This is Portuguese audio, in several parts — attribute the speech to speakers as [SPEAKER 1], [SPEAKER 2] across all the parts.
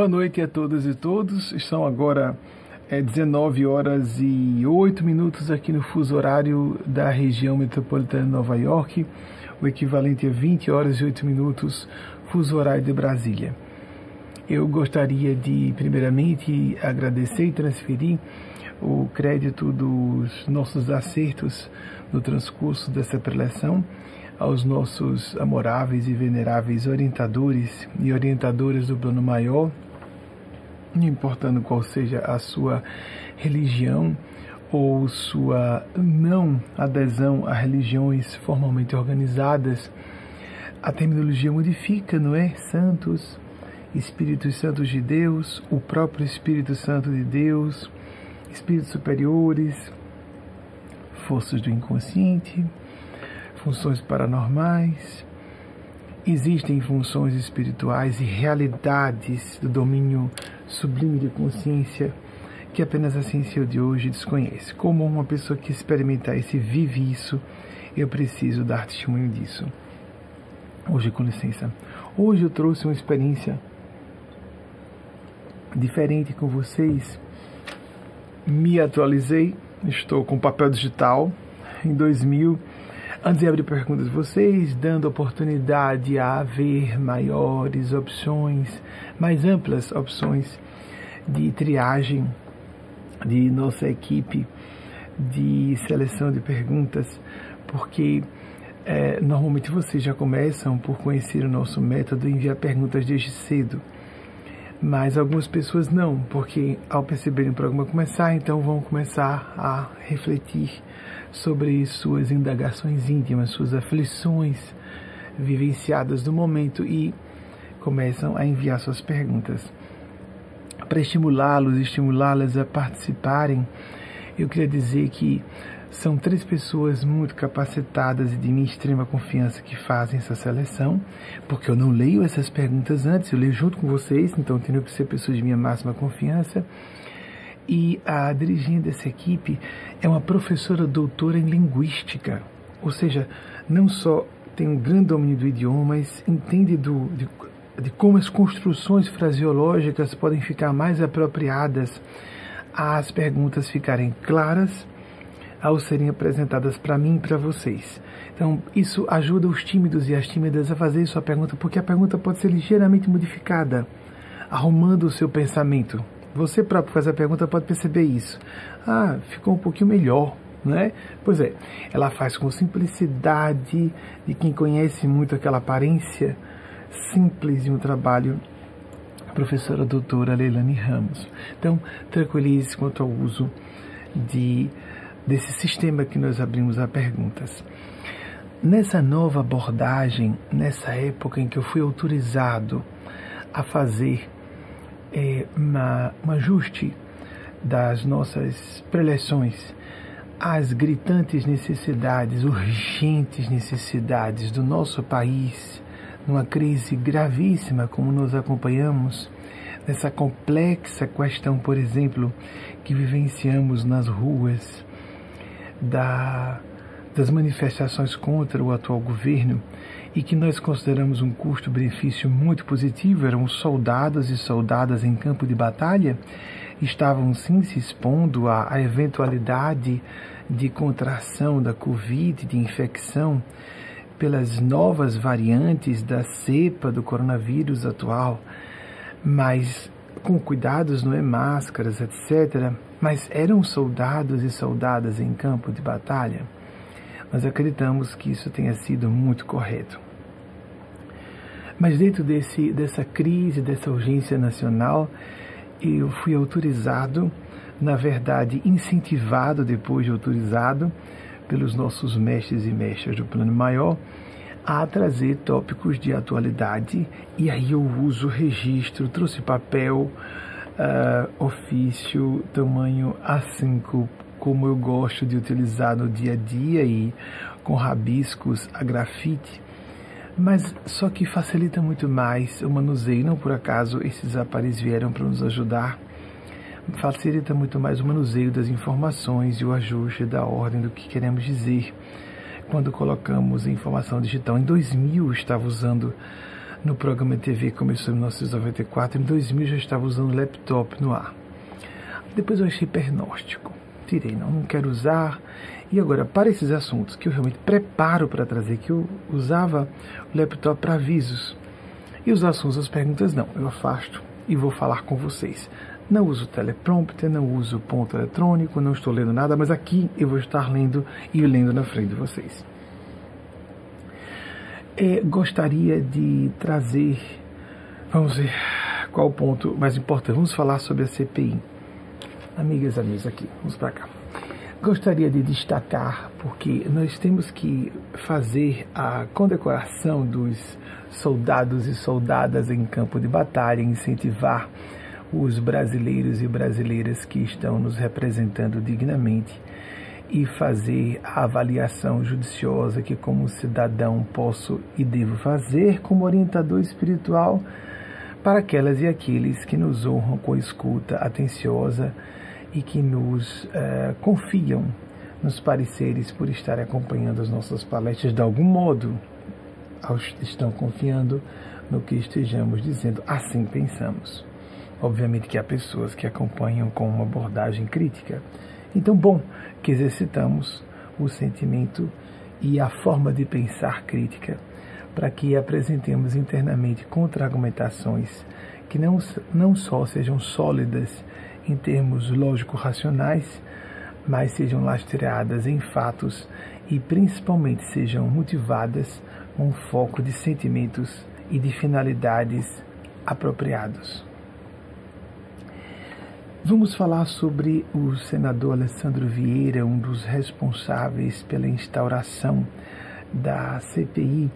[SPEAKER 1] Boa noite a todas e todos. São agora é, 19 horas e 8 minutos aqui no fuso horário da região metropolitana de Nova York, o equivalente a 20 horas e 8 minutos fuso horário de Brasília. Eu gostaria de, primeiramente, agradecer e transferir o crédito dos nossos acertos no transcurso dessa preleção aos nossos amoráveis e veneráveis orientadores e orientadoras do plano maior, não importando qual seja a sua religião ou sua não adesão a religiões formalmente organizadas, a terminologia modifica, não é? Santos, Espíritos Santos de Deus, o próprio Espírito Santo de Deus, Espíritos superiores, forças do inconsciente, funções paranormais, existem funções espirituais e realidades do domínio sublime de consciência que apenas a ciência de hoje desconhece. Como uma pessoa que experimenta isso e vive isso, eu preciso dar testemunho disso. Hoje, com licença, hoje eu trouxe uma experiência diferente com vocês. Me atualizei, estou com papel digital em 2000 Antes de abrir perguntas, vocês dando oportunidade a haver maiores opções, mais amplas opções de triagem de nossa equipe de seleção de perguntas, porque é, normalmente vocês já começam por conhecer o nosso método e enviar perguntas desde cedo. Mas algumas pessoas não, porque ao perceberem o programa começar, então vão começar a refletir sobre suas indagações íntimas, suas aflições vivenciadas no momento e começam a enviar suas perguntas. Para estimulá-los, estimulá-las a participarem, eu queria dizer que são três pessoas muito capacitadas e de minha extrema confiança que fazem essa seleção, porque eu não leio essas perguntas antes, eu leio junto com vocês, então tenho que ser pessoas de minha máxima confiança. E a dirigente dessa equipe é uma professora doutora em linguística, ou seja, não só tem um grande domínio do idioma, mas entende do, de, de como as construções fraseológicas podem ficar mais apropriadas às perguntas ficarem claras ao serem apresentadas para mim e para vocês. Então, isso ajuda os tímidos e as tímidas a fazer sua pergunta, porque a pergunta pode ser ligeiramente modificada, arrumando o seu pensamento. Você próprio faz a pergunta pode perceber isso. Ah, ficou um pouquinho melhor, né? Pois é, ela faz com simplicidade de quem conhece muito aquela aparência simples de um trabalho professora doutora Leilani Ramos. Então, tranquilize quanto ao uso de, desse sistema que nós abrimos a perguntas. Nessa nova abordagem, nessa época em que eu fui autorizado a fazer é, uma, um ajuste das nossas preleções. Às gritantes necessidades, urgentes necessidades do nosso país, numa crise gravíssima como nos acompanhamos, nessa complexa questão, por exemplo, que vivenciamos nas ruas da, das manifestações contra o atual governo e que nós consideramos um custo-benefício muito positivo, eram soldados e soldadas em campo de batalha, estavam sim se expondo à, à eventualidade de contração da Covid, de infecção, pelas novas variantes da cepa do coronavírus atual, mas com cuidados, não é máscaras, etc. Mas eram soldados e soldadas em campo de batalha nós acreditamos que isso tenha sido muito correto. Mas dentro desse, dessa crise, dessa urgência nacional, eu fui autorizado, na verdade incentivado depois de autorizado pelos nossos mestres e mestras do plano maior, a trazer tópicos de atualidade. E aí eu uso registro, trouxe papel, uh, ofício, tamanho A5 como eu gosto de utilizar no dia a dia e com rabiscos a grafite, mas só que facilita muito mais o manuseio. Não por acaso esses aparelhos vieram para nos ajudar. Facilita muito mais o manuseio das informações e o ajuste da ordem do que queremos dizer quando colocamos informação digital. Em 2000 eu estava usando no programa TV começou em 1994. Em 2000 já estava usando laptop no ar. Depois eu achei pernóstico. Não, não quero usar. E agora, para esses assuntos que eu realmente preparo para trazer, que eu usava o laptop para avisos, e os assuntos, as perguntas, não, eu afasto e vou falar com vocês. Não uso teleprompter, não uso ponto eletrônico, não estou lendo nada, mas aqui eu vou estar lendo e lendo na frente de vocês. É, gostaria de trazer, vamos ver qual o ponto mais importante. Vamos falar sobre a CPI. Amigas, amigos, aqui, vamos para cá. Gostaria de destacar, porque nós temos que fazer a condecoração dos soldados e soldadas em campo de batalha, incentivar os brasileiros e brasileiras que estão nos representando dignamente e fazer a avaliação judiciosa que, como cidadão, posso e devo fazer como orientador espiritual para aquelas e aqueles que nos honram com escuta atenciosa e que nos uh, confiam nos pareceres por estar acompanhando as nossas palestras de algum modo, estão confiando no que estejamos dizendo. Assim pensamos. Obviamente que há pessoas que acompanham com uma abordagem crítica. Então, bom que exercitamos o sentimento e a forma de pensar crítica para que apresentemos internamente contra-argumentações que não, não só sejam sólidas em termos lógico-racionais, mas sejam lastreadas em fatos e principalmente sejam motivadas com um foco de sentimentos e de finalidades apropriados. Vamos falar sobre o senador Alessandro Vieira, um dos responsáveis pela instauração da CPI.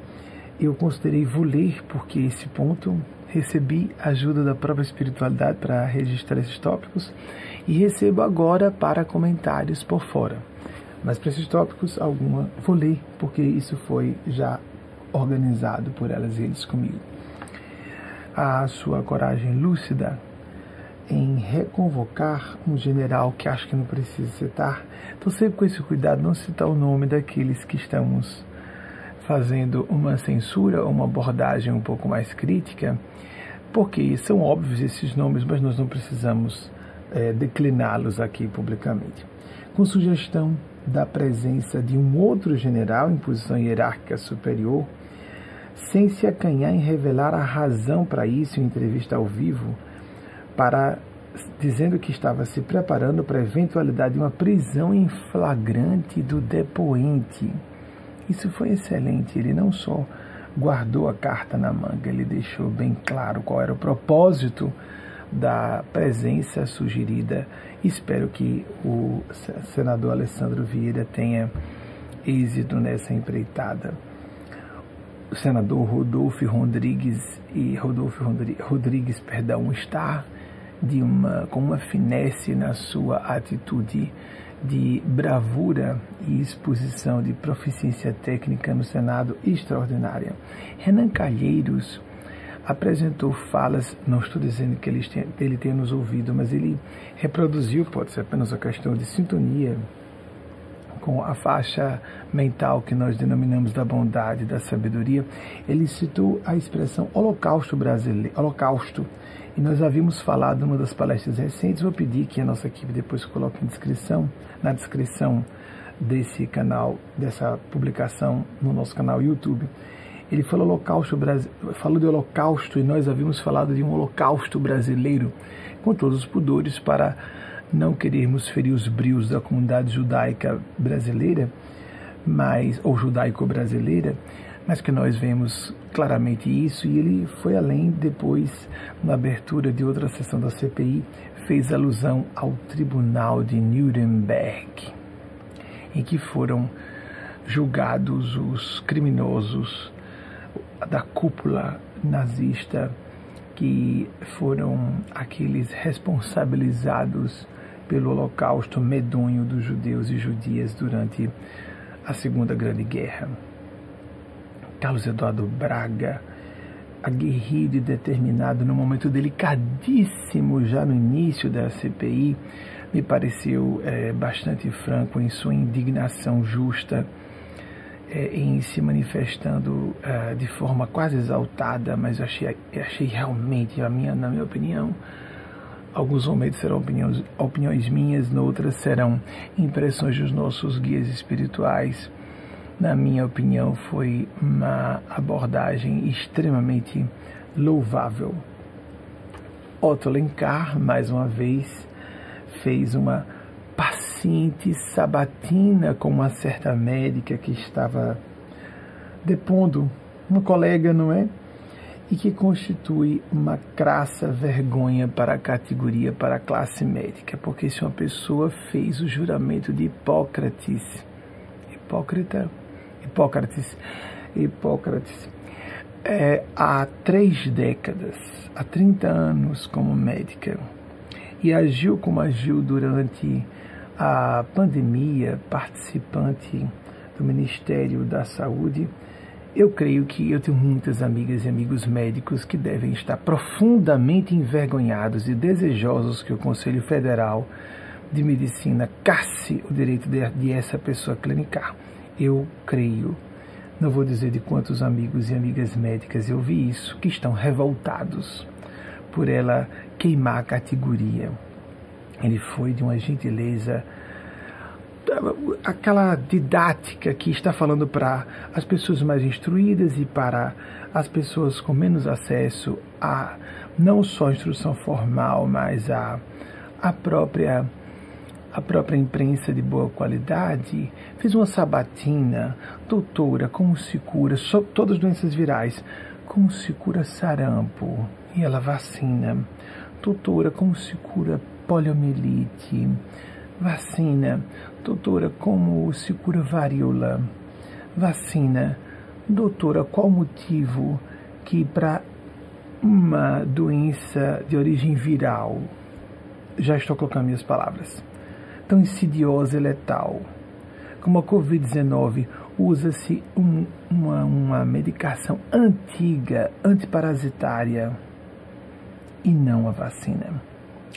[SPEAKER 1] Eu considerei vou ler porque esse ponto recebi ajuda da própria espiritualidade para registrar esses tópicos e recebo agora para comentários por fora. Mas para esses tópicos, alguma vou ler porque isso foi já organizado por elas e eles comigo. A sua coragem lúcida em reconvocar um general que acho que não precisa citar. Então, sempre com esse cuidado, não citar o nome daqueles que estamos fazendo uma censura uma abordagem um pouco mais crítica, porque são óbvios esses nomes, mas nós não precisamos é, decliná-los aqui publicamente. Com sugestão da presença de um outro general em posição hierárquica superior, sem se acanhar em revelar a razão para isso em entrevista ao vivo, para dizendo que estava se preparando para a eventualidade de uma prisão em flagrante do depoente. Isso foi excelente. Ele não só guardou a carta na manga, ele deixou bem claro qual era o propósito da presença sugerida. Espero que o senador Alessandro Vieira tenha êxito nessa empreitada. O senador Rodolfo Rodrigues e Rodolfo Rodrigues, perdão, está de uma, com uma finesse na sua atitude de bravura e exposição de proficiência técnica no Senado extraordinária. Renan Calheiros apresentou falas, não estou dizendo que ele tenha, ele tenha nos ouvido, mas ele reproduziu, pode ser apenas uma questão de sintonia com a faixa mental que nós denominamos da bondade, da sabedoria, ele citou a expressão holocausto brasileiro, holocausto e nós havíamos falado numa das palestras recentes, vou pedir que a nossa equipe depois coloque em descrição, na descrição desse canal, dessa publicação no nosso canal YouTube. Ele falou, holocausto, falou de holocausto e nós havíamos falado de um holocausto brasileiro, com todos os pudores para não querermos ferir os brios da comunidade judaica brasileira, mas ou judaico-brasileira, mas que nós vemos claramente isso e ele foi além depois na abertura de outra sessão da CPI fez alusão ao Tribunal de Nuremberg em que foram julgados os criminosos da cúpula nazista que foram aqueles responsabilizados pelo holocausto medonho dos judeus e judias durante a Segunda Grande Guerra. Carlos Eduardo Braga, aguerrido e determinado no momento delicadíssimo, já no início da CPI, me pareceu é, bastante franco em sua indignação justa é, em se manifestando uh, de forma quase exaltada, mas achei, achei realmente, a minha, na minha opinião, alguns momentos serão opiniões, opiniões minhas, noutras serão impressões dos nossos guias espirituais. Na minha opinião, foi uma abordagem extremamente louvável. Otto Lencar, mais uma vez, fez uma paciente sabatina com uma certa médica que estava depondo, uma colega, não é? E que constitui uma crassa vergonha para a categoria, para a classe médica, porque se uma pessoa fez o juramento de Hipócrates, Hipócrita, Hipócrates, Hipócrates, é, há três décadas, há 30 anos como médica, e agiu como agiu durante a pandemia, participante do Ministério da Saúde, eu creio que eu tenho muitas amigas e amigos médicos que devem estar profundamente envergonhados e desejosos que o Conselho Federal de Medicina casse o direito de, de essa pessoa clinicar. Eu creio, não vou dizer de quantos amigos e amigas médicas eu vi isso, que estão revoltados por ela queimar a categoria. Ele foi de uma gentileza, aquela didática que está falando para as pessoas mais instruídas e para as pessoas com menos acesso a não só a instrução formal, mas a, a própria a própria imprensa de boa qualidade, fez uma sabatina, doutora, como se cura, so, todas as doenças virais, como se cura sarampo, e ela vacina. Doutora, como se cura poliomielite? Vacina. Doutora, como se cura varíola? Vacina. Doutora, qual o motivo que para uma doença de origem viral, já estou colocando minhas palavras, tão insidiosa e letal, como a Covid-19, usa-se um, uma, uma medicação antiga, antiparasitária, e não a vacina.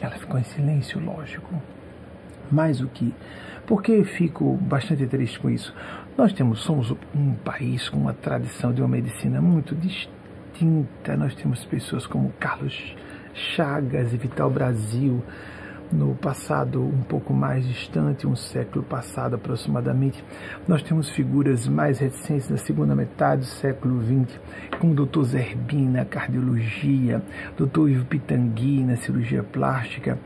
[SPEAKER 1] Ela ficou em silêncio, lógico. Mais o que? Porque fico bastante triste com isso. Nós temos, somos um país com uma tradição de uma medicina muito distinta. Nós temos pessoas como Carlos Chagas e Vital Brasil, no passado um pouco mais distante, um século passado aproximadamente, nós temos figuras mais recentes da segunda metade do século XX, como o Dr. Zerbin na cardiologia, Dr. Ivo Pitangui na cirurgia plástica.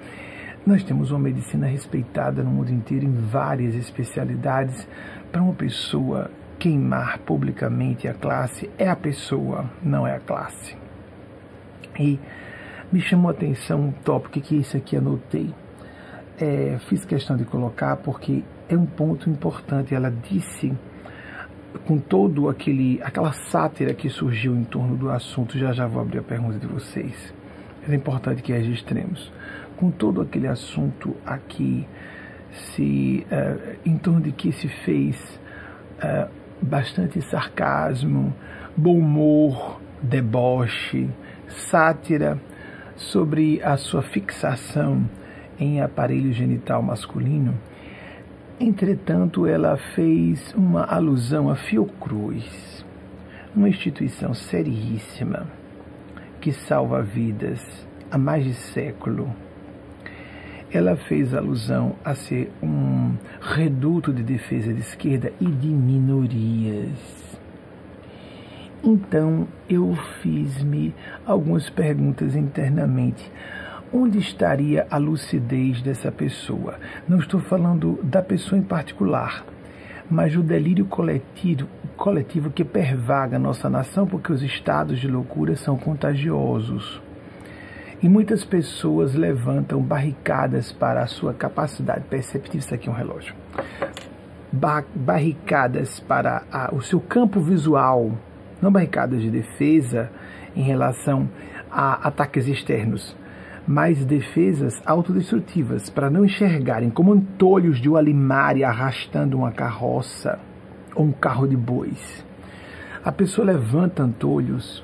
[SPEAKER 1] Nós temos uma medicina respeitada no mundo inteiro em várias especialidades. Para uma pessoa queimar publicamente a classe, é a pessoa, não é a classe. E me chamou a atenção um tópico que isso aqui anotei. É, fiz questão de colocar porque é um ponto importante. Ela disse, com todo aquele aquela sátira que surgiu em torno do assunto, já já vou abrir a pergunta de vocês. É importante que registremos. Com todo aquele assunto aqui, se uh, em torno de que se fez uh, bastante sarcasmo, bom humor, deboche, sátira sobre a sua fixação em aparelho genital masculino. Entretanto, ela fez uma alusão à Fiocruz, uma instituição seríssima que salva vidas há mais de século. Ela fez alusão a ser um reduto de defesa de esquerda e de minorias então eu fiz-me algumas perguntas internamente. Onde estaria a lucidez dessa pessoa? Não estou falando da pessoa em particular, mas do delírio coletivo, coletivo que pervaga a nossa nação, porque os estados de loucura são contagiosos. E muitas pessoas levantam barricadas para a sua capacidade perceptiva. Isso aqui é um relógio. barricadas para a, o seu campo visual não barricadas de defesa em relação a ataques externos, mas defesas autodestrutivas para não enxergarem como antolhos de uma limária arrastando uma carroça ou um carro de bois. A pessoa levanta antolhos,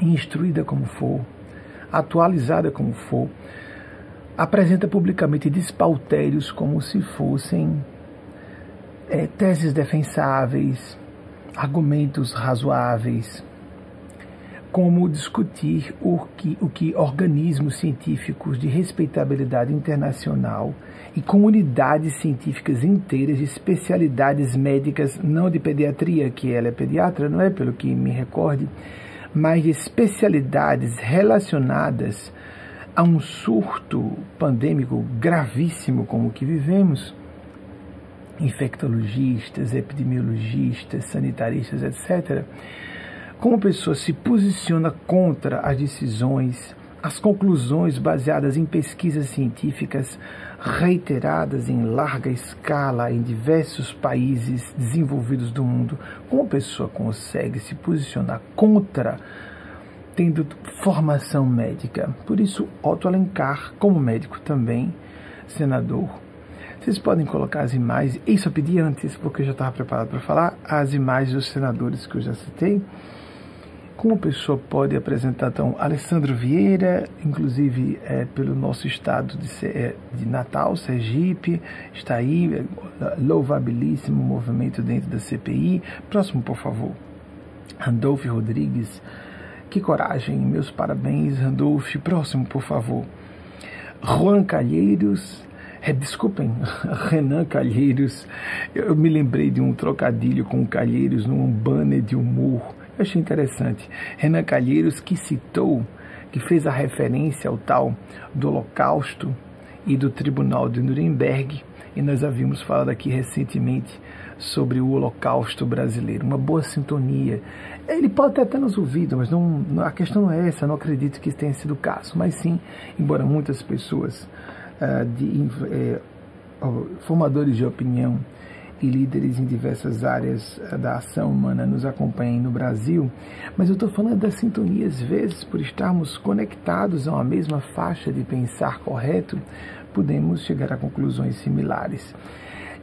[SPEAKER 1] instruída como for, atualizada como for, apresenta publicamente despautérios como se fossem é, teses defensáveis, argumentos razoáveis, como discutir o que, o que organismos científicos de respeitabilidade internacional e comunidades científicas inteiras de especialidades médicas, não de pediatria, que ela é pediatra, não é? Pelo que me recorde, mas de especialidades relacionadas a um surto pandêmico gravíssimo como o que vivemos, infectologistas, epidemiologistas, sanitaristas, etc., como a pessoa se posiciona contra as decisões, as conclusões baseadas em pesquisas científicas reiteradas em larga escala em diversos países desenvolvidos do mundo, como a pessoa consegue se posicionar contra tendo formação médica. Por isso, Otto Alencar, como médico também, senador. Vocês podem colocar as imagens, isso eu pedi antes, porque eu já estava preparado para falar, as imagens dos senadores que eu já citei. Como a pessoa pode apresentar, então, Alessandro Vieira, inclusive é, pelo nosso estado de, é, de, Natal, Sergipe, está aí, é, louvabilíssimo movimento dentro da CPI. Próximo, por favor. Randolph Rodrigues, que coragem, meus parabéns, Randolph. Próximo, por favor. Juan Calheiros, é, desculpem, Renan Calheiros. Eu me lembrei de um trocadilho com Calheiros num banner de humor eu achei interessante. Renan Calheiros que citou, que fez a referência ao tal do Holocausto e do Tribunal de Nuremberg, e nós havíamos falado aqui recentemente sobre o Holocausto brasileiro. Uma boa sintonia. Ele pode ter até nos ouvido, mas não, a questão não é essa, não acredito que tenha sido o caso. Mas sim, embora muitas pessoas, de, uh, formadores de opinião, e líderes em diversas áreas eh, da ação humana nos acompanhem no Brasil, mas eu estou falando da sintonia, às vezes, por estarmos conectados a uma mesma faixa de pensar correto, podemos chegar a conclusões similares.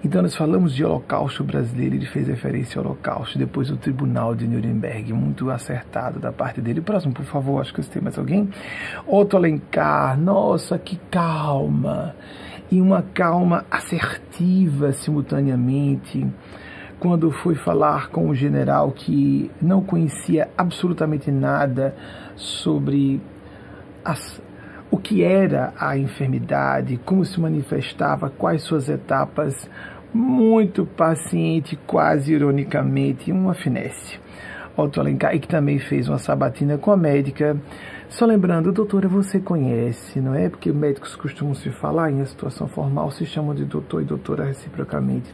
[SPEAKER 1] Então, nós falamos de Holocausto brasileiro, ele fez referência ao Holocausto, depois o Tribunal de Nuremberg, muito acertado da parte dele. Próximo, por favor, acho que você tem mais alguém. Otto Alencar, nossa, que calma e uma calma assertiva simultaneamente. Quando fui falar com o general que não conhecia absolutamente nada sobre as, o que era a enfermidade, como se manifestava, quais suas etapas, muito paciente, quase ironicamente, uma finesse. Otto Alencar, que também fez uma sabatina com a médica, só lembrando, doutora, você conhece, não é? Porque médicos costumam se falar em situação formal, se chamam de doutor e doutora reciprocamente.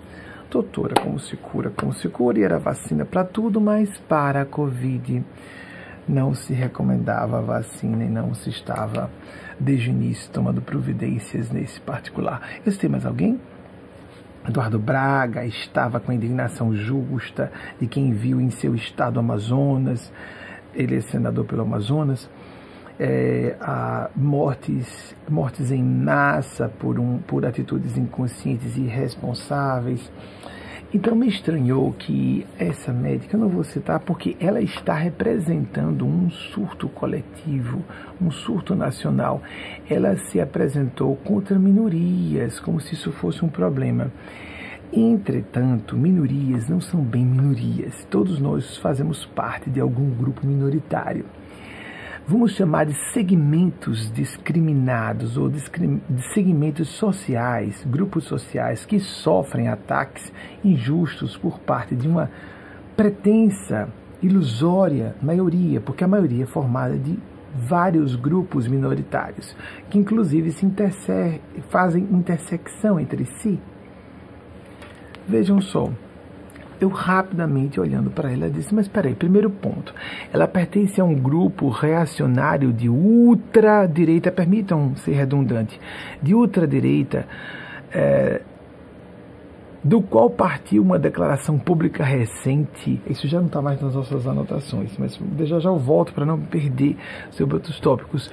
[SPEAKER 1] Doutora, como se cura? Como se cura? E era vacina para tudo, mas para a Covid não se recomendava a vacina e não se estava, desde o início, tomando providências nesse particular. Eu sei mais alguém? Eduardo Braga estava com a indignação justa de quem viu em seu estado Amazonas, ele é senador pelo Amazonas, é, mortes, mortes em massa por, um, por atitudes inconscientes e irresponsáveis. Então me estranhou que essa médica, não vou citar, porque ela está representando um surto coletivo, um surto nacional. Ela se apresentou contra minorias, como se isso fosse um problema. Entretanto, minorias não são bem minorias. Todos nós fazemos parte de algum grupo minoritário vamos chamar de segmentos discriminados ou de segmentos sociais, grupos sociais que sofrem ataques injustos por parte de uma pretensa, ilusória maioria, porque a maioria é formada de vários grupos minoritários, que inclusive se interse fazem intersecção entre si. Vejam só, eu rapidamente olhando para ela disse: Mas peraí, primeiro ponto, ela pertence a um grupo reacionário de ultradireita, permitam ser redundante, de ultradireita, é, do qual partiu uma declaração pública recente. Isso já não está mais nas nossas anotações, mas já já eu volto para não perder sobre outros tópicos.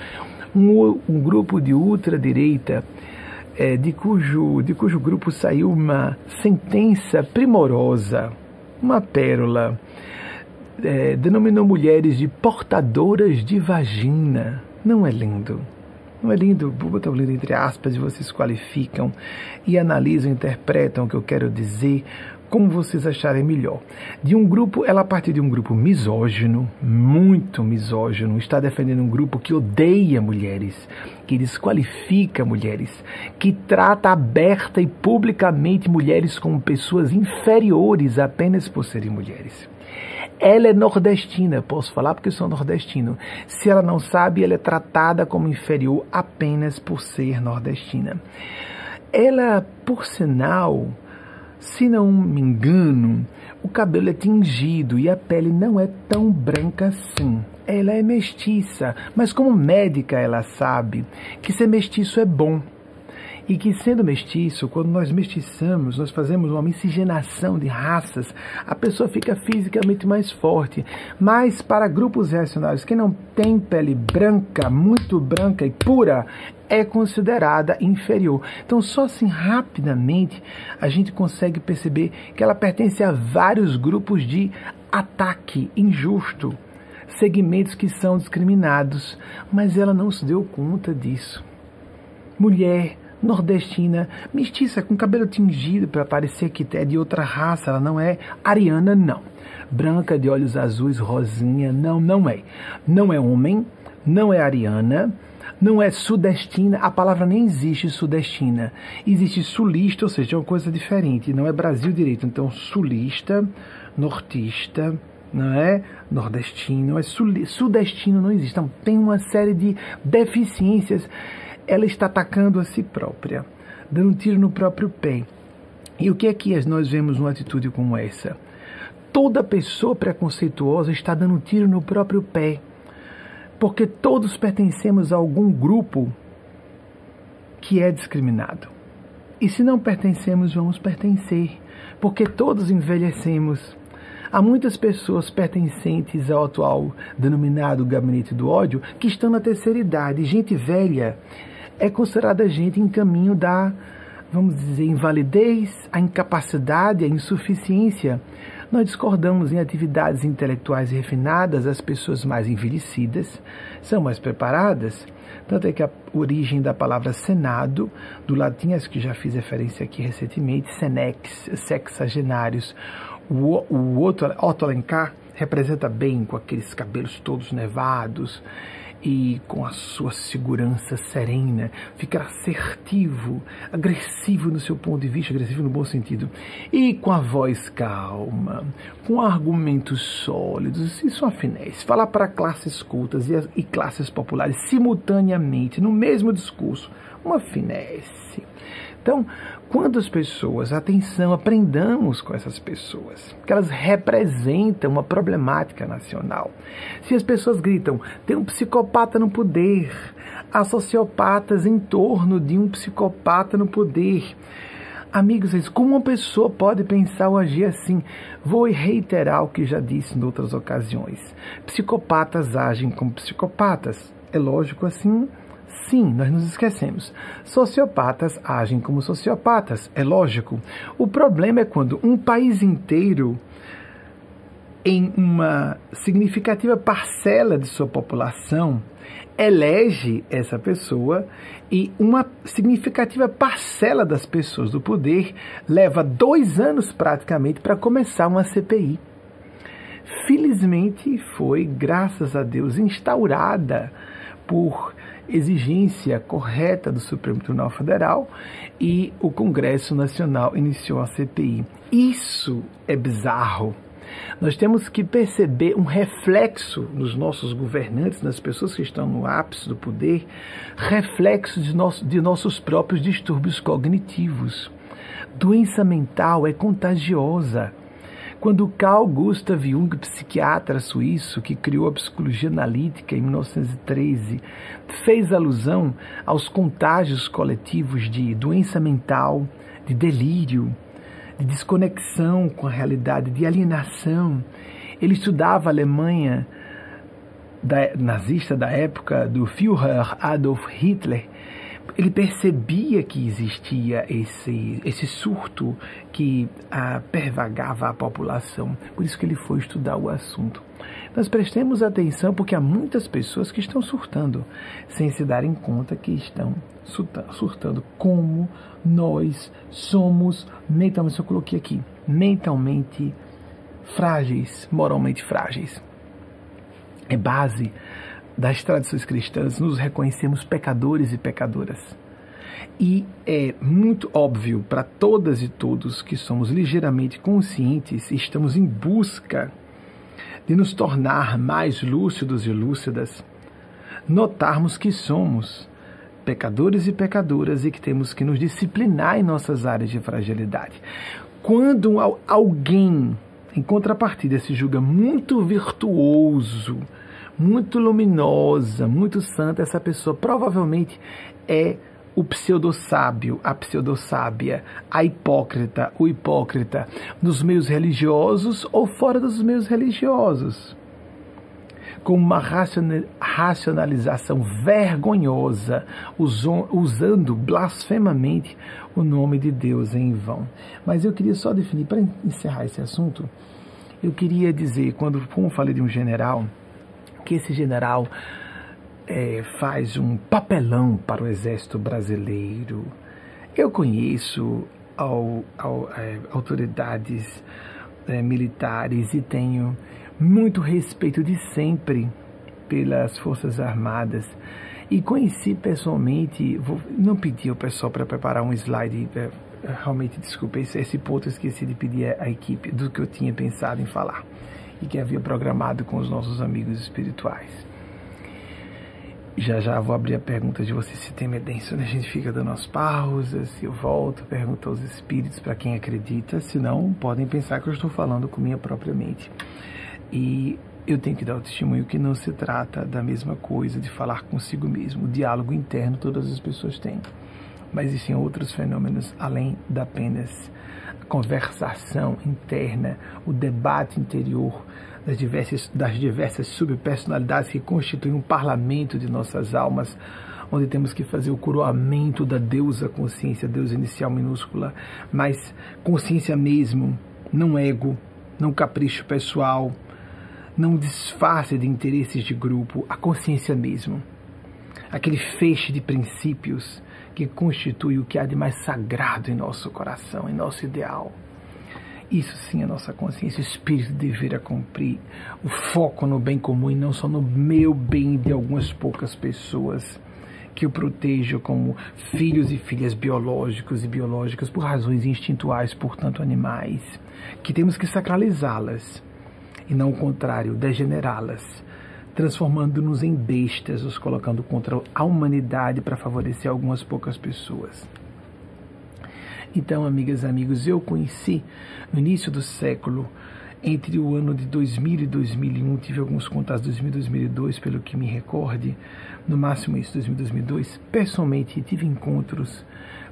[SPEAKER 1] Um, um grupo de ultradireita é, de, cujo, de cujo grupo saiu uma sentença primorosa, uma pérola. É, denominou mulheres de portadoras de vagina. Não é lindo? Não é lindo? O lindo entre aspas e vocês qualificam e analisam, interpretam o que eu quero dizer como vocês acharem melhor. De um grupo, ela a partir de um grupo misógino, muito misógino, está defendendo um grupo que odeia mulheres, que desqualifica mulheres, que trata aberta e publicamente mulheres como pessoas inferiores apenas por serem mulheres. Ela é nordestina, posso falar porque sou nordestino. Se ela não sabe, ela é tratada como inferior apenas por ser nordestina. Ela, por sinal, se não me engano, o cabelo é tingido e a pele não é tão branca assim. Ela é mestiça, mas como médica ela sabe que ser mestiço é bom. E que sendo mestiço, quando nós mestiçamos, nós fazemos uma miscigenação de raças, a pessoa fica fisicamente mais forte. Mas para grupos reacionários que não têm pele branca, muito branca e pura, é considerada inferior. Então, só assim rapidamente a gente consegue perceber que ela pertence a vários grupos de ataque injusto, segmentos que são discriminados, mas ela não se deu conta disso. Mulher, nordestina, mestiça, com cabelo tingido para parecer que é de outra raça, ela não é ariana, não. Branca, de olhos azuis, rosinha, não, não é. Não é homem, não é ariana, não é sudestina, a palavra nem existe sudestina. Existe sulista, ou seja, é uma coisa diferente, não é Brasil direito. Então, sulista, nortista, não é nordestino, é sudestino, não existe. Então, tem uma série de deficiências. Ela está atacando a si própria, dando um tiro no próprio pé. E o que é que nós vemos numa atitude como essa? Toda pessoa preconceituosa está dando um tiro no próprio pé porque todos pertencemos a algum grupo que é discriminado. E se não pertencemos, vamos pertencer, porque todos envelhecemos. Há muitas pessoas pertencentes ao atual denominado gabinete do ódio que estão na terceira idade. Gente velha é considerada gente em caminho da, vamos dizer, invalidez, a incapacidade, a insuficiência. Nós discordamos em atividades intelectuais refinadas, as pessoas mais envelhecidas são mais preparadas. Tanto é que a origem da palavra Senado, do latim, as que já fiz referência aqui recentemente, senex, sexagenários. O, o outro, Otto Alencar, representa bem com aqueles cabelos todos nevados e com a sua segurança serena, ficar assertivo, agressivo no seu ponto de vista, agressivo no bom sentido, e com a voz calma, com argumentos sólidos, isso é uma finesse. Falar para classes cultas e, e classes populares simultaneamente, no mesmo discurso, uma finesse. Então, quando as pessoas, atenção, aprendamos com essas pessoas, que elas representam uma problemática nacional. Se as pessoas gritam, tem um psicopata no poder, há sociopatas em torno de um psicopata no poder. Amigos, como uma pessoa pode pensar ou agir assim? Vou reiterar o que já disse em outras ocasiões. Psicopatas agem como psicopatas. É lógico assim Sim, nós nos esquecemos. Sociopatas agem como sociopatas, é lógico. O problema é quando um país inteiro, em uma significativa parcela de sua população, elege essa pessoa e uma significativa parcela das pessoas do poder leva dois anos praticamente para começar uma CPI. Felizmente foi, graças a Deus, instaurada por exigência correta do Supremo Tribunal Federal e o Congresso Nacional iniciou a CPI. Isso é bizarro. Nós temos que perceber um reflexo nos nossos governantes, nas pessoas que estão no ápice do poder, reflexo de, nosso, de nossos próprios distúrbios cognitivos. Doença mental é contagiosa. Quando Carl Gustav Jung, psiquiatra suíço que criou a psicologia analítica em 1913, fez alusão aos contágios coletivos de doença mental, de delírio, de desconexão com a realidade, de alienação, ele estudava a Alemanha da, nazista da época do Führer Adolf Hitler ele percebia que existia esse, esse surto que ah, pervagava a população. Por isso que ele foi estudar o assunto. Nós prestemos atenção porque há muitas pessoas que estão surtando, sem se darem conta que estão surtando. Como nós somos mentalmente, eu coloquei aqui, mentalmente frágeis, moralmente frágeis. É base das tradições cristãs nos reconhecemos pecadores e pecadoras. E é muito óbvio para todas e todos que somos ligeiramente conscientes e estamos em busca de nos tornar mais lúcidos e lúcidas, notarmos que somos pecadores e pecadoras e que temos que nos disciplinar em nossas áreas de fragilidade. Quando alguém, em contrapartida, se julga muito virtuoso, muito luminosa, muito santa, essa pessoa provavelmente é o pseudo-sábio, a pseudo-sábia, a hipócrita, o hipócrita, nos meios religiosos ou fora dos meios religiosos. Com uma racionalização vergonhosa, usando blasfemamente o nome de Deus em vão. Mas eu queria só definir, para encerrar esse assunto, eu queria dizer, quando como falei de um general, que esse general é, faz um papelão para o exército brasileiro. Eu conheço ao, ao, é, autoridades é, militares e tenho muito respeito de sempre pelas Forças Armadas. E conheci pessoalmente, vou, não pedi ao pessoal para preparar um slide, é, realmente desculpe, esse, esse ponto eu esqueci de pedir à equipe do que eu tinha pensado em falar e que havia programado com os nossos amigos espirituais. Já já vou abrir a pergunta de você se tem medência, né? a gente fica dando as pausas, eu volto, pergunto aos espíritos para quem acredita, senão podem pensar que eu estou falando com minha própria mente. E eu tenho que dar o testemunho que não se trata da mesma coisa de falar consigo mesmo. O diálogo interno todas as pessoas têm. Mas existem outros fenômenos além da apenas conversação interna, o debate interior das diversas, das diversas subpersonalidades que constituem um parlamento de nossas almas, onde temos que fazer o coroamento da deusa consciência, deusa inicial minúscula, mas consciência mesmo, não ego, não capricho pessoal, não disfarce de interesses de grupo, a consciência mesmo. Aquele feixe de princípios que constitui o que há de mais sagrado em nosso coração, em nosso ideal. Isso sim é nossa consciência, o espírito deverá cumprir o foco no bem comum e não só no meu bem de algumas poucas pessoas que eu protejo como filhos e filhas biológicos e biológicas por razões instintuais, portanto animais, que temos que sacralizá-las e não o contrário, degenerá-las transformando-nos em bestas, os colocando contra a humanidade para favorecer algumas poucas pessoas. Então, amigas e amigos, eu conheci no início do século, entre o ano de 2000 e 2001, tive alguns contatos 2000 e 2002, pelo que me recorde, no máximo isso, 2000 e 2002, pessoalmente tive encontros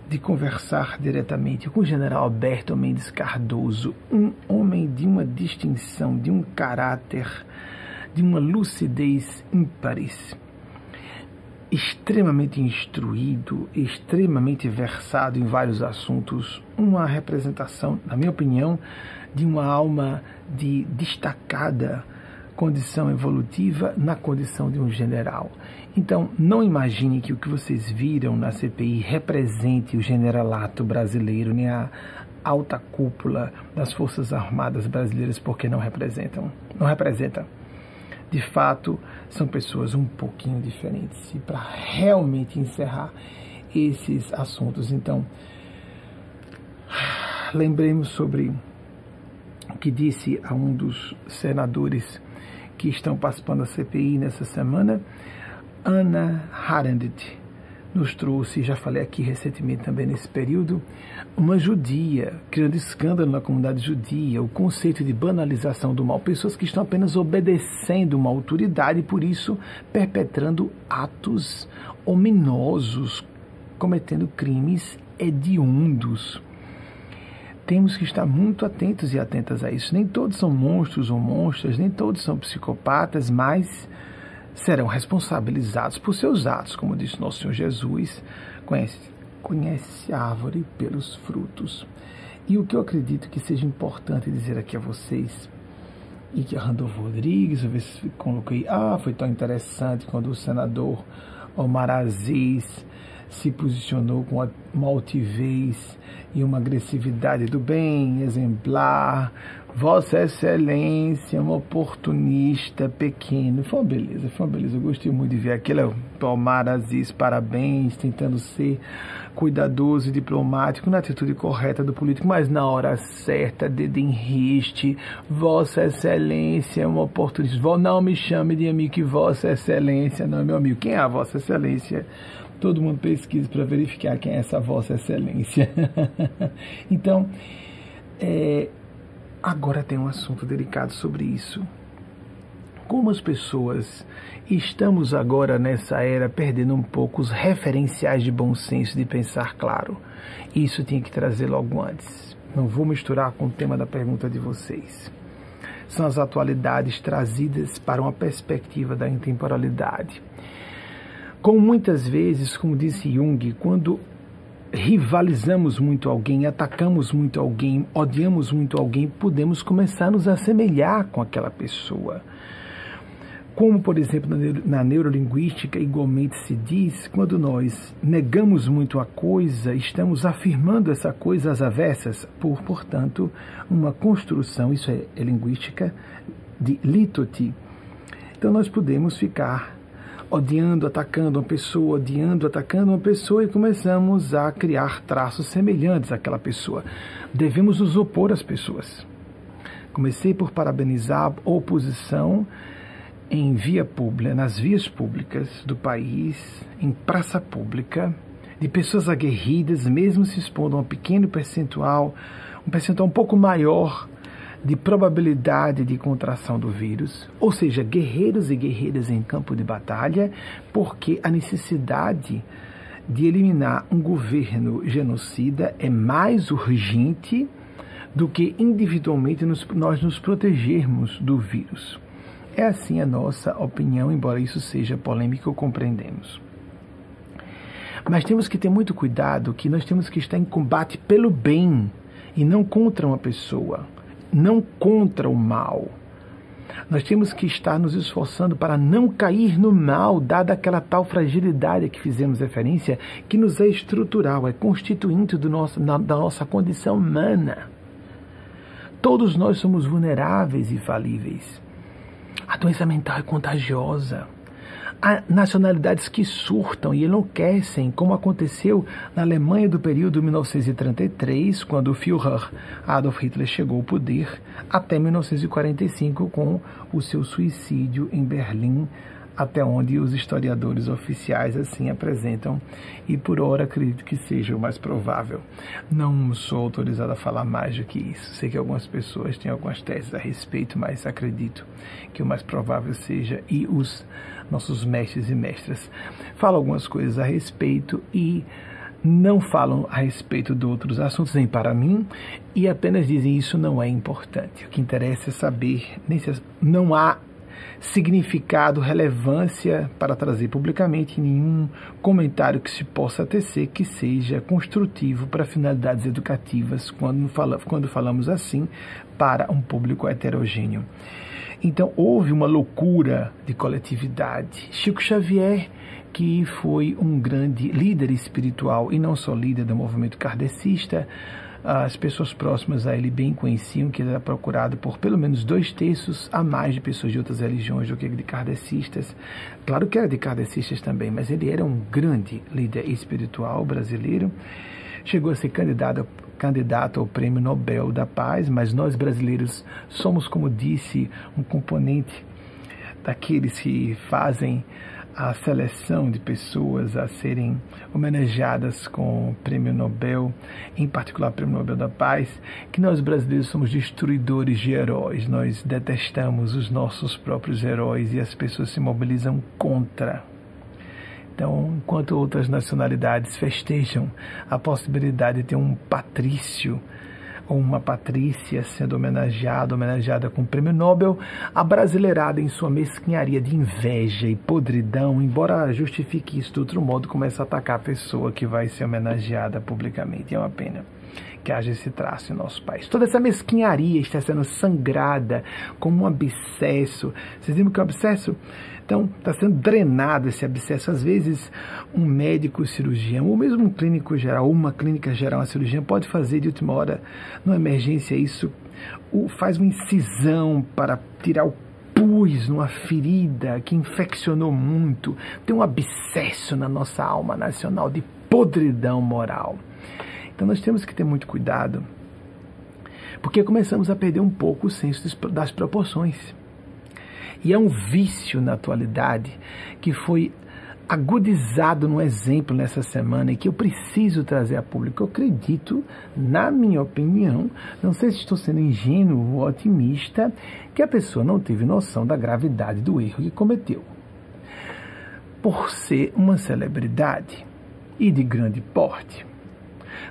[SPEAKER 1] de conversar diretamente com o general Alberto Mendes Cardoso, um homem de uma distinção, de um caráter de uma lucidez ímpares, extremamente instruído, extremamente versado em vários assuntos, uma representação, na minha opinião, de uma alma de destacada condição evolutiva na condição de um general. Então, não imagine que o que vocês viram na CPI represente o generalato brasileiro, nem a alta cúpula das Forças Armadas brasileiras, porque não representam. Não representa de fato são pessoas um pouquinho diferentes. E para realmente encerrar esses assuntos, então, lembremos sobre o que disse a um dos senadores que estão participando da CPI nessa semana, Ana Arendt nos trouxe, já falei aqui recentemente também nesse período, uma judia, criando escândalo na comunidade judia, o conceito de banalização do mal, pessoas que estão apenas obedecendo uma autoridade e por isso perpetrando atos ominosos, cometendo crimes hediondos. Temos que estar muito atentos e atentas a isso. Nem todos são monstros ou monstras, nem todos são psicopatas, mas serão responsabilizados por seus atos, como disse nosso Senhor Jesus, conhece, conhece a árvore pelos frutos. E o que eu acredito que seja importante dizer aqui a vocês, e que a Randolfo Rodrigues, eu se coloquei, ah, foi tão interessante quando o senador Omar Aziz se posicionou com uma altivez e uma agressividade do bem, exemplar. Vossa Excelência, um oportunista pequeno. Foi uma beleza, foi uma beleza. Eu gostei muito de ver aquilo. Tomar Aziz, parabéns, tentando ser cuidadoso e diplomático na atitude correta do político, mas na hora certa, dedo em riste. Vossa Excelência, um oportunista. Não me chame de amigo que Vossa Excelência não é meu amigo. Quem é a Vossa Excelência? todo mundo pesquisa para verificar quem é essa Vossa Excelência. então, é, agora tem um assunto delicado sobre isso. Como as pessoas estamos agora nessa era perdendo um pouco os referenciais de bom senso de pensar claro. Isso tinha que trazer logo antes. Não vou misturar com o tema da pergunta de vocês. São as atualidades trazidas para uma perspectiva da intemporalidade como muitas vezes, como disse Jung, quando rivalizamos muito alguém, atacamos muito alguém, odiamos muito alguém, podemos começar a nos assemelhar com aquela pessoa. Como, por exemplo, na neurolinguística, igualmente se diz, quando nós negamos muito a coisa, estamos afirmando essa coisa às avessas, por, portanto, uma construção, isso é, é linguística, de litoti. Então, nós podemos ficar odiando, atacando uma pessoa, odiando, atacando uma pessoa e começamos a criar traços semelhantes àquela pessoa. Devemos nos opor às pessoas. Comecei por parabenizar a oposição em via pública, nas vias públicas do país, em praça pública, de pessoas aguerridas, mesmo se expondo a um pequeno percentual, um percentual um pouco maior de probabilidade de contração do vírus, ou seja, guerreiros e guerreiras em campo de batalha, porque a necessidade de eliminar um governo genocida é mais urgente do que individualmente nos, nós nos protegermos do vírus. É assim a nossa opinião, embora isso seja polêmico, compreendemos. Mas temos que ter muito cuidado que nós temos que estar em combate pelo bem e não contra uma pessoa não contra o mal. Nós temos que estar nos esforçando para não cair no mal, dada aquela tal fragilidade a que fizemos referência, que nos é estrutural, é constituinte do nosso, da nossa condição humana. Todos nós somos vulneráveis e falíveis. A doença mental é contagiosa. Há nacionalidades que surtam e enlouquecem, como aconteceu na Alemanha do período 1933, quando o Führer Adolf Hitler chegou ao poder, até 1945, com o seu suicídio em Berlim, até onde os historiadores oficiais assim apresentam, e por hora acredito que seja o mais provável. Não sou autorizado a falar mais do que isso. Sei que algumas pessoas têm algumas teses a respeito, mas acredito que o mais provável seja, e os nossos mestres e mestras falam algumas coisas a respeito e não falam a respeito de outros assuntos, nem para mim, e apenas dizem isso não é importante. O que interessa é saber, não há significado, relevância para trazer publicamente nenhum comentário que se possa tecer que seja construtivo para finalidades educativas quando, fala, quando falamos assim para um público heterogêneo. Então houve uma loucura de coletividade. Chico Xavier, que foi um grande líder espiritual e não só líder do movimento kardecista, as pessoas próximas a ele bem conheciam que ele era procurado por pelo menos dois terços a mais de pessoas de outras religiões do que de kardecistas. Claro que era de kardecistas também, mas ele era um grande líder espiritual brasileiro. Chegou a ser candidato, candidato ao Prêmio Nobel da Paz, mas nós brasileiros somos, como disse, um componente daqueles que fazem a seleção de pessoas a serem homenageadas com o Prêmio Nobel, em particular o Prêmio Nobel da Paz, que nós brasileiros somos destruidores de heróis, nós detestamos os nossos próprios heróis e as pessoas se mobilizam contra. Então, enquanto outras nacionalidades festejam a possibilidade de ter um patrício ou uma Patrícia sendo homenageada, homenageada com o prêmio Nobel, a brasileirada em sua mesquinharia de inveja e podridão, embora justifique isso de outro modo, começa a atacar a pessoa que vai ser homenageada publicamente. É uma pena. que haja esse traço em nosso país. Toda essa mesquinharia está sendo sangrada como um abscesso. Vocês viram que é um abscesso? Então, está sendo drenado esse abscesso. Às vezes, um médico cirurgião, ou mesmo um clínico geral, uma clínica geral, uma cirurgiã, pode fazer de última hora, numa emergência, isso, faz uma incisão para tirar o pus numa ferida que infeccionou muito, tem um abscesso na nossa alma nacional de podridão moral. Então nós temos que ter muito cuidado, porque começamos a perder um pouco o senso das proporções. E é um vício na atualidade que foi agudizado no exemplo nessa semana e que eu preciso trazer a público. Eu acredito, na minha opinião, não sei se estou sendo ingênuo ou otimista, que a pessoa não teve noção da gravidade do erro que cometeu. Por ser uma celebridade e de grande porte,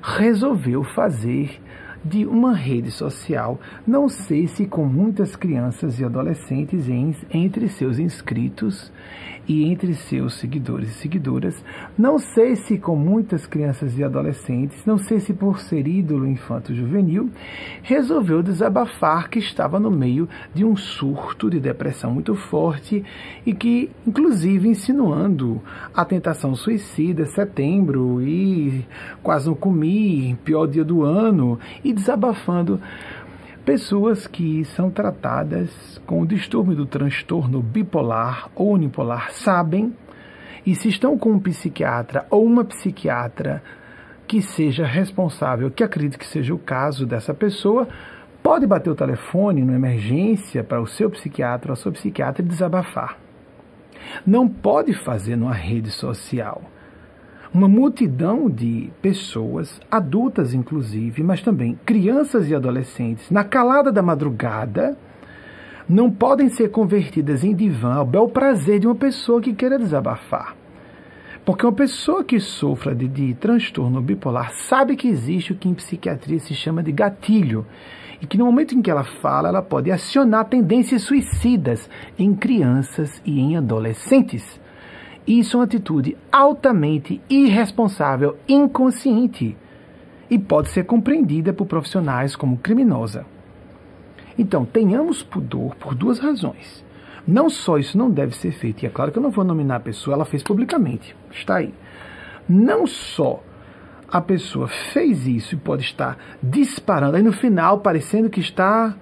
[SPEAKER 1] resolveu fazer de uma rede social, não sei se com muitas crianças e adolescentes em, entre seus inscritos e entre seus seguidores e seguidoras. Não sei se com muitas crianças e adolescentes, não sei se por ser ídolo infanto-juvenil, resolveu desabafar que estava no meio de um surto de depressão muito forte e que, inclusive, insinuando a tentação suicida, setembro e quase não comi, pior dia do ano, e desabafando Pessoas que são tratadas com o distúrbio do transtorno bipolar ou unipolar sabem, e se estão com um psiquiatra ou uma psiquiatra que seja responsável, que acredite que seja o caso dessa pessoa, pode bater o telefone numa emergência para o seu psiquiatra ou a sua psiquiatra e desabafar. Não pode fazer numa rede social uma multidão de pessoas, adultas inclusive, mas também crianças e adolescentes, na calada da madrugada, não podem ser convertidas em divã ao bel prazer de uma pessoa que queira desabafar. Porque uma pessoa que sofra de, de transtorno bipolar sabe que existe o que em psiquiatria se chama de gatilho e que no momento em que ela fala, ela pode acionar tendências suicidas em crianças e em adolescentes. Isso é uma atitude altamente irresponsável, inconsciente e pode ser compreendida por profissionais como criminosa. Então, tenhamos pudor por duas razões. Não só isso não deve ser feito, e é claro que eu não vou nominar a pessoa, ela fez publicamente, está aí. Não só a pessoa fez isso e pode estar disparando, aí no final parecendo que está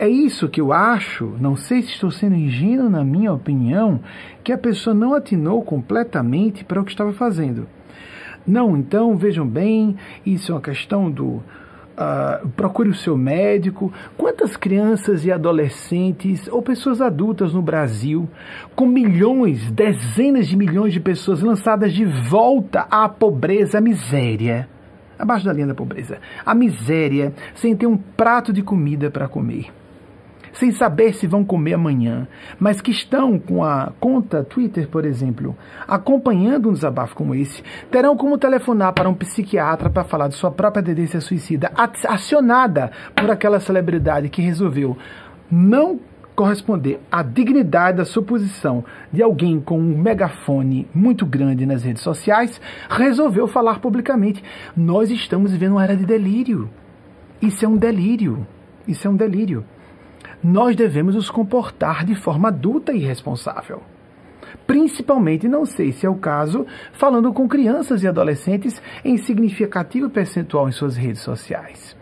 [SPEAKER 1] é isso que eu acho, não sei se estou sendo ingênuo na minha opinião, que a pessoa não atinou completamente para o que estava fazendo. Não, então vejam bem, isso é uma questão do. Uh, procure o seu médico. Quantas crianças e adolescentes ou pessoas adultas no Brasil, com milhões, dezenas de milhões de pessoas lançadas de volta à pobreza, à miséria, abaixo da linha da pobreza, a miséria, sem ter um prato de comida para comer sem saber se vão comer amanhã, mas que estão com a conta Twitter, por exemplo, acompanhando um desabafo como esse, terão como telefonar para um psiquiatra para falar de sua própria tendência suicida, acionada por aquela celebridade que resolveu não corresponder à dignidade da suposição de alguém com um megafone muito grande nas redes sociais, resolveu falar publicamente. Nós estamos vivendo uma era de delírio. Isso é um delírio. Isso é um delírio nós devemos nos comportar de forma adulta e responsável. Principalmente, não sei se é o caso, falando com crianças e adolescentes em significativo percentual em suas redes sociais.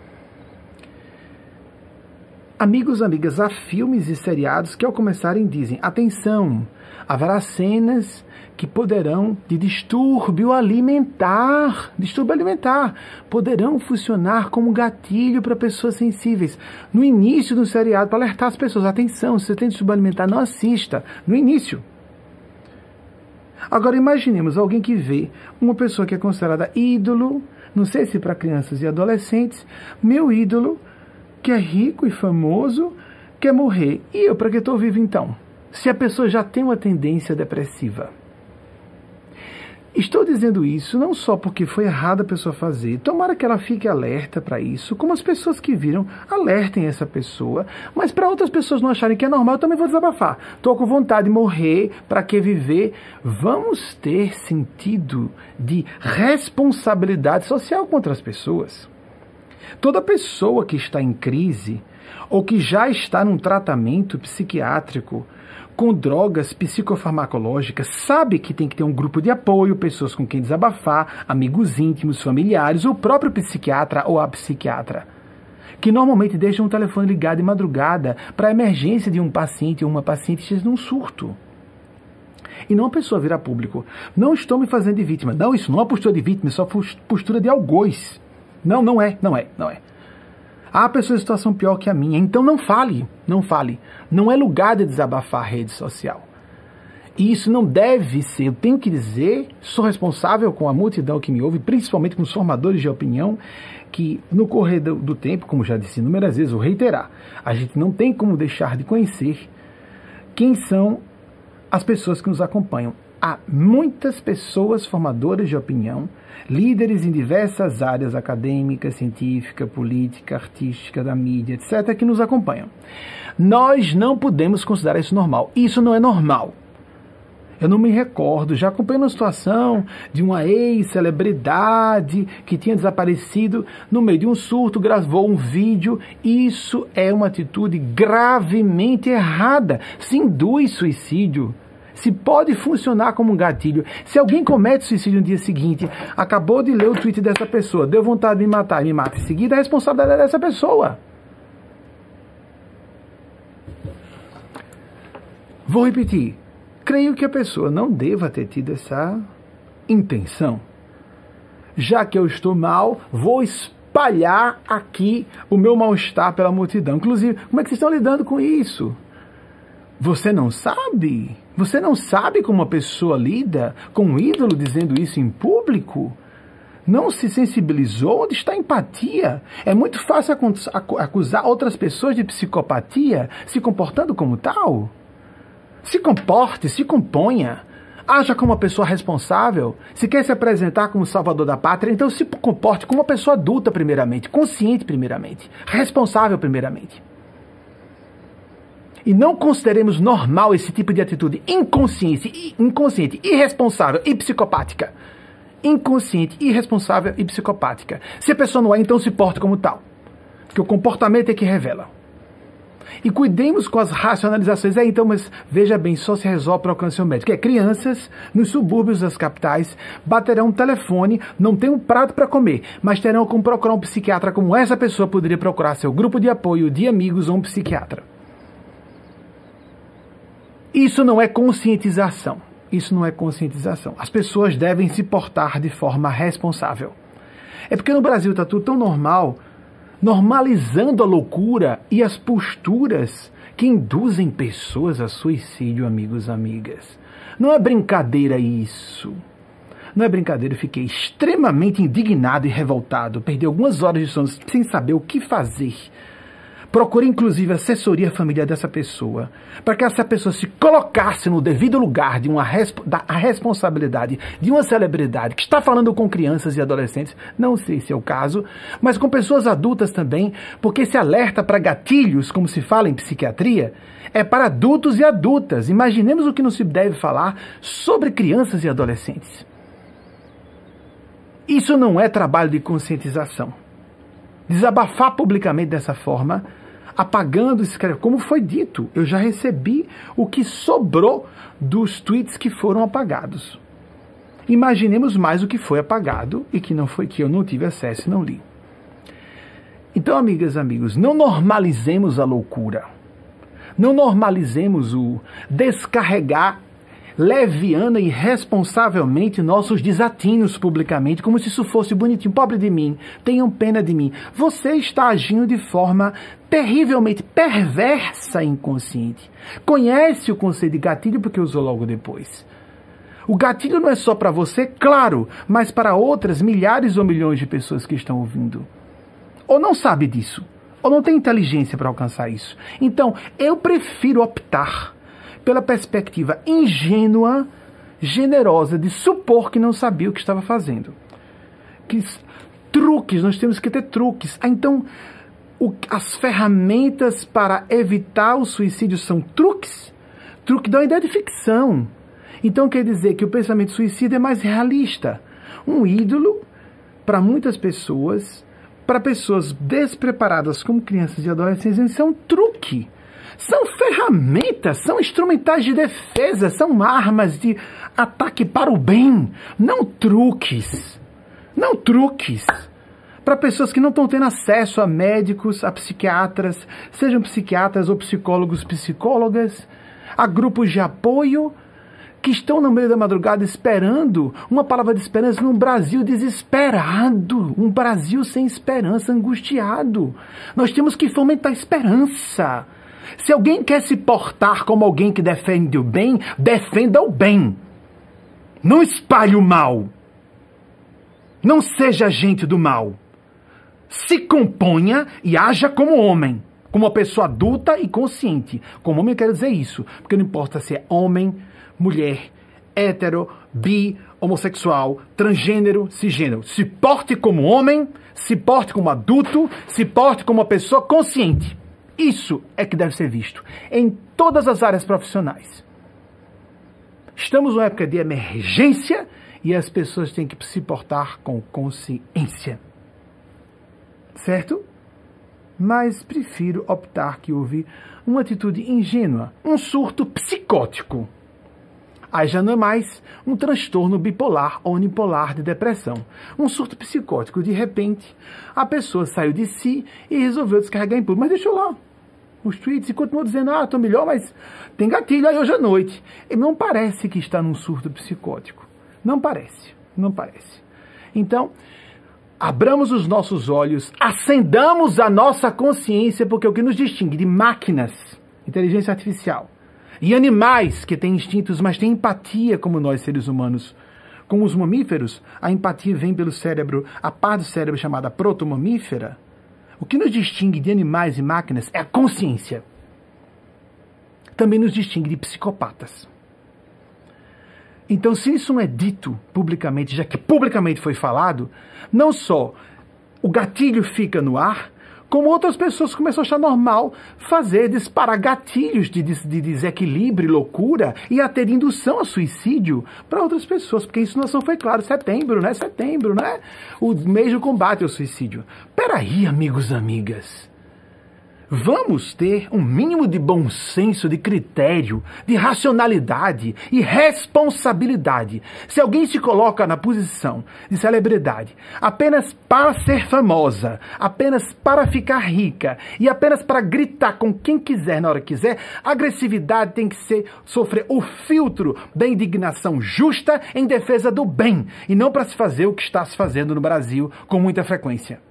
[SPEAKER 1] Amigos, amigas, há filmes e seriados que ao começarem dizem: atenção, haverá cenas que poderão, de distúrbio alimentar, distúrbio alimentar, poderão funcionar como gatilho para pessoas sensíveis. No início do seriado, para alertar as pessoas, atenção, se você tem distúrbio alimentar, não assista, no início. Agora imaginemos alguém que vê uma pessoa que é considerada ídolo, não sei se para crianças e adolescentes, meu ídolo, que é rico e famoso, quer morrer. E eu, para que estou vivo então? Se a pessoa já tem uma tendência depressiva. Estou dizendo isso não só porque foi errado a pessoa fazer, tomara que ela fique alerta para isso, como as pessoas que viram alertem essa pessoa, mas para outras pessoas não acharem que é normal, eu também vou desabafar. Estou com vontade de morrer, para que viver? Vamos ter sentido de responsabilidade social contra as pessoas. Toda pessoa que está em crise ou que já está num tratamento psiquiátrico com drogas psicofarmacológicas sabe que tem que ter um grupo de apoio, pessoas com quem desabafar, amigos íntimos, familiares, o próprio psiquiatra ou a psiquiatra, que normalmente deixam o telefone ligado de madrugada para a emergência de um paciente ou uma paciente num surto. E não a pessoa virar público. Não estou me fazendo de vítima. Não, isso não é postura de vítima, é postura de algoz. Não, não é, não é, não é. Há pessoas em situação pior que a minha, então não fale, não fale. Não é lugar de desabafar a rede social. E isso não deve ser, eu tenho que dizer, sou responsável com a multidão que me ouve, principalmente com os formadores de opinião, que no correr do, do tempo, como já disse inúmeras vezes, vou reiterar, a gente não tem como deixar de conhecer quem são as pessoas que nos acompanham. Há muitas pessoas formadoras de opinião, líderes em diversas áreas acadêmicas, científica, política, artística, da mídia, etc., que nos acompanham. Nós não podemos considerar isso normal. Isso não é normal. Eu não me recordo, já acompanhei uma situação de uma ex-celebridade que tinha desaparecido no meio de um surto, gravou um vídeo. Isso é uma atitude gravemente errada. Se induz suicídio se pode funcionar como um gatilho. Se alguém comete suicídio no dia seguinte, acabou de ler o tweet dessa pessoa, deu vontade de me matar e me mata em seguida, a responsabilidade é dessa pessoa. Vou repetir. Creio que a pessoa não deva ter tido essa intenção. Já que eu estou mal, vou espalhar aqui o meu mal-estar pela multidão. Inclusive, como é que vocês estão lidando com isso? Você não sabe? Você não sabe como uma pessoa lida com um ídolo dizendo isso em público? Não se sensibilizou? Onde está a empatia? É muito fácil acusar outras pessoas de psicopatia se comportando como tal. Se comporte, se componha. Haja como uma pessoa responsável. Se quer se apresentar como salvador da pátria, então se comporte como uma pessoa adulta, primeiramente, consciente, primeiramente, responsável, primeiramente. E não consideremos normal esse tipo de atitude inconsciente, inconsciente, irresponsável e psicopática. Inconsciente, irresponsável e psicopática. Se a pessoa não é, então se porta como tal. Porque o comportamento é que revela. E cuidemos com as racionalizações. É, então, mas veja bem, só se resolve para alcance médico. É, crianças nos subúrbios das capitais baterão um telefone, não tem um prato para comer, mas terão como procurar um psiquiatra como essa pessoa poderia procurar seu grupo de apoio de amigos ou um psiquiatra. Isso não é conscientização. Isso não é conscientização. As pessoas devem se portar de forma responsável. É porque no Brasil está tudo tão normal, normalizando a loucura e as posturas que induzem pessoas a suicídio, amigos, amigas. Não é brincadeira isso. Não é brincadeira, eu fiquei extremamente indignado e revoltado. Perdi algumas horas de sono sem saber o que fazer Procure inclusive assessoria familiar dessa pessoa, para que essa pessoa se colocasse no devido lugar de uma da, a responsabilidade de uma celebridade que está falando com crianças e adolescentes, não sei se é o caso, mas com pessoas adultas também, porque esse alerta para gatilhos, como se fala em psiquiatria, é para adultos e adultas. Imaginemos o que não se deve falar sobre crianças e adolescentes. Isso não é trabalho de conscientização. Desabafar publicamente dessa forma apagando, escrevendo. Como foi dito, eu já recebi o que sobrou dos tweets que foram apagados. Imaginemos mais o que foi apagado e que não foi que eu não tive acesso e não li. Então, amigas, amigos, não normalizemos a loucura. Não normalizemos o descarregar leviana e responsavelmente nossos desatinos publicamente, como se isso fosse bonitinho. Pobre de mim, tenham pena de mim. Você está agindo de forma terrivelmente perversa inconsciente. Conhece o conceito de gatilho porque usou logo depois. O gatilho não é só para você, claro, mas para outras milhares ou milhões de pessoas que estão ouvindo. Ou não sabe disso, ou não tem inteligência para alcançar isso. Então, eu prefiro optar pela perspectiva ingênua, generosa de supor que não sabia o que estava fazendo. Que truques, nós temos que ter truques. Ah, então, o, as ferramentas para evitar o suicídio são truques? Truque dá uma ideia de ficção. Então quer dizer que o pensamento suicida é mais realista. Um ídolo, para muitas pessoas, para pessoas despreparadas como crianças e adolescentes, isso é um truque. São ferramentas, são instrumentais de defesa, são armas de ataque para o bem, não truques. Não truques. Para pessoas que não estão tendo acesso a médicos, a psiquiatras, sejam psiquiatras ou psicólogos, psicólogas, a grupos de apoio que estão no meio da madrugada esperando uma palavra de esperança num Brasil desesperado, um Brasil sem esperança, angustiado. Nós temos que fomentar esperança. Se alguém quer se portar como alguém que defende o bem, defenda o bem. Não espalhe o mal. Não seja agente do mal. Se componha e haja como homem, como uma pessoa adulta e consciente. Como homem eu quero dizer isso, porque não importa se é homem, mulher, hétero, bi, homossexual, transgênero, cisgênero. Se porte como homem, se porte como adulto, se porte como uma pessoa consciente. Isso é que deve ser visto em todas as áreas profissionais. Estamos numa época de emergência e as pessoas têm que se portar com consciência. Certo? Mas prefiro optar que houve uma atitude ingênua, um surto psicótico. Aí já não é mais um transtorno bipolar ou unipolar de depressão. Um surto psicótico. De repente, a pessoa saiu de si e resolveu descarregar em público. Mas deixou lá os tweets e continuou dizendo, ah, estou melhor, mas tem gatilho aí hoje à noite. E não parece que está num surto psicótico. Não parece, não parece. Então, abramos os nossos olhos, acendamos a nossa consciência, porque o que nos distingue de máquinas, inteligência artificial, e animais que têm instintos, mas têm empatia como nós seres humanos, com os mamíferos, a empatia vem pelo cérebro, a parte do cérebro chamada protomamífera, o que nos distingue de animais e máquinas é a consciência. Também nos distingue de psicopatas. Então, se isso não é dito publicamente, já que publicamente foi falado, não só o gatilho fica no ar, como outras pessoas começam a achar normal fazer disparar gatilhos de, de desequilíbrio, loucura e a ter indução a suicídio para outras pessoas, porque isso não foi claro, setembro, né? Setembro, né? O mês do combate ao suicídio. Peraí, amigos amigas. Vamos ter um mínimo de bom senso, de critério, de racionalidade e responsabilidade. Se alguém se coloca na posição de celebridade apenas para ser famosa, apenas para ficar rica e apenas para gritar com quem quiser na hora que quiser, agressividade tem que ser sofrer o filtro da indignação justa em defesa do bem e não para se fazer o que está se fazendo no Brasil com muita frequência.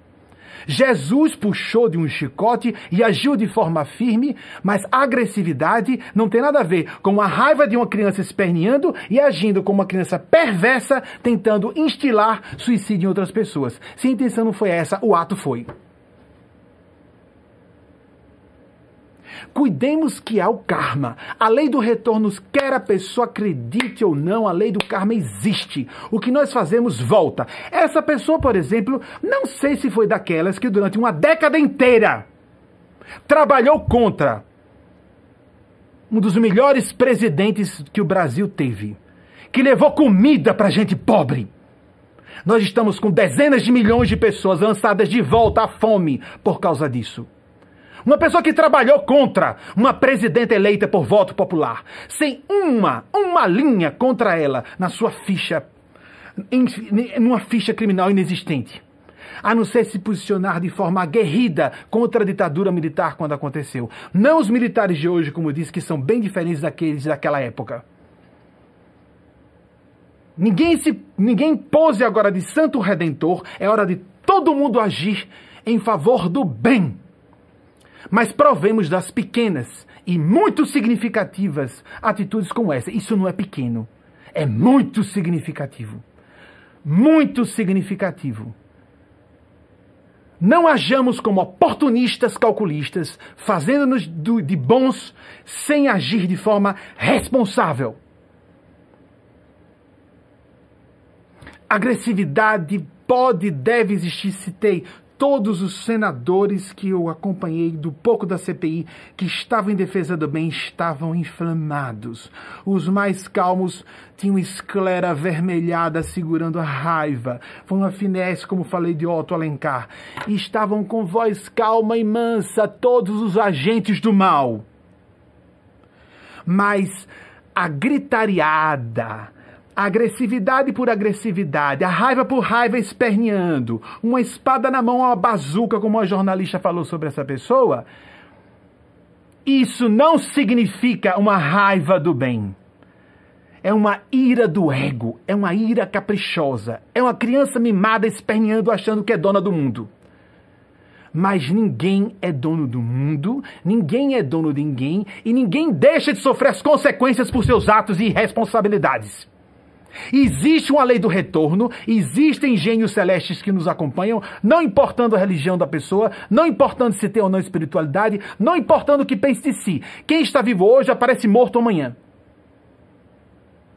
[SPEAKER 1] Jesus puxou de um chicote e agiu de forma firme, mas agressividade não tem nada a ver com a raiva de uma criança esperneando e agindo como uma criança perversa, tentando instilar suicídio em outras pessoas. Se a intenção não foi essa, o ato foi. Cuidemos que há o karma. A lei do retorno, quer a pessoa acredite ou não, a lei do karma existe. O que nós fazemos volta. Essa pessoa, por exemplo, não sei se foi daquelas que durante uma década inteira trabalhou contra um dos melhores presidentes que o Brasil teve, que levou comida para gente pobre. Nós estamos com dezenas de milhões de pessoas lançadas de volta à fome por causa disso. Uma pessoa que trabalhou contra uma presidenta eleita por voto popular, sem uma, uma linha contra ela na sua ficha, em, numa ficha criminal inexistente. A não ser se posicionar de forma aguerrida contra a ditadura militar quando aconteceu. Não os militares de hoje, como disse, que são bem diferentes daqueles daquela época. Ninguém se, ninguém pose agora de santo redentor. É hora de todo mundo agir em favor do bem mas provemos das pequenas e muito significativas atitudes como essa. Isso não é pequeno, é muito significativo. Muito significativo. Não hajamos como oportunistas calculistas, fazendo-nos de bons sem agir de forma responsável. Agressividade pode e deve existir, citei todos os senadores que eu acompanhei do pouco da CPI que estavam em defesa do bem estavam inflamados. Os mais calmos tinham esclera avermelhada segurando a raiva. Foi uma finesse, como falei de Otto Alencar. E estavam com voz calma e mansa todos os agentes do mal. Mas a gritariada, agressividade por agressividade, a raiva por raiva esperneando, uma espada na mão, uma bazuca, como a jornalista falou sobre essa pessoa, isso não significa uma raiva do bem. É uma ira do ego, é uma ira caprichosa, é uma criança mimada esperneando achando que é dona do mundo. Mas ninguém é dono do mundo, ninguém é dono de ninguém e ninguém deixa de sofrer as consequências por seus atos e irresponsabilidades. Existe uma lei do retorno, existem gênios celestes que nos acompanham, não importando a religião da pessoa, não importando se tem ou não espiritualidade, não importando o que pense de si. Quem está vivo hoje aparece morto amanhã.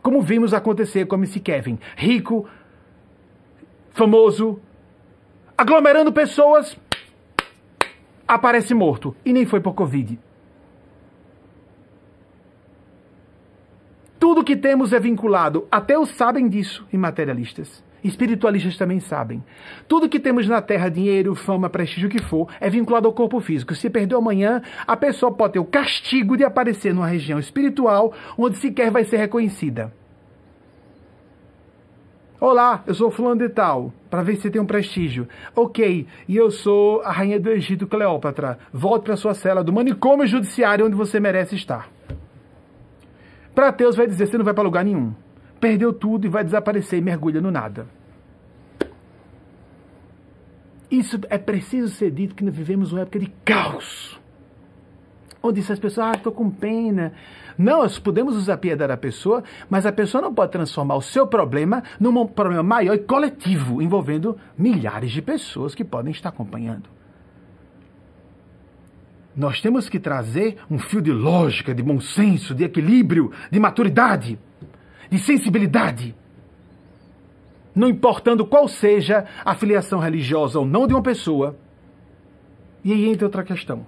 [SPEAKER 1] Como vimos acontecer com esse Kevin, rico, famoso, aglomerando pessoas, aparece morto e nem foi por Covid. Tudo que temos é vinculado, até os sabem disso, e materialistas. Espiritualistas também sabem. Tudo que temos na Terra, dinheiro, fama, prestígio, o que for, é vinculado ao corpo físico. Se perdeu amanhã, a pessoa pode ter o castigo de aparecer numa região espiritual onde sequer vai ser reconhecida. Olá, eu sou fulano de tal, para ver se tem um prestígio. Ok, e eu sou a rainha do Egito, Cleópatra. Volte para sua cela do manicômio judiciário onde você merece estar. Para vai dizer, você não vai para lugar nenhum. Perdeu tudo e vai desaparecer e mergulha no nada. Isso é preciso ser dito que nós vivemos uma época de caos. Onde as pessoas, ah, estou com pena. Não, nós podemos usar a piedade da pessoa, mas a pessoa não pode transformar o seu problema num problema maior e coletivo, envolvendo milhares de pessoas que podem estar acompanhando. Nós temos que trazer um fio de lógica, de bom senso, de equilíbrio, de maturidade, de sensibilidade. Não importando qual seja a filiação religiosa ou não de uma pessoa. E aí entra outra questão.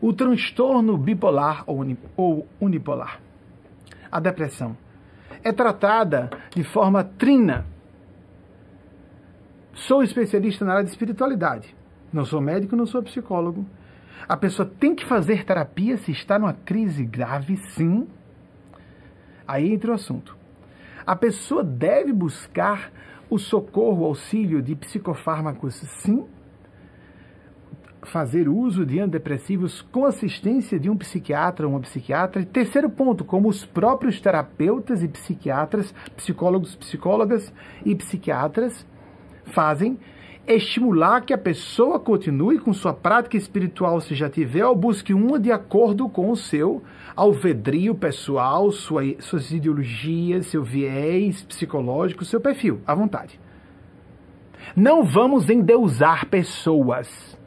[SPEAKER 1] O transtorno bipolar ou unipolar, a depressão, é tratada de forma trina. Sou especialista na área de espiritualidade. Não sou médico, não sou psicólogo a pessoa tem que fazer terapia se está numa crise grave, sim. Aí entra o assunto. A pessoa deve buscar o socorro, o auxílio de psicofármacos, sim. Fazer uso de antidepressivos com assistência de um psiquiatra ou uma psiquiatra. E terceiro ponto, como os próprios terapeutas e psiquiatras, psicólogos, psicólogas e psiquiatras fazem estimular que a pessoa continue com sua prática espiritual se já tiver, ou busque uma de acordo com o seu alvedrio pessoal, sua, suas ideologias, seu viés psicológico, seu perfil, à vontade. Não vamos endeusar pessoas.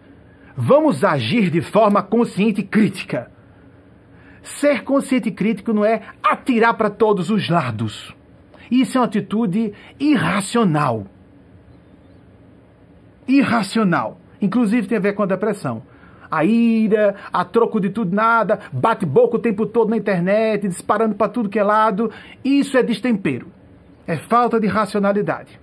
[SPEAKER 1] Vamos agir de forma consciente e crítica. Ser consciente e crítico não é atirar para todos os lados. Isso é uma atitude irracional irracional. Inclusive tem a ver com a depressão. A ira, a troco de tudo nada, bate boca o tempo todo na internet, disparando para tudo que é lado. Isso é destempero. É falta de racionalidade.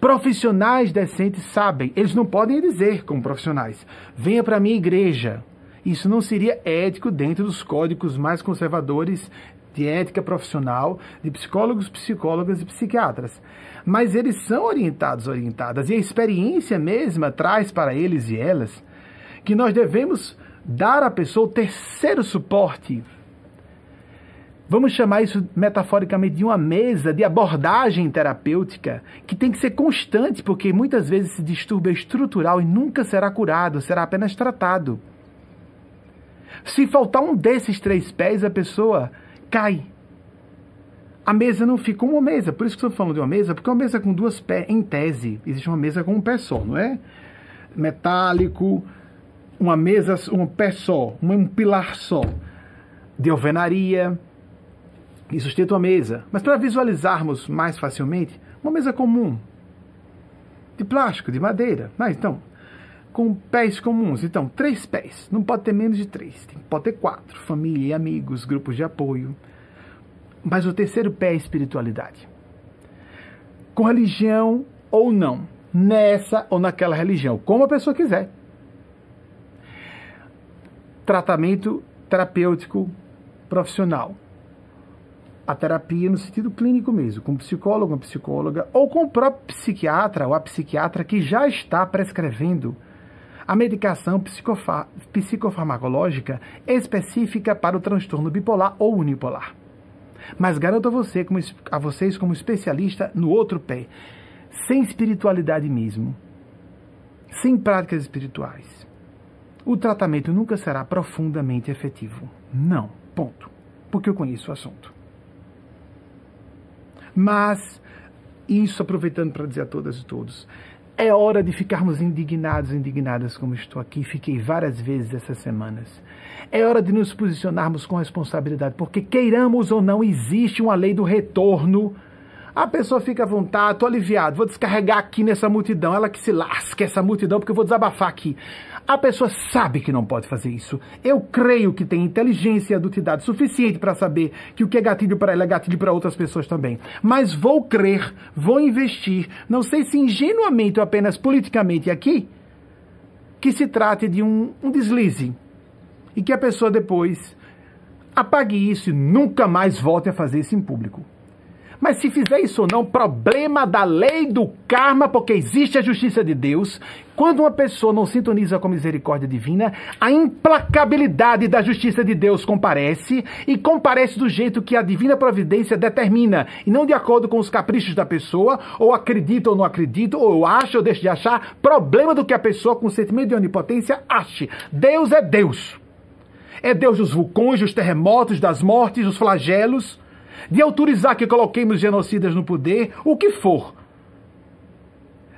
[SPEAKER 1] Profissionais decentes sabem, eles não podem dizer como profissionais: venha para a minha igreja. Isso não seria ético dentro dos códigos mais conservadores de ética profissional de psicólogos, psicólogas e psiquiatras mas eles são orientados, orientadas, e a experiência mesma traz para eles e elas que nós devemos dar à pessoa o terceiro suporte. Vamos chamar isso metaforicamente de uma mesa de abordagem terapêutica que tem que ser constante, porque muitas vezes esse distúrbio é estrutural e nunca será curado, será apenas tratado. Se faltar um desses três pés, a pessoa cai a mesa não fica uma mesa. Por isso que estou falando de uma mesa, porque uma mesa com duas pés, em tese, existe uma mesa com um pé só, não é? Metálico, uma mesa, um pé só, um pilar só, de alvenaria, e sustenta uma mesa. Mas para visualizarmos mais facilmente, uma mesa comum. de plástico, de madeira. Mas então, com pés comuns. Então, três pés. Não pode ter menos de três. Pode ter quatro. Família amigos, grupos de apoio. Mas o terceiro pé é espiritualidade. Com religião ou não. Nessa ou naquela religião. Como a pessoa quiser. Tratamento terapêutico profissional a terapia no sentido clínico mesmo, com psicólogo, uma psicóloga, ou com o próprio psiquiatra ou a psiquiatra que já está prescrevendo a medicação psicofarmacológica específica para o transtorno bipolar ou unipolar. Mas garanto a, você, como, a vocês, como especialista, no outro pé, sem espiritualidade mesmo, sem práticas espirituais, o tratamento nunca será profundamente efetivo. Não. Ponto. Porque eu conheço o assunto. Mas, isso aproveitando para dizer a todas e todos, é hora de ficarmos indignados indignadas como estou aqui, fiquei várias vezes essas semanas. É hora de nos posicionarmos com responsabilidade, porque queiramos ou não, existe uma lei do retorno. A pessoa fica à vontade, estou aliviado, vou descarregar aqui nessa multidão, ela que se lasque essa multidão, porque eu vou desabafar aqui. A pessoa sabe que não pode fazer isso. Eu creio que tem inteligência e adultidade suficiente para saber que o que é gatilho para ela é gatilho para outras pessoas também. Mas vou crer, vou investir, não sei se ingenuamente ou apenas politicamente aqui, que se trate de um, um deslize. E que a pessoa depois apague isso e nunca mais volte a fazer isso em público. Mas se fizer isso ou não, problema da lei do karma, porque existe a justiça de Deus. Quando uma pessoa não sintoniza com a misericórdia divina, a implacabilidade da justiça de Deus comparece e comparece do jeito que a divina providência determina, e não de acordo com os caprichos da pessoa, ou acredita ou não acredita, ou acha ou deixa de achar, problema do que a pessoa com sentimento de onipotência ache. Deus é Deus. É Deus dos vulcões, dos terremotos, das mortes, dos flagelos de autorizar que coloquemos genocidas no poder, o que for.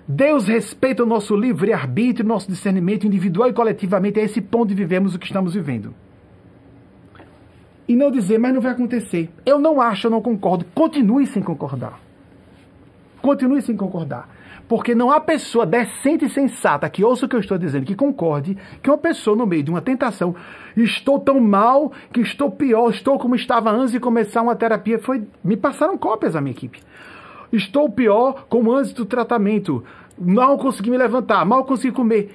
[SPEAKER 1] Deus respeita o nosso livre-arbítrio, nosso discernimento individual e coletivamente. É esse ponto de vivemos o que estamos vivendo. E não dizer, mas não vai acontecer. Eu não acho, eu não concordo. Continue sem concordar. Continue sem concordar. Porque não há pessoa decente e sensata que ouça o que eu estou dizendo, que concorde, que uma pessoa no meio de uma tentação, estou tão mal que estou pior, estou como estava antes de começar uma terapia. Foi, me passaram cópias a minha equipe. Estou pior como antes do tratamento. Mal consegui me levantar, mal consegui comer.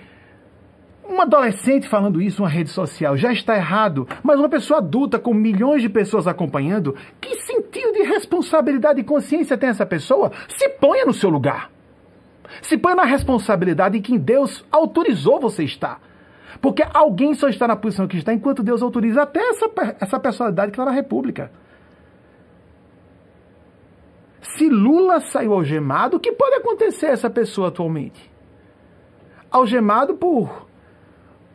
[SPEAKER 1] Um adolescente falando isso numa rede social já está errado, mas uma pessoa adulta com milhões de pessoas acompanhando, que sentido de responsabilidade e consciência tem essa pessoa? Se ponha no seu lugar. Se põe na responsabilidade em que Deus autorizou você estar. Porque alguém só está na posição que está enquanto Deus autoriza até essa, essa personalidade que está na República. Se Lula saiu algemado, o que pode acontecer a essa pessoa atualmente? Algemado por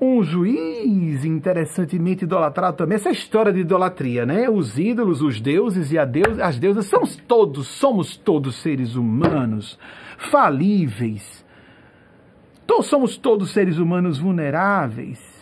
[SPEAKER 1] um juiz interessantemente idolatrado também. Essa história de idolatria, né? Os ídolos, os deuses e deus, as deusas, somos todos, somos todos seres humanos falíveis. Todos somos todos seres humanos vulneráveis.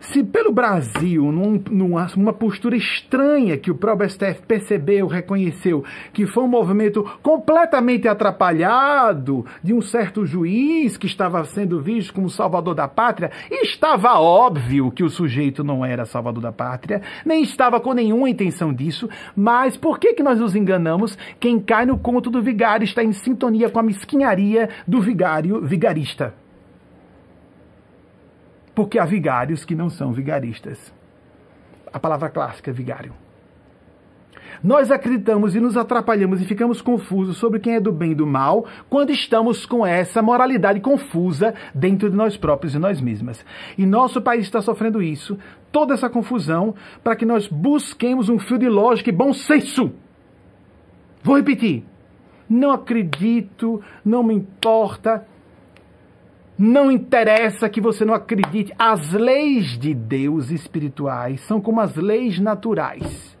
[SPEAKER 1] Se pelo Brasil, num, numa postura estranha que o próprio STF percebeu, reconheceu, que foi um movimento completamente atrapalhado de um certo juiz que estava sendo visto como salvador da pátria, estava óbvio que o sujeito não era salvador da pátria, nem estava com nenhuma intenção disso, mas por que, que nós nos enganamos? Quem cai no conto do vigário está em sintonia com a mesquinharia do vigário vigarista porque há vigários que não são vigaristas. A palavra clássica é vigário. Nós acreditamos e nos atrapalhamos e ficamos confusos sobre quem é do bem e do mal quando estamos com essa moralidade confusa dentro de nós próprios e nós mesmas. E nosso país está sofrendo isso, toda essa confusão, para que nós busquemos um fio de lógica e bom senso. Vou repetir. Não acredito, não me importa, não interessa que você não acredite. As leis de Deus espirituais são como as leis naturais.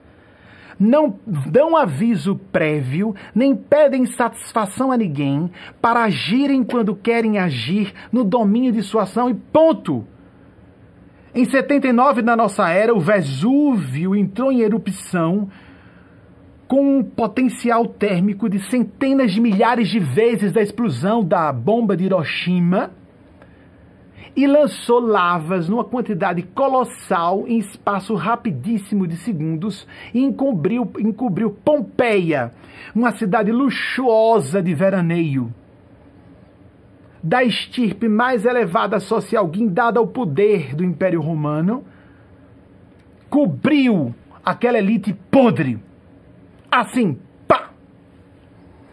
[SPEAKER 1] Não dão aviso prévio, nem pedem satisfação a ninguém para agirem quando querem agir no domínio de sua ação e ponto. Em 79 da nossa era, o Vesúvio entrou em erupção com um potencial térmico de centenas de milhares de vezes da explosão da bomba de Hiroshima e lançou lavas numa quantidade colossal em espaço rapidíssimo de segundos e encobriu, encobriu Pompeia, uma cidade luxuosa de veraneio. Da estirpe mais elevada social guindada ao poder do Império Romano, cobriu aquela elite podre. Assim,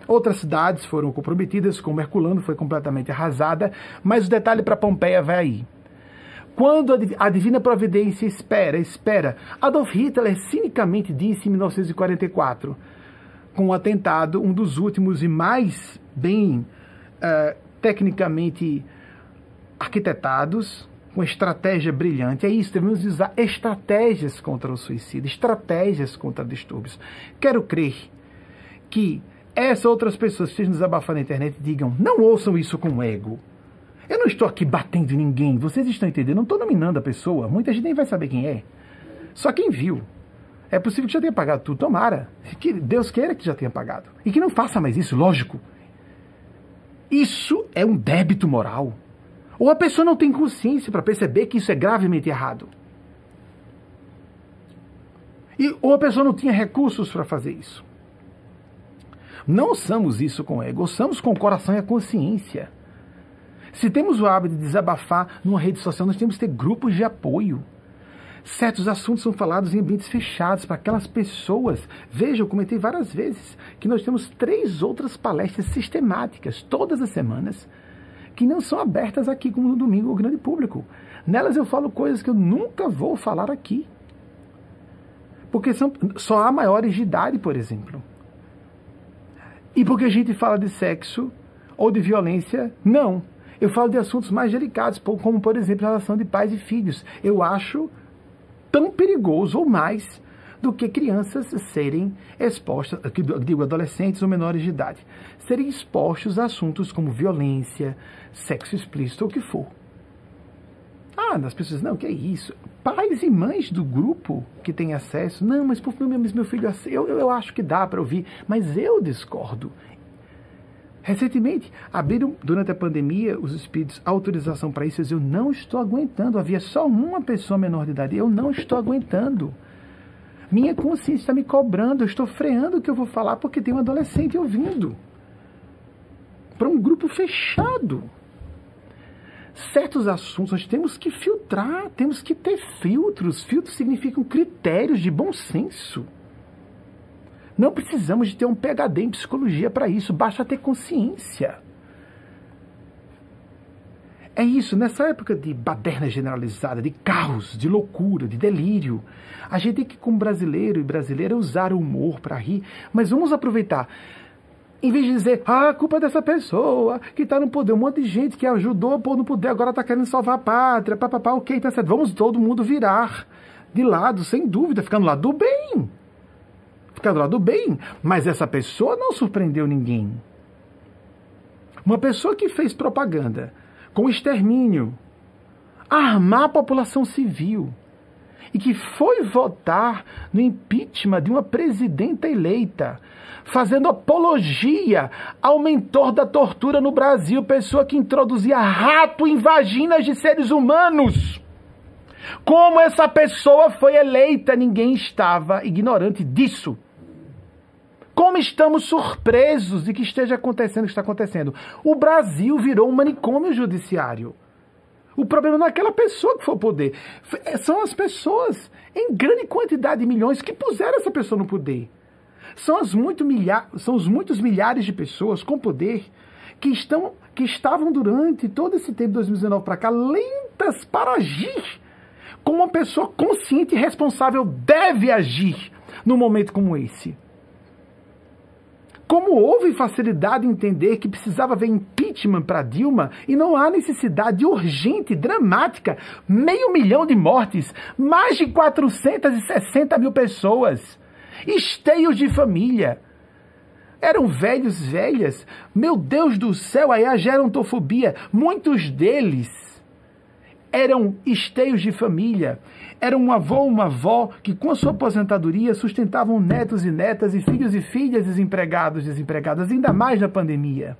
[SPEAKER 1] Outras cidades foram comprometidas, como Herculano foi completamente arrasada, mas o detalhe para Pompeia vai aí. Quando a divina providência espera, espera, Adolf Hitler cinicamente disse em 1944, com o um atentado, um dos últimos e mais bem uh, tecnicamente arquitetados, com estratégia brilhante. É isso, devemos usar estratégias contra o suicídio, estratégias contra distúrbios. Quero crer que essas outras pessoas que estejam desabafando na internet digam: não ouçam isso com ego. Eu não estou aqui batendo em ninguém, vocês estão entendendo? Não estou nominando a pessoa, muita gente nem vai saber quem é. Só quem viu. É possível que já tenha pagado tudo, tomara. Que Deus queira que já tenha pagado. E que não faça mais isso, lógico. Isso é um débito moral. Ou a pessoa não tem consciência para perceber que isso é gravemente errado. E, ou a pessoa não tinha recursos para fazer isso. Não ouçamos isso com ego, ouçamos com o coração e a consciência. Se temos o hábito de desabafar numa rede social, nós temos que ter grupos de apoio. Certos assuntos são falados em ambientes fechados para aquelas pessoas. Veja, eu comentei várias vezes que nós temos três outras palestras sistemáticas todas as semanas que não são abertas aqui como no domingo ao grande público. Nelas eu falo coisas que eu nunca vou falar aqui. Porque são, só há maiores de idade, por exemplo. E porque a gente fala de sexo ou de violência, não. Eu falo de assuntos mais delicados, como, por exemplo, a relação de pais e filhos. Eu acho tão perigoso ou mais do que crianças serem expostas, digo, adolescentes ou menores de idade, serem expostos a assuntos como violência, sexo explícito ou o que for. Ah, as pessoas, não, que é isso? Pais e mães do grupo que têm acesso, não, mas, mas meu filho, eu, eu acho que dá para ouvir, mas eu discordo. Recentemente, abriram durante a pandemia os espíritos autorização para isso, eu não estou aguentando. Havia só uma pessoa menor de idade, eu não estou aguentando. Minha consciência está me cobrando, eu estou freando o que eu vou falar porque tem um adolescente ouvindo. Para um grupo fechado certos assuntos nós temos que filtrar, temos que ter filtros. Filtros significam critérios de bom senso. Não precisamos de ter um PhD em psicologia para isso, basta ter consciência. É isso, nessa época de baderna generalizada, de caos, de loucura, de delírio, a gente tem que, como brasileiro e brasileira, usar o humor para rir, mas vamos aproveitar em vez de dizer, ah, culpa é dessa pessoa que está no poder, um monte de gente que ajudou a pôr no poder, agora está querendo salvar a pátria, papapá, ok, tá certo. Vamos todo mundo virar de lado, sem dúvida, ficar no lado do bem. Ficar do lado do bem. Mas essa pessoa não surpreendeu ninguém. Uma pessoa que fez propaganda com extermínio, armar a população civil e que foi votar no impeachment de uma presidenta eleita fazendo apologia ao mentor da tortura no Brasil, pessoa que introduzia rato em vaginas de seres humanos. Como essa pessoa foi eleita, ninguém estava ignorante disso. Como estamos surpresos de que esteja acontecendo o que está acontecendo. O Brasil virou um manicômio judiciário. O problema não é aquela pessoa que foi ao poder. São as pessoas, em grande quantidade de milhões, que puseram essa pessoa no poder. São, as muito milha são os muitos milhares de pessoas com poder que, estão, que estavam durante todo esse tempo de 2019 para cá lentas para agir como uma pessoa consciente e responsável deve agir num momento como esse. Como houve facilidade em entender que precisava haver impeachment para Dilma e não há necessidade urgente, dramática, meio milhão de mortes, mais de 460 mil pessoas esteios de família. Eram velhos, velhas. Meu Deus do céu, aí a gerontofobia. Muitos deles eram esteios de família, era um avô uma avó que, com a sua aposentadoria, sustentavam netos e netas e filhos e filhas desempregados desempregadas, ainda mais na pandemia.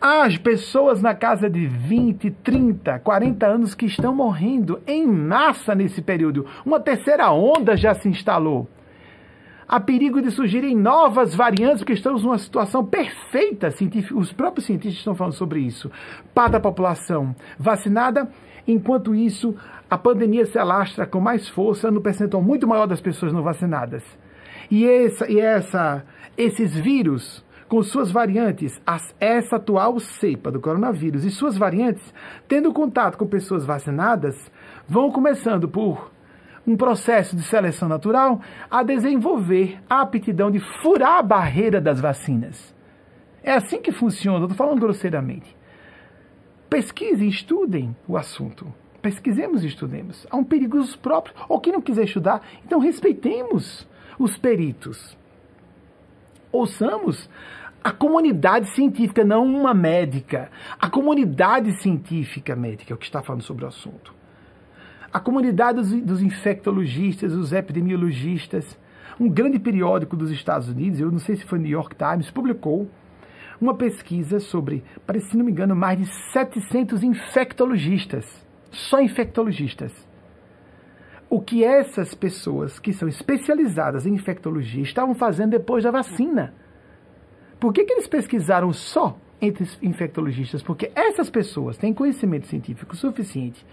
[SPEAKER 1] As pessoas na casa de 20, 30, 40 anos que estão morrendo em massa nesse período. Uma terceira onda já se instalou. Há perigo de surgirem novas variantes, porque estamos numa situação perfeita. Os próprios cientistas estão falando sobre isso. Para a população vacinada, enquanto isso, a pandemia se alastra com mais força no percentual muito maior das pessoas não vacinadas. E, essa, e essa, esses vírus com suas variantes, essa atual cepa do coronavírus e suas variantes, tendo contato com pessoas vacinadas, vão começando por um processo de seleção natural a desenvolver a aptidão de furar a barreira das vacinas. É assim que funciona, estou falando grosseiramente. Pesquisem, estudem o assunto. Pesquisemos e estudemos. Há um perigo próprio. Ou quem não quiser estudar, então respeitemos os peritos. Ouçamos a comunidade científica, não uma médica. A comunidade científica médica é o que está falando sobre o assunto. A comunidade dos, dos infectologistas, os epidemiologistas. Um grande periódico dos Estados Unidos, eu não sei se foi New York Times, publicou uma pesquisa sobre, parece, se não me engano, mais de 700 infectologistas. Só infectologistas. O que essas pessoas que são especializadas em infectologia estavam fazendo depois da vacina? Por que, que eles pesquisaram só entre infectologistas? Porque essas pessoas têm conhecimento científico suficiente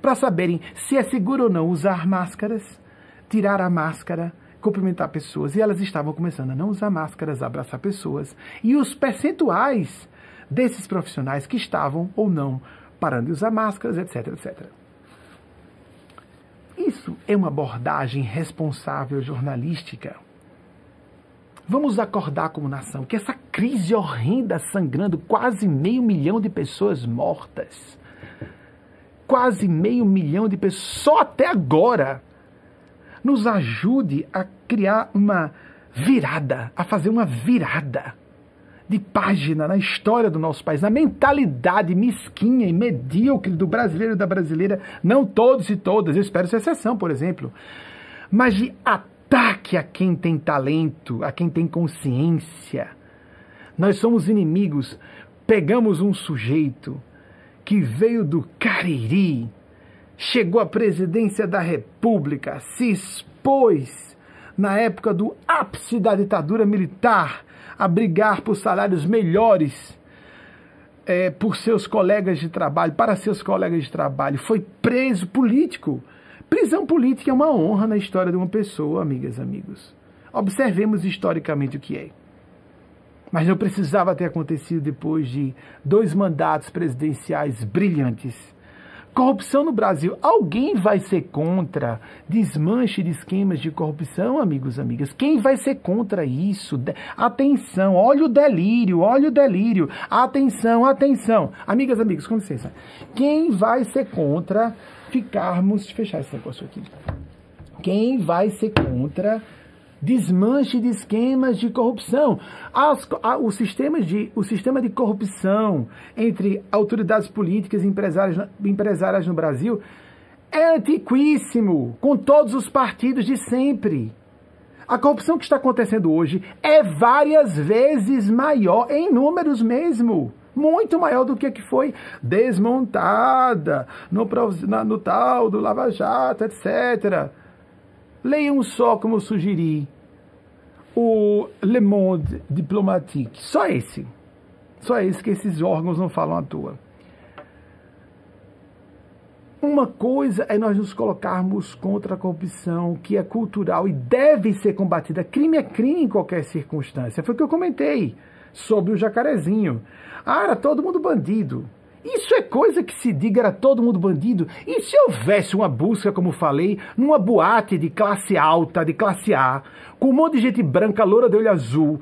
[SPEAKER 1] para saberem se é seguro ou não usar máscaras, tirar a máscara, cumprimentar pessoas. E elas estavam começando a não usar máscaras, a abraçar pessoas. E os percentuais desses profissionais que estavam ou não parando de usar máscaras, etc, etc. Isso é uma abordagem responsável jornalística Vamos acordar como nação que essa crise horrenda sangrando, quase meio milhão de pessoas mortas, quase meio milhão de pessoas, só até agora, nos ajude a criar uma virada, a fazer uma virada de página na história do nosso país, na mentalidade mesquinha e medíocre do brasileiro e da brasileira, não todos e todas, eu espero ser exceção, por exemplo, mas de ataque a quem tem talento, a quem tem consciência. Nós somos inimigos. Pegamos um sujeito que veio do Cariri, chegou à presidência da República, se expôs na época do ápice da ditadura militar a brigar por salários melhores é, por seus colegas de trabalho, para seus colegas de trabalho, foi preso político Prisão política é uma honra na história de uma pessoa, amigas amigos. Observemos historicamente o que é. Mas não precisava ter acontecido depois de dois mandatos presidenciais brilhantes. Corrupção no Brasil. Alguém vai ser contra desmanche de esquemas de corrupção, amigos amigas? Quem vai ser contra isso? Atenção, olha o delírio, olha o delírio. Atenção, atenção. Amigas amigos, com licença. Quem vai ser contra ficarmos. Fechar esse negócio aqui. Quem vai ser contra desmanche de esquemas de corrupção? As, a, o, sistema de, o sistema de corrupção entre autoridades políticas e empresárias, empresárias no Brasil é antiquíssimo, com todos os partidos de sempre. A corrupção que está acontecendo hoje é várias vezes maior, em números mesmo muito maior do que que foi desmontada no, no tal do Lava Jato, etc. Leiam só como eu sugeri o Le Monde Diplomatique. Só esse. Só esse que esses órgãos não falam à toa. Uma coisa é nós nos colocarmos contra a corrupção, que é cultural e deve ser combatida. Crime é crime em qualquer circunstância. Foi o que eu comentei sobre o jacarezinho. Ah, era todo mundo bandido. Isso é coisa que se diga, era todo mundo bandido. E se houvesse uma busca, como falei, numa boate de classe alta, de classe A, com um monte de gente branca, loura de olho azul,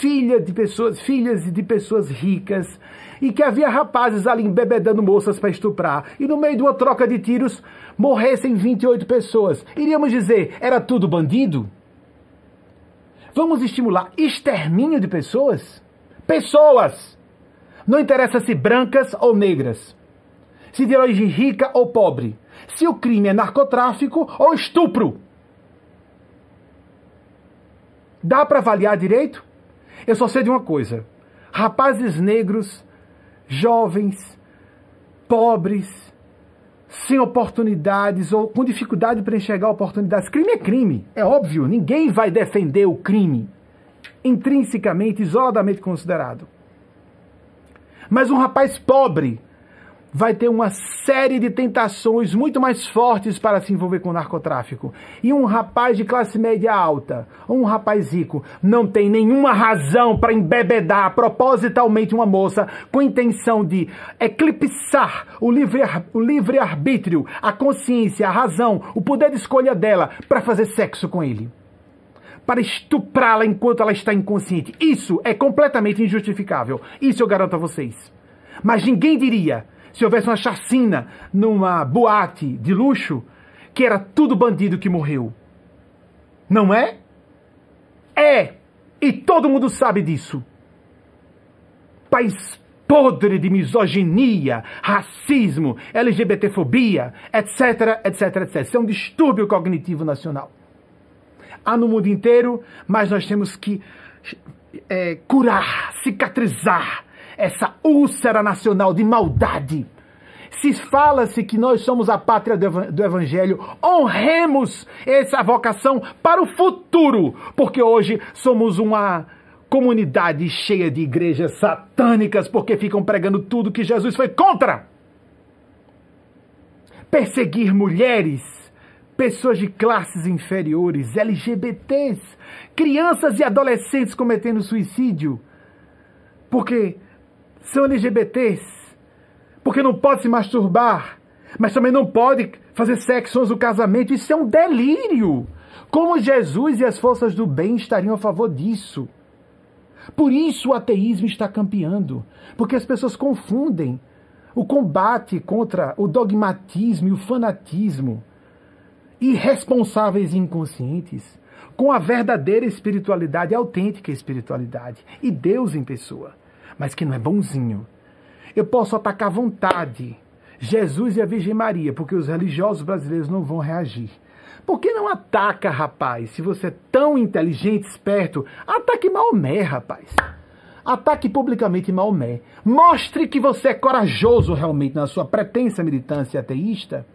[SPEAKER 1] filha de pessoas, filhas de pessoas ricas, e que havia rapazes ali embebedando moças para estuprar, e no meio de uma troca de tiros morressem 28 pessoas, iríamos dizer, era tudo bandido? Vamos estimular extermínio de pessoas? Pessoas! Não interessa se brancas ou negras, se de origem rica ou pobre, se o crime é narcotráfico ou estupro. Dá para avaliar direito? Eu só sei de uma coisa: rapazes negros, jovens, pobres, sem oportunidades ou com dificuldade para enxergar oportunidades. Crime é crime, é óbvio, ninguém vai defender o crime intrinsecamente, isoladamente considerado. Mas um rapaz pobre vai ter uma série de tentações muito mais fortes para se envolver com narcotráfico. E um rapaz de classe média alta, ou um rapaz rico, não tem nenhuma razão para embebedar propositalmente uma moça com intenção de eclipsar o livre-arbítrio, livre a consciência, a razão, o poder de escolha dela para fazer sexo com ele para estuprá-la enquanto ela está inconsciente. Isso é completamente injustificável. Isso eu garanto a vocês. Mas ninguém diria, se houvesse uma chacina numa boate de luxo, que era tudo bandido que morreu. Não é? É! E todo mundo sabe disso. País podre de misoginia, racismo, LGBTfobia, etc, etc, etc. Isso é um distúrbio cognitivo nacional há no mundo inteiro, mas nós temos que é, curar, cicatrizar essa úlcera nacional de maldade. Se fala-se que nós somos a pátria do Evangelho, honremos essa vocação para o futuro, porque hoje somos uma comunidade cheia de igrejas satânicas porque ficam pregando tudo que Jesus foi contra. Perseguir mulheres, pessoas de classes inferiores, LGBTs, crianças e adolescentes cometendo suicídio, porque são LGBTs, porque não pode se masturbar, mas também não pode fazer sexo antes do casamento. Isso é um delírio. Como Jesus e as forças do bem estariam a favor disso? Por isso o ateísmo está campeando, porque as pessoas confundem o combate contra o dogmatismo e o fanatismo irresponsáveis e inconscientes com a verdadeira espiritualidade, a autêntica espiritualidade e Deus em pessoa, mas que não é bonzinho. Eu posso atacar à vontade Jesus e a Virgem Maria, porque os religiosos brasileiros não vão reagir. Por que não ataca, rapaz? Se você é tão inteligente, esperto, ataque Maomé, rapaz. Ataque publicamente Maomé. Mostre que você é corajoso realmente na sua pretensa militância ateísta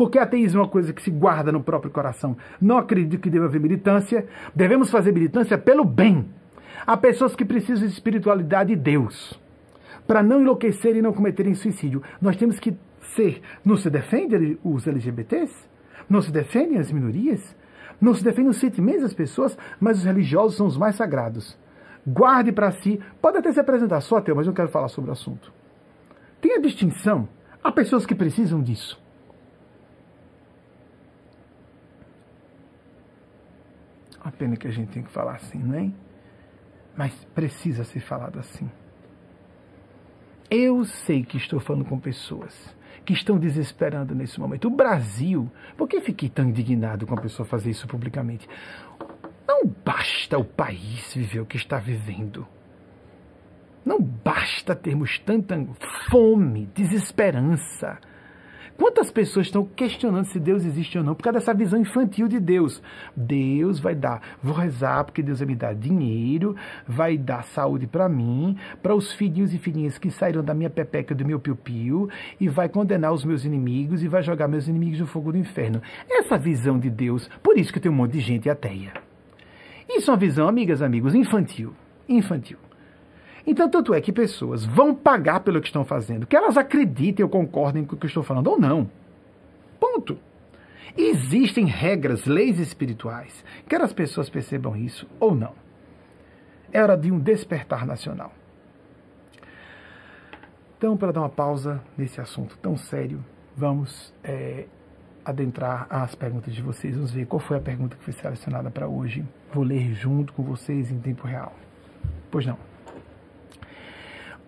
[SPEAKER 1] porque ateísmo é uma coisa que se guarda no próprio coração. Não acredito que deva haver militância. Devemos fazer militância pelo bem. Há pessoas que precisam de espiritualidade e Deus. Para não enlouquecerem e não cometerem suicídio. Nós temos que ser. Não se defende os LGBTs? Não se defendem as minorias? Não se defendem os sentimentos das pessoas? Mas os religiosos são os mais sagrados. Guarde para si. Pode até se apresentar só ateu, mas não quero falar sobre o assunto. Tem a distinção. Há pessoas que precisam disso. A pena que a gente tem que falar assim, não é? Mas precisa ser falado assim. Eu sei que estou falando com pessoas que estão desesperando nesse momento. O Brasil, por que fiquei tão indignado com a pessoa fazer isso publicamente? Não basta o país viver o que está vivendo. Não basta termos tanta fome, desesperança, Quantas pessoas estão questionando se Deus existe ou não por causa dessa visão infantil de Deus? Deus vai dar, vou rezar porque Deus vai me dar dinheiro, vai dar saúde para mim, para os filhinhos e filhinhas que saíram da minha pepeca, do meu piu-piu, e vai condenar os meus inimigos e vai jogar meus inimigos no fogo do inferno. Essa visão de Deus, por isso que tem um monte de gente ateia. Isso é uma visão, amigas, amigos, infantil. Infantil. Então, tanto é que pessoas vão pagar pelo que estão fazendo, que elas acreditem ou concordem com o que eu estou falando ou não. Ponto. Existem regras, leis espirituais, quer as pessoas percebam isso ou não. É hora de um despertar nacional. Então, para dar uma pausa nesse assunto tão sério, vamos é, adentrar as perguntas de vocês. Vamos ver qual foi a pergunta que foi selecionada para hoje. Vou ler junto com vocês em tempo real. Pois não.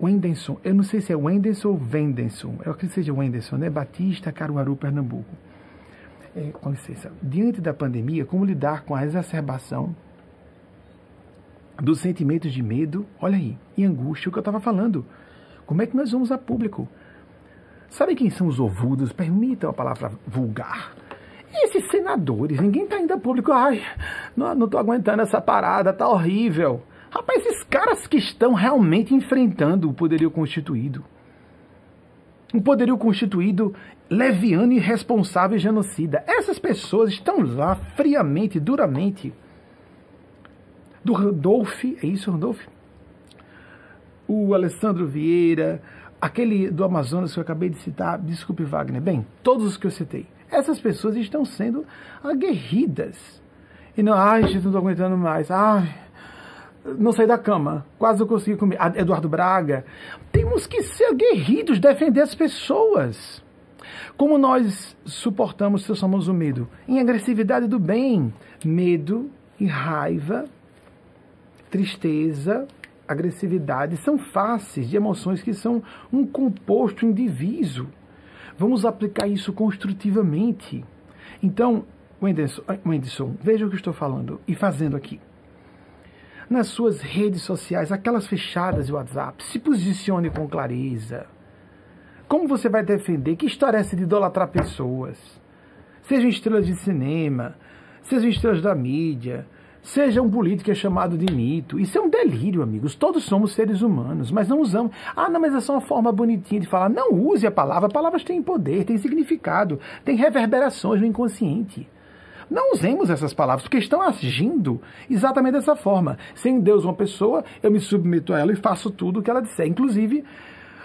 [SPEAKER 1] Wendenson, eu não sei se é Wendenson ou Vendenson, eu acredito que seja Wendenson, né? Batista, Caruaru, Pernambuco. É, com licença. Diante da pandemia, como lidar com a exacerbação dos sentimentos de medo, olha aí, e angústia, o que eu estava falando. Como é que nós vamos a público? Sabe quem são os ovudos? Permitam a palavra vulgar. Esses senadores, ninguém tá ainda público. Ai, não, tô aguentando essa parada, tá horrível. Rapaz, esses caras que estão realmente enfrentando o poderio constituído. Um poderio constituído leviano, irresponsável e genocida. Essas pessoas estão lá friamente, duramente. Do Randolph, é isso, Randolph? O Alessandro Vieira, aquele do Amazonas que eu acabei de citar, desculpe Wagner, bem, todos os que eu citei. Essas pessoas estão sendo aguerridas. E não, ai, gente, não estou aguentando mais. Ai, não saí da cama, quase não consegui comer. Eduardo Braga. Temos que ser aguerridos, defender as pessoas. Como nós suportamos, se somos o medo? Em agressividade do bem. Medo e raiva, tristeza, agressividade são faces de emoções que são um composto indiviso. Vamos aplicar isso construtivamente. Então, Wenderson, Wenderson, veja o que estou falando e fazendo aqui nas suas redes sociais, aquelas fechadas de WhatsApp, se posicione com clareza. Como você vai defender? Que história é essa de idolatrar pessoas? Sejam estrelas de cinema, sejam estrelas da mídia, seja um político é chamado de mito. Isso é um delírio, amigos. Todos somos seres humanos, mas não usamos. Ah, não, mas é só uma forma bonitinha de falar. Não use a palavra. Palavras têm poder, têm significado, têm reverberações no inconsciente. Não usemos essas palavras, porque estão agindo exatamente dessa forma. Sem Deus, uma pessoa, eu me submeto a ela e faço tudo o que ela disser. Inclusive,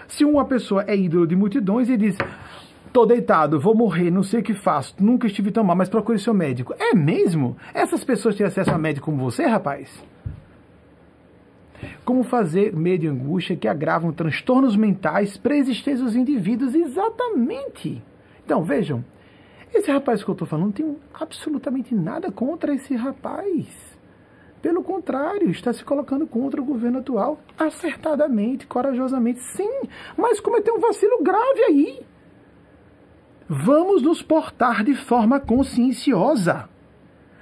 [SPEAKER 1] se uma pessoa é ídolo de multidões e diz: Tô deitado, vou morrer, não sei o que faço, nunca estive tão mal, mas procure seu médico. É mesmo? Essas pessoas têm acesso a médico como você, rapaz? Como fazer medo e angústia que agravam transtornos mentais pré-existentes dos indivíduos? Exatamente. Então, vejam, esse rapaz que eu estou falando tem absolutamente nada contra esse rapaz. Pelo contrário, está se colocando contra o governo atual acertadamente, corajosamente, sim, mas cometeu um vacilo grave aí. Vamos nos portar de forma conscienciosa.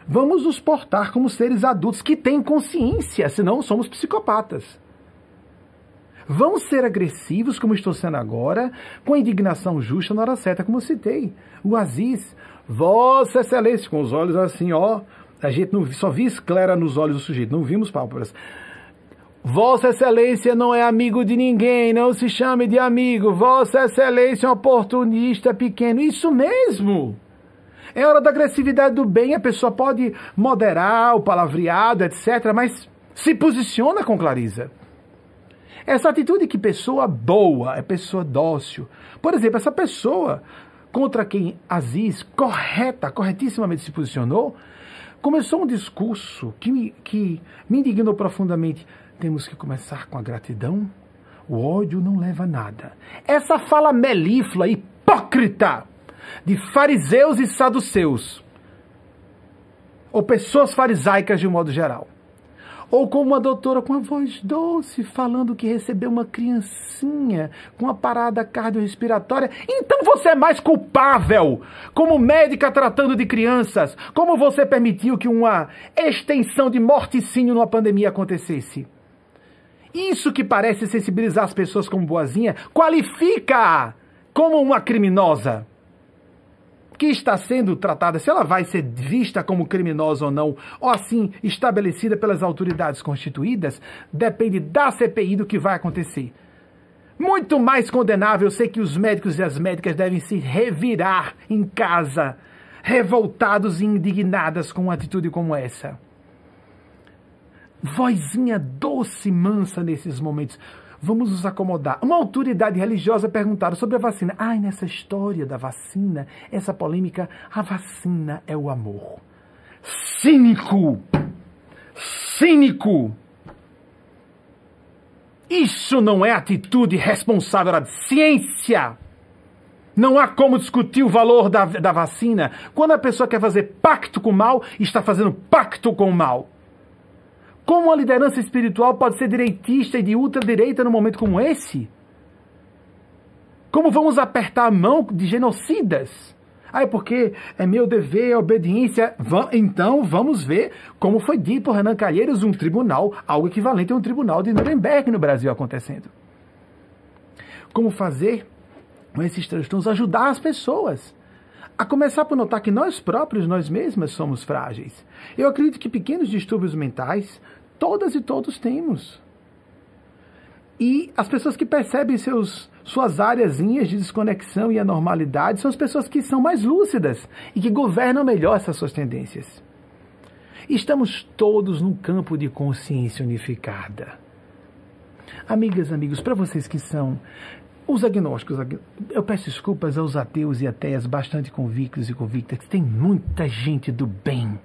[SPEAKER 1] Vamos nos portar como seres adultos que têm consciência, senão somos psicopatas. Vão ser agressivos, como estou sendo agora, com indignação justa na hora certa, como eu citei. O Aziz, Vossa Excelência, com os olhos assim, ó. A gente não só vi esclera nos olhos do sujeito, não vimos pálpebras. Vossa Excelência não é amigo de ninguém, não se chame de amigo. Vossa Excelência é um oportunista pequeno. Isso mesmo! É hora da agressividade do bem, a pessoa pode moderar o palavreado, etc., mas se posiciona com clareza. Essa atitude que pessoa boa é pessoa dócil. Por exemplo, essa pessoa contra quem Aziz, correta, corretissimamente se posicionou, começou um discurso que me, que me indignou profundamente. Temos que começar com a gratidão. O ódio não leva a nada. Essa fala melíflua, hipócrita, de fariseus e saduceus, ou pessoas farisaicas de um modo geral, ou como uma doutora com a voz doce falando que recebeu uma criancinha com uma parada cardiorrespiratória. Então você é mais culpável, como médica tratando de crianças. Como você permitiu que uma extensão de morticínio numa pandemia acontecesse? Isso que parece sensibilizar as pessoas como boazinha, qualifica como uma criminosa que está sendo tratada, se ela vai ser vista como criminosa ou não, ou assim estabelecida pelas autoridades constituídas, depende da CPI do que vai acontecer. Muito mais condenável, eu sei que os médicos e as médicas devem se revirar em casa, revoltados e indignadas com uma atitude como essa. Vozinha doce mansa nesses momentos. Vamos nos acomodar. Uma autoridade religiosa perguntaram sobre a vacina. Ai, nessa história da vacina, essa polêmica, a vacina é o amor. Cínico! Cínico! Isso não é atitude responsável da ciência! Não há como discutir o valor da, da vacina. Quando a pessoa quer fazer pacto com o mal, está fazendo pacto com o mal. Como a liderança espiritual pode ser direitista e de ultradireita num momento como esse? Como vamos apertar a mão de genocidas? Ah, é porque é meu dever, é obediência. Então vamos ver como foi dito por Renan Calheiros, um tribunal, algo equivalente a um tribunal de Nuremberg no Brasil acontecendo. Como fazer com esses transtornos, ajudar as pessoas. A começar por notar que nós próprios, nós mesmas, somos frágeis. Eu acredito que pequenos distúrbios mentais, todas e todos temos. E as pessoas que percebem seus, suas áreas de desconexão e anormalidade são as pessoas que são mais lúcidas e que governam melhor essas suas tendências. Estamos todos num campo de consciência unificada. Amigas, amigos, para vocês que são os agnósticos, eu peço desculpas aos ateus e ateias bastante convictos e convictas, que tem muita gente do bem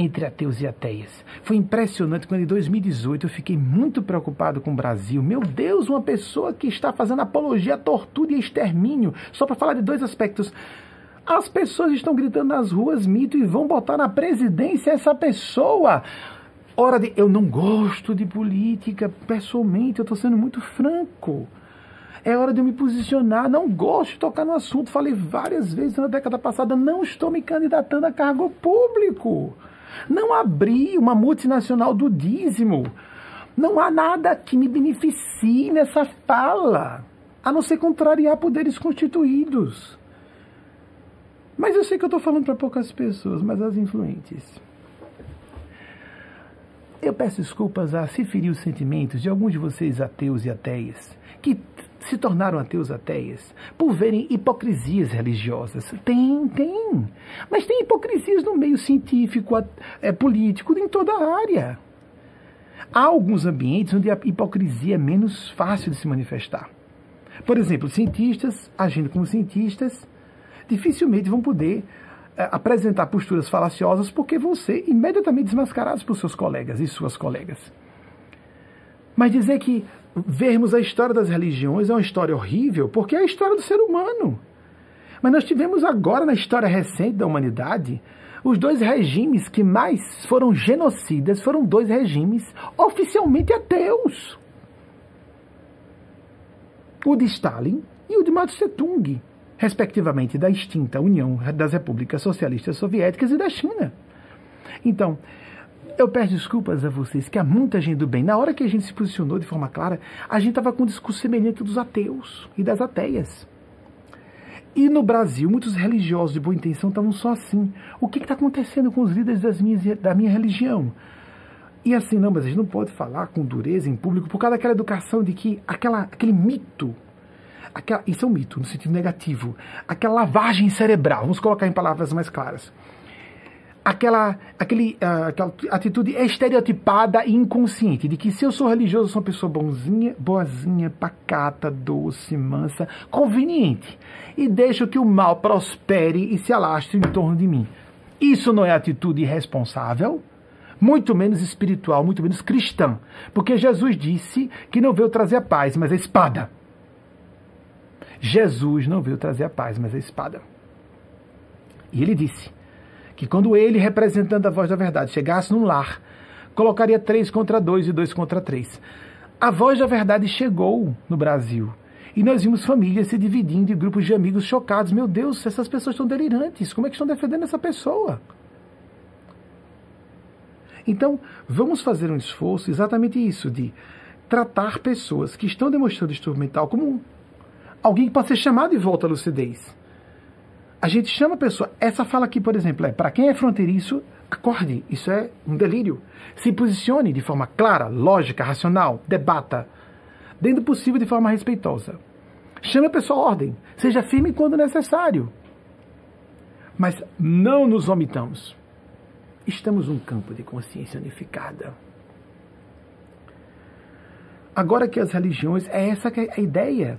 [SPEAKER 1] entre ateus e ateias. Foi impressionante quando em 2018 eu fiquei muito preocupado com o Brasil. Meu Deus, uma pessoa que está fazendo apologia à tortura e extermínio, só para falar de dois aspectos. As pessoas estão gritando nas ruas mito e vão botar na presidência essa pessoa. Hora de. Eu não gosto de política, pessoalmente, eu estou sendo muito franco. É hora de eu me posicionar. Não gosto de tocar no assunto. Falei várias vezes na década passada: não estou me candidatando a cargo público. Não abri uma multinacional do dízimo. Não há nada que me beneficie nessa fala, a não ser contrariar poderes constituídos. Mas eu sei que eu estou falando para poucas pessoas, mas as influentes. Eu peço desculpas a se ferir os sentimentos de alguns de vocês ateus e ateias, que se tornaram ateus ateias por verem hipocrisias religiosas. Tem, tem. Mas tem hipocrisias no meio científico, é, político, em toda a área. Há alguns ambientes onde a hipocrisia é menos fácil de se manifestar. Por exemplo, cientistas, agindo como cientistas, dificilmente vão poder é, apresentar posturas falaciosas porque vão ser imediatamente desmascarados por seus colegas e suas colegas. Mas dizer que vermos a história das religiões é uma história horrível, porque é a história do ser humano. Mas nós tivemos agora, na história recente da humanidade, os dois regimes que mais foram genocidas foram dois regimes oficialmente ateus. O de Stalin e o de Mao Tse-tung, respectivamente da extinta União das Repúblicas Socialistas Soviéticas e da China. Então, eu peço desculpas a vocês, que há muita gente do bem. Na hora que a gente se posicionou de forma clara, a gente estava com um discurso semelhante dos ateus e das ateias. E no Brasil, muitos religiosos de boa intenção estavam só assim. O que está acontecendo com os líderes das minhas, da minha religião? E assim, não, mas a gente não pode falar com dureza em público por causa daquela educação de que aquela, aquele mito, aquela, isso é um mito no sentido negativo, aquela lavagem cerebral, vamos colocar em palavras mais claras aquela, aquele, uh, aquela atitude estereotipada e inconsciente de que se eu sou religioso, eu sou uma pessoa bonzinha, boazinha, pacata, doce, mansa, conveniente e deixo que o mal prospere e se alastre em torno de mim. Isso não é atitude irresponsável, muito menos espiritual, muito menos cristã, porque Jesus disse que não veio trazer a paz, mas a espada. Jesus não veio trazer a paz, mas a espada. E ele disse: que quando ele, representando a voz da verdade, chegasse num lar, colocaria três contra dois e dois contra três. A voz da verdade chegou no Brasil. E nós vimos famílias se dividindo em grupos de amigos chocados. Meu Deus, essas pessoas estão delirantes. Como é que estão defendendo essa pessoa? Então, vamos fazer um esforço exatamente isso, de tratar pessoas que estão demonstrando distúrbio mental como alguém que pode ser chamado de volta à lucidez a gente chama a pessoa. Essa fala aqui, por exemplo, é para quem é fronteiriço, acorde. Isso é um delírio. Se posicione de forma clara, lógica, racional, debata, dentro do possível de forma respeitosa. Chame a pessoa à ordem. Seja firme quando necessário. Mas não nos omitamos. Estamos num campo de consciência unificada. Agora que as religiões, é essa que é a ideia.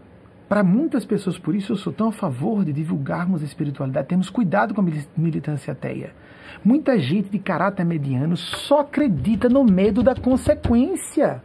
[SPEAKER 1] Para muitas pessoas, por isso eu sou tão a favor de divulgarmos a espiritualidade, temos cuidado com a militância ateia. Muita gente de caráter mediano só acredita no medo da consequência.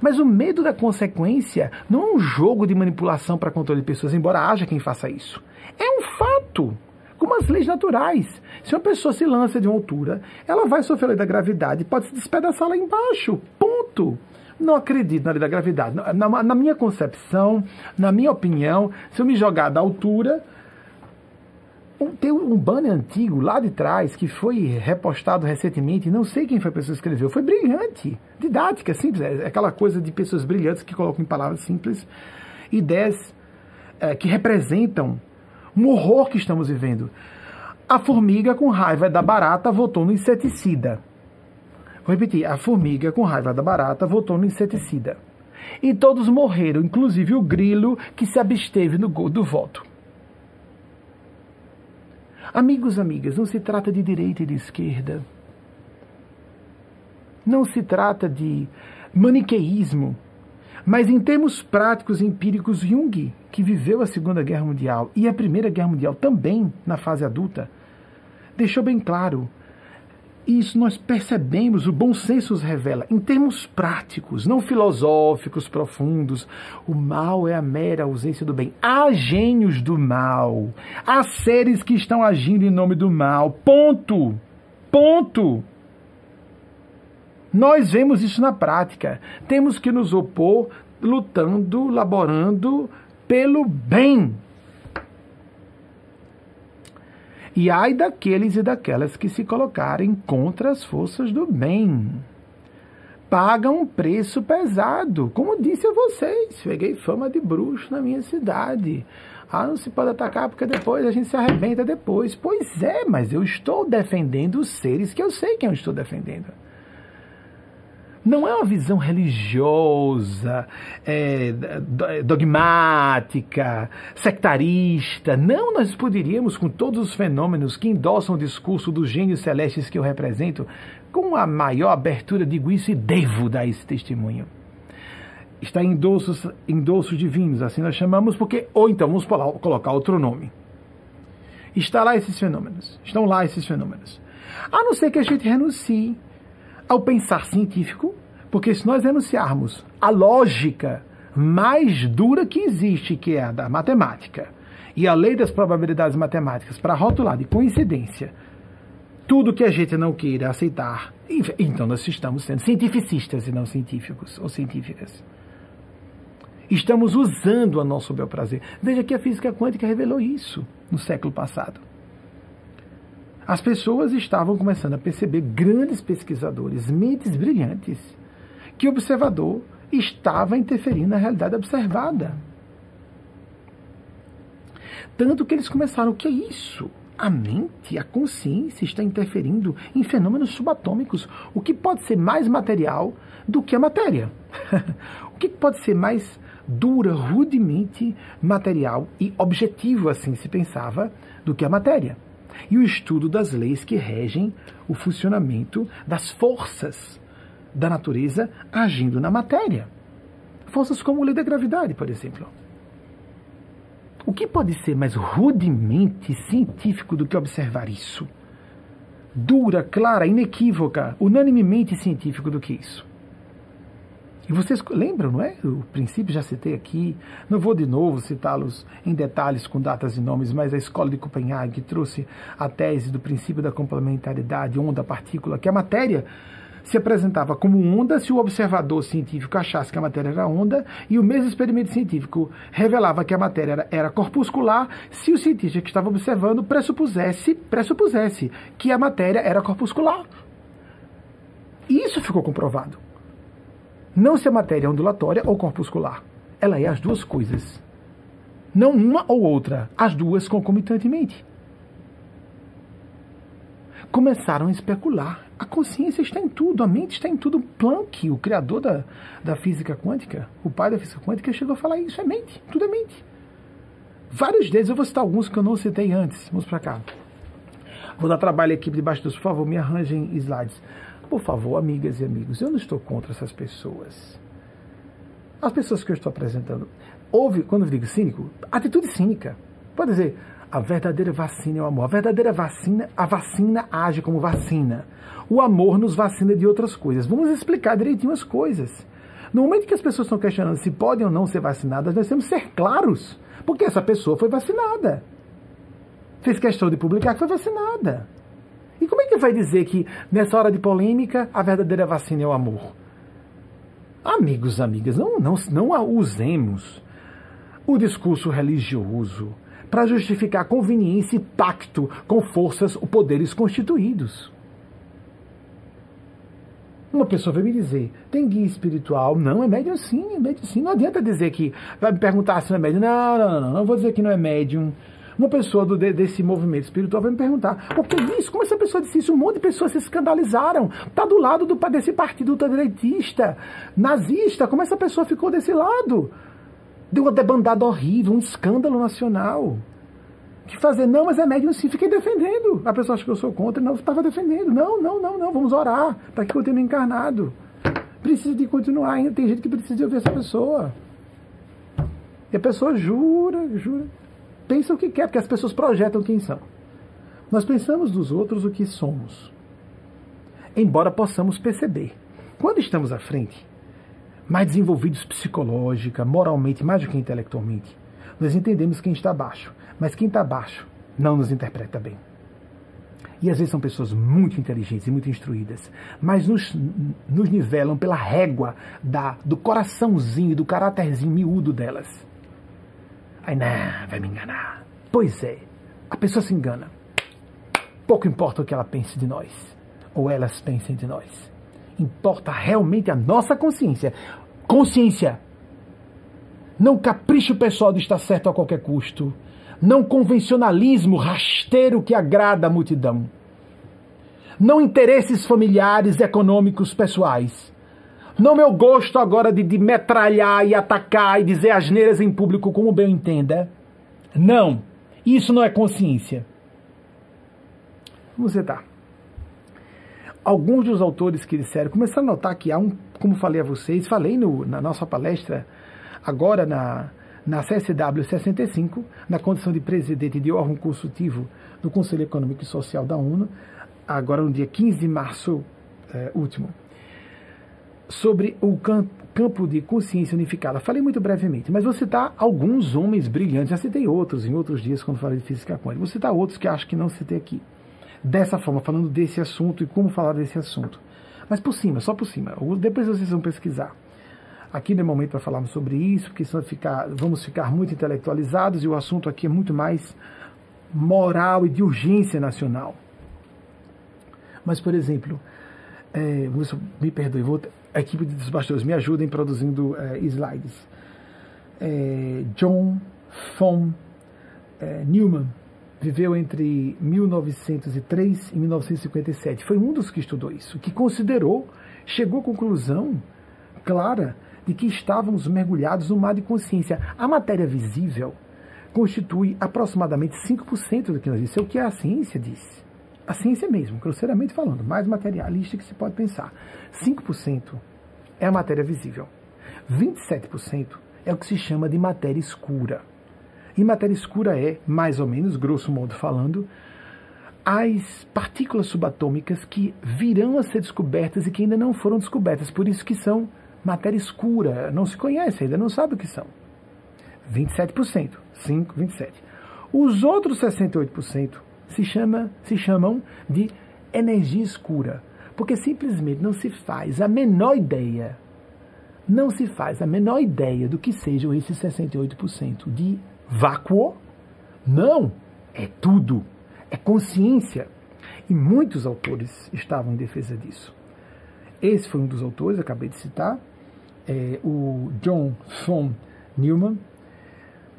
[SPEAKER 1] Mas o medo da consequência não é um jogo de manipulação para controle de pessoas, embora haja quem faça isso. É um fato como as leis naturais. Se uma pessoa se lança de uma altura, ela vai sofrer a lei da gravidade, pode se despedaçar lá embaixo. Ponto. Não acredito na lei da gravidade. Na, na, minha concepção, na minha opinião, se eu me jogar da altura, um, tem um banner antigo lá de trás que foi repostado recentemente, não sei quem foi a pessoa que escreveu, foi brilhante, didática, simples, é aquela coisa de pessoas brilhantes que colocam em palavras simples ideias é, que representam um horror que estamos vivendo. A formiga, com raiva da barata, votou no inseticida. Vou repetir: a formiga, com raiva da barata, votou no inseticida. E todos morreram, inclusive o grilo que se absteve no, do voto. Amigos, amigas, não se trata de direita e de esquerda. Não se trata de maniqueísmo. Mas em termos práticos e empíricos, Jung, que viveu a Segunda Guerra Mundial e a Primeira Guerra Mundial também na fase adulta, deixou bem claro isso nós percebemos, o bom senso nos revela, em termos práticos, não filosóficos profundos. O mal é a mera ausência do bem. Há gênios do mal. Há seres que estão agindo em nome do mal. Ponto. Ponto. Nós vemos isso na prática. Temos que nos opor lutando, laborando pelo bem E ai daqueles e daquelas que se colocarem contra as forças do bem. Pagam um preço pesado. Como disse a vocês, peguei fama de bruxo na minha cidade. Ah, não se pode atacar porque depois a gente se arrebenta depois. Pois é, mas eu estou defendendo os seres que eu sei quem eu estou defendendo não é uma visão religiosa, é, dogmática, sectarista. Não, nós poderíamos, com todos os fenômenos que endossam o discurso dos gênios celestes que eu represento, com a maior abertura, digo isso e devo dar esse testemunho. Está em endossos, endossos divinos, assim nós chamamos, porque, ou então vamos colocar outro nome. Está lá esses fenômenos, estão lá esses fenômenos. A não ser que a gente renuncie ao pensar científico, porque se nós renunciarmos à lógica mais dura que existe, que é a da matemática, e a lei das probabilidades matemáticas para rotular de coincidência tudo que a gente não queira aceitar, então nós estamos sendo cientificistas e não científicos ou científicas. Estamos usando a nosso bel prazer. Veja que a física quântica revelou isso no século passado as pessoas estavam começando a perceber grandes pesquisadores, mentes brilhantes, que o observador estava interferindo na realidade observada. Tanto que eles começaram, o que é isso? A mente, a consciência está interferindo em fenômenos subatômicos, o que pode ser mais material do que a matéria. o que pode ser mais dura, rudemente material e objetivo, assim se pensava, do que a matéria e o estudo das leis que regem o funcionamento das forças da natureza agindo na matéria. Forças como a lei da gravidade, por exemplo. O que pode ser mais rudemente científico do que observar isso? Dura, clara, inequívoca, unanimemente científico do que isso? E vocês lembram, não é? O princípio já citei aqui, não vou de novo citá-los em detalhes com datas e nomes, mas a escola de Copenhague trouxe a tese do princípio da complementaridade onda-partícula, que a matéria se apresentava como onda se o observador científico achasse que a matéria era onda, e o mesmo experimento científico revelava que a matéria era, era corpuscular se o cientista que estava observando pressupusesse, pressupusesse que a matéria era corpuscular. E isso ficou comprovado. Não se a matéria é ondulatória ou corpuscular. Ela é as duas coisas. Não uma ou outra, as duas concomitantemente. Começaram a especular. A consciência está em tudo, a mente está em tudo. Planck, o criador da, da física quântica, o pai da física quântica, chegou a falar isso. É mente, tudo é mente. Vários deles, eu vou citar alguns que eu não citei antes. Vamos para cá. Vou dar trabalho à equipe de bastidores, por favor, me arranjem slides. Por favor, amigas e amigos, eu não estou contra essas pessoas. As pessoas que eu estou apresentando. Houve, quando eu digo cínico, atitude cínica. Pode dizer, a verdadeira vacina é o amor. A verdadeira vacina, a vacina age como vacina. O amor nos vacina de outras coisas. Vamos explicar direitinho as coisas. No momento que as pessoas estão questionando se podem ou não ser vacinadas, nós temos que ser claros. Porque essa pessoa foi vacinada. Fez questão de publicar que foi vacinada. E como é que vai dizer que nessa hora de polêmica a verdadeira vacina é o amor? Amigos, amigas, não, não, não usemos o discurso religioso para justificar conveniência e pacto com forças ou poderes constituídos. Uma pessoa vai me dizer, tem guia espiritual? Não, é médium sim, é médium sim. Não adianta dizer que, vai me perguntar se não é médium. Não, não, não, não, não vou dizer que não é médium. Uma pessoa do, desse movimento espiritual vai me perguntar, o que é isso? Como essa pessoa disse isso? Um monte de pessoas se escandalizaram. Está do lado do, desse partido ultradireitista, nazista. Como essa pessoa ficou desse lado? Deu uma debandada horrível, um escândalo nacional. Que fazer? Não, mas é médium sim. Fiquei defendendo. A pessoa acha que eu sou contra. Não, estava defendendo. Não, não, não, não. Vamos orar para que continue encarnado. Precisa de continuar ainda. Tem gente que precisa de ouvir essa pessoa. E a pessoa jura, jura pensa o que quer, porque as pessoas projetam quem são. Nós pensamos dos outros o que somos. Embora possamos perceber. Quando estamos à frente, mais desenvolvidos psicológica, moralmente, mais do que intelectualmente, nós entendemos quem está abaixo. Mas quem está abaixo não nos interpreta bem. E às vezes são pessoas muito inteligentes e muito instruídas, mas nos, nos nivelam pela régua da, do coraçãozinho do caráterzinho miúdo delas. Aí, não, vai me enganar. Pois é, a pessoa se engana. Pouco importa o que ela pense de nós, ou elas pensem de nós. Importa realmente a nossa consciência. Consciência. Não capricho pessoal de estar certo a qualquer custo. Não convencionalismo rasteiro que agrada a multidão. Não interesses familiares, econômicos, pessoais não meu gosto agora de, de metralhar e atacar e dizer asneiras em público como bem eu entenda. Não. Isso não é consciência. Você está? Alguns dos autores que disseram, começaram a notar que há um, como falei a vocês, falei no, na nossa palestra, agora na, na CSW 65, na condição de presidente de órgão consultivo do Conselho Econômico e Social da ONU, agora no dia 15 de março é, último sobre o campo de consciência unificada. Falei muito brevemente, mas vou citar alguns homens brilhantes. Já citei outros em outros dias quando falei de física quântica. Vou citar outros que acho que não citei aqui. Dessa forma, falando desse assunto e como falar desse assunto. Mas por cima, só por cima. Depois vocês vão pesquisar. Aqui no momento para falarmos sobre isso, porque senão ficar, vamos ficar muito intelectualizados e o assunto aqui é muito mais moral e de urgência nacional. Mas, por exemplo, é, me perdoe, vou, a equipe dos bastidores me ajudem produzindo é, slides. É, John von é, Newman viveu entre 1903 e 1957. Foi um dos que estudou isso, que considerou, chegou à conclusão clara de que estávamos mergulhados no mar de consciência. A matéria visível constitui aproximadamente 5% do que nós disse, é o que a ciência diz a ciência mesmo, grosseiramente falando, mais materialista que se pode pensar. 5% é a matéria visível. 27% é o que se chama de matéria escura. E matéria escura é, mais ou menos, grosso modo falando, as partículas subatômicas que virão a ser descobertas e que ainda não foram descobertas. Por isso que são matéria escura. Não se conhece, ainda não sabe o que são. 27%. 5, 27%. Os outros 68% se, chama, se chamam de energia escura, porque simplesmente não se faz a menor ideia, não se faz a menor ideia do que sejam esses 68% de vácuo. Não, é tudo, é consciência. E muitos autores estavam em defesa disso. Esse foi um dos autores, acabei de citar, é, o John von Neumann,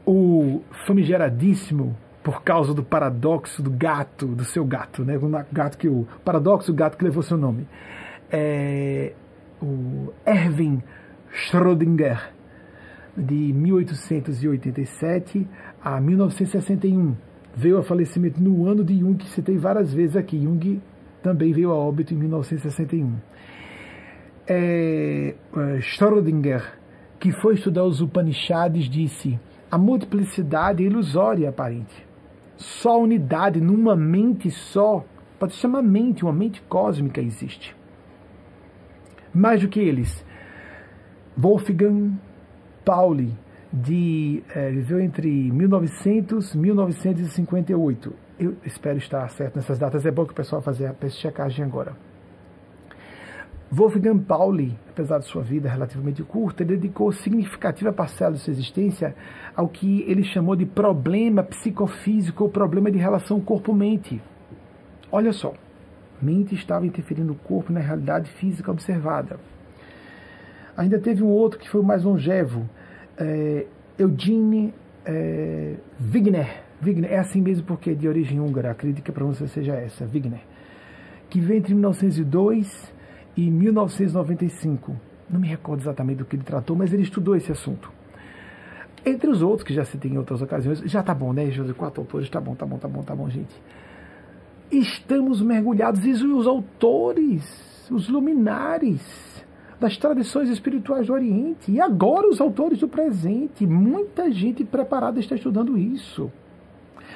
[SPEAKER 1] o famigeradíssimo por causa do paradoxo do gato, do seu gato, né? O gato que o paradoxo do gato que levou seu nome. É, o Erwin Schrödinger de 1887 a 1961 veio a falecimento no ano de Jung, que citei várias vezes aqui. Jung também veio a óbito em 1961. É, é, Schrödinger, que foi estudar os Upanishads, disse: a multiplicidade é ilusória aparente só unidade numa mente só, pode se chamar mente, uma mente cósmica existe. Mais do que eles, Wolfgang Pauli, de, é, viveu entre 1900 e 1958. Eu espero estar certo nessas datas, é bom que o pessoal faça a checagem agora. Wolfgang Pauli, apesar de sua vida relativamente curta, dedicou significativa parcela de sua existência ao que ele chamou de problema psicofísico ou problema de relação corpo-mente. Olha só, mente estava interferindo no corpo na realidade física observada. Ainda teve um outro que foi mais longevo, é, Eugene é, Wigner. Wigner. É assim mesmo porque é de origem húngara, acredito que a pronúncia seja essa, Wigner. Que veio entre 1902 e 1995. Não me recordo exatamente do que ele tratou, mas ele estudou esse assunto. Entre os outros, que já citei em outras ocasiões, já tá bom, né, José? Quatro autores, tá bom, tá bom, tá bom, tá bom, gente. Estamos mergulhados, e os autores, os luminares das tradições espirituais do Oriente, e agora os autores do presente. Muita gente preparada está estudando isso.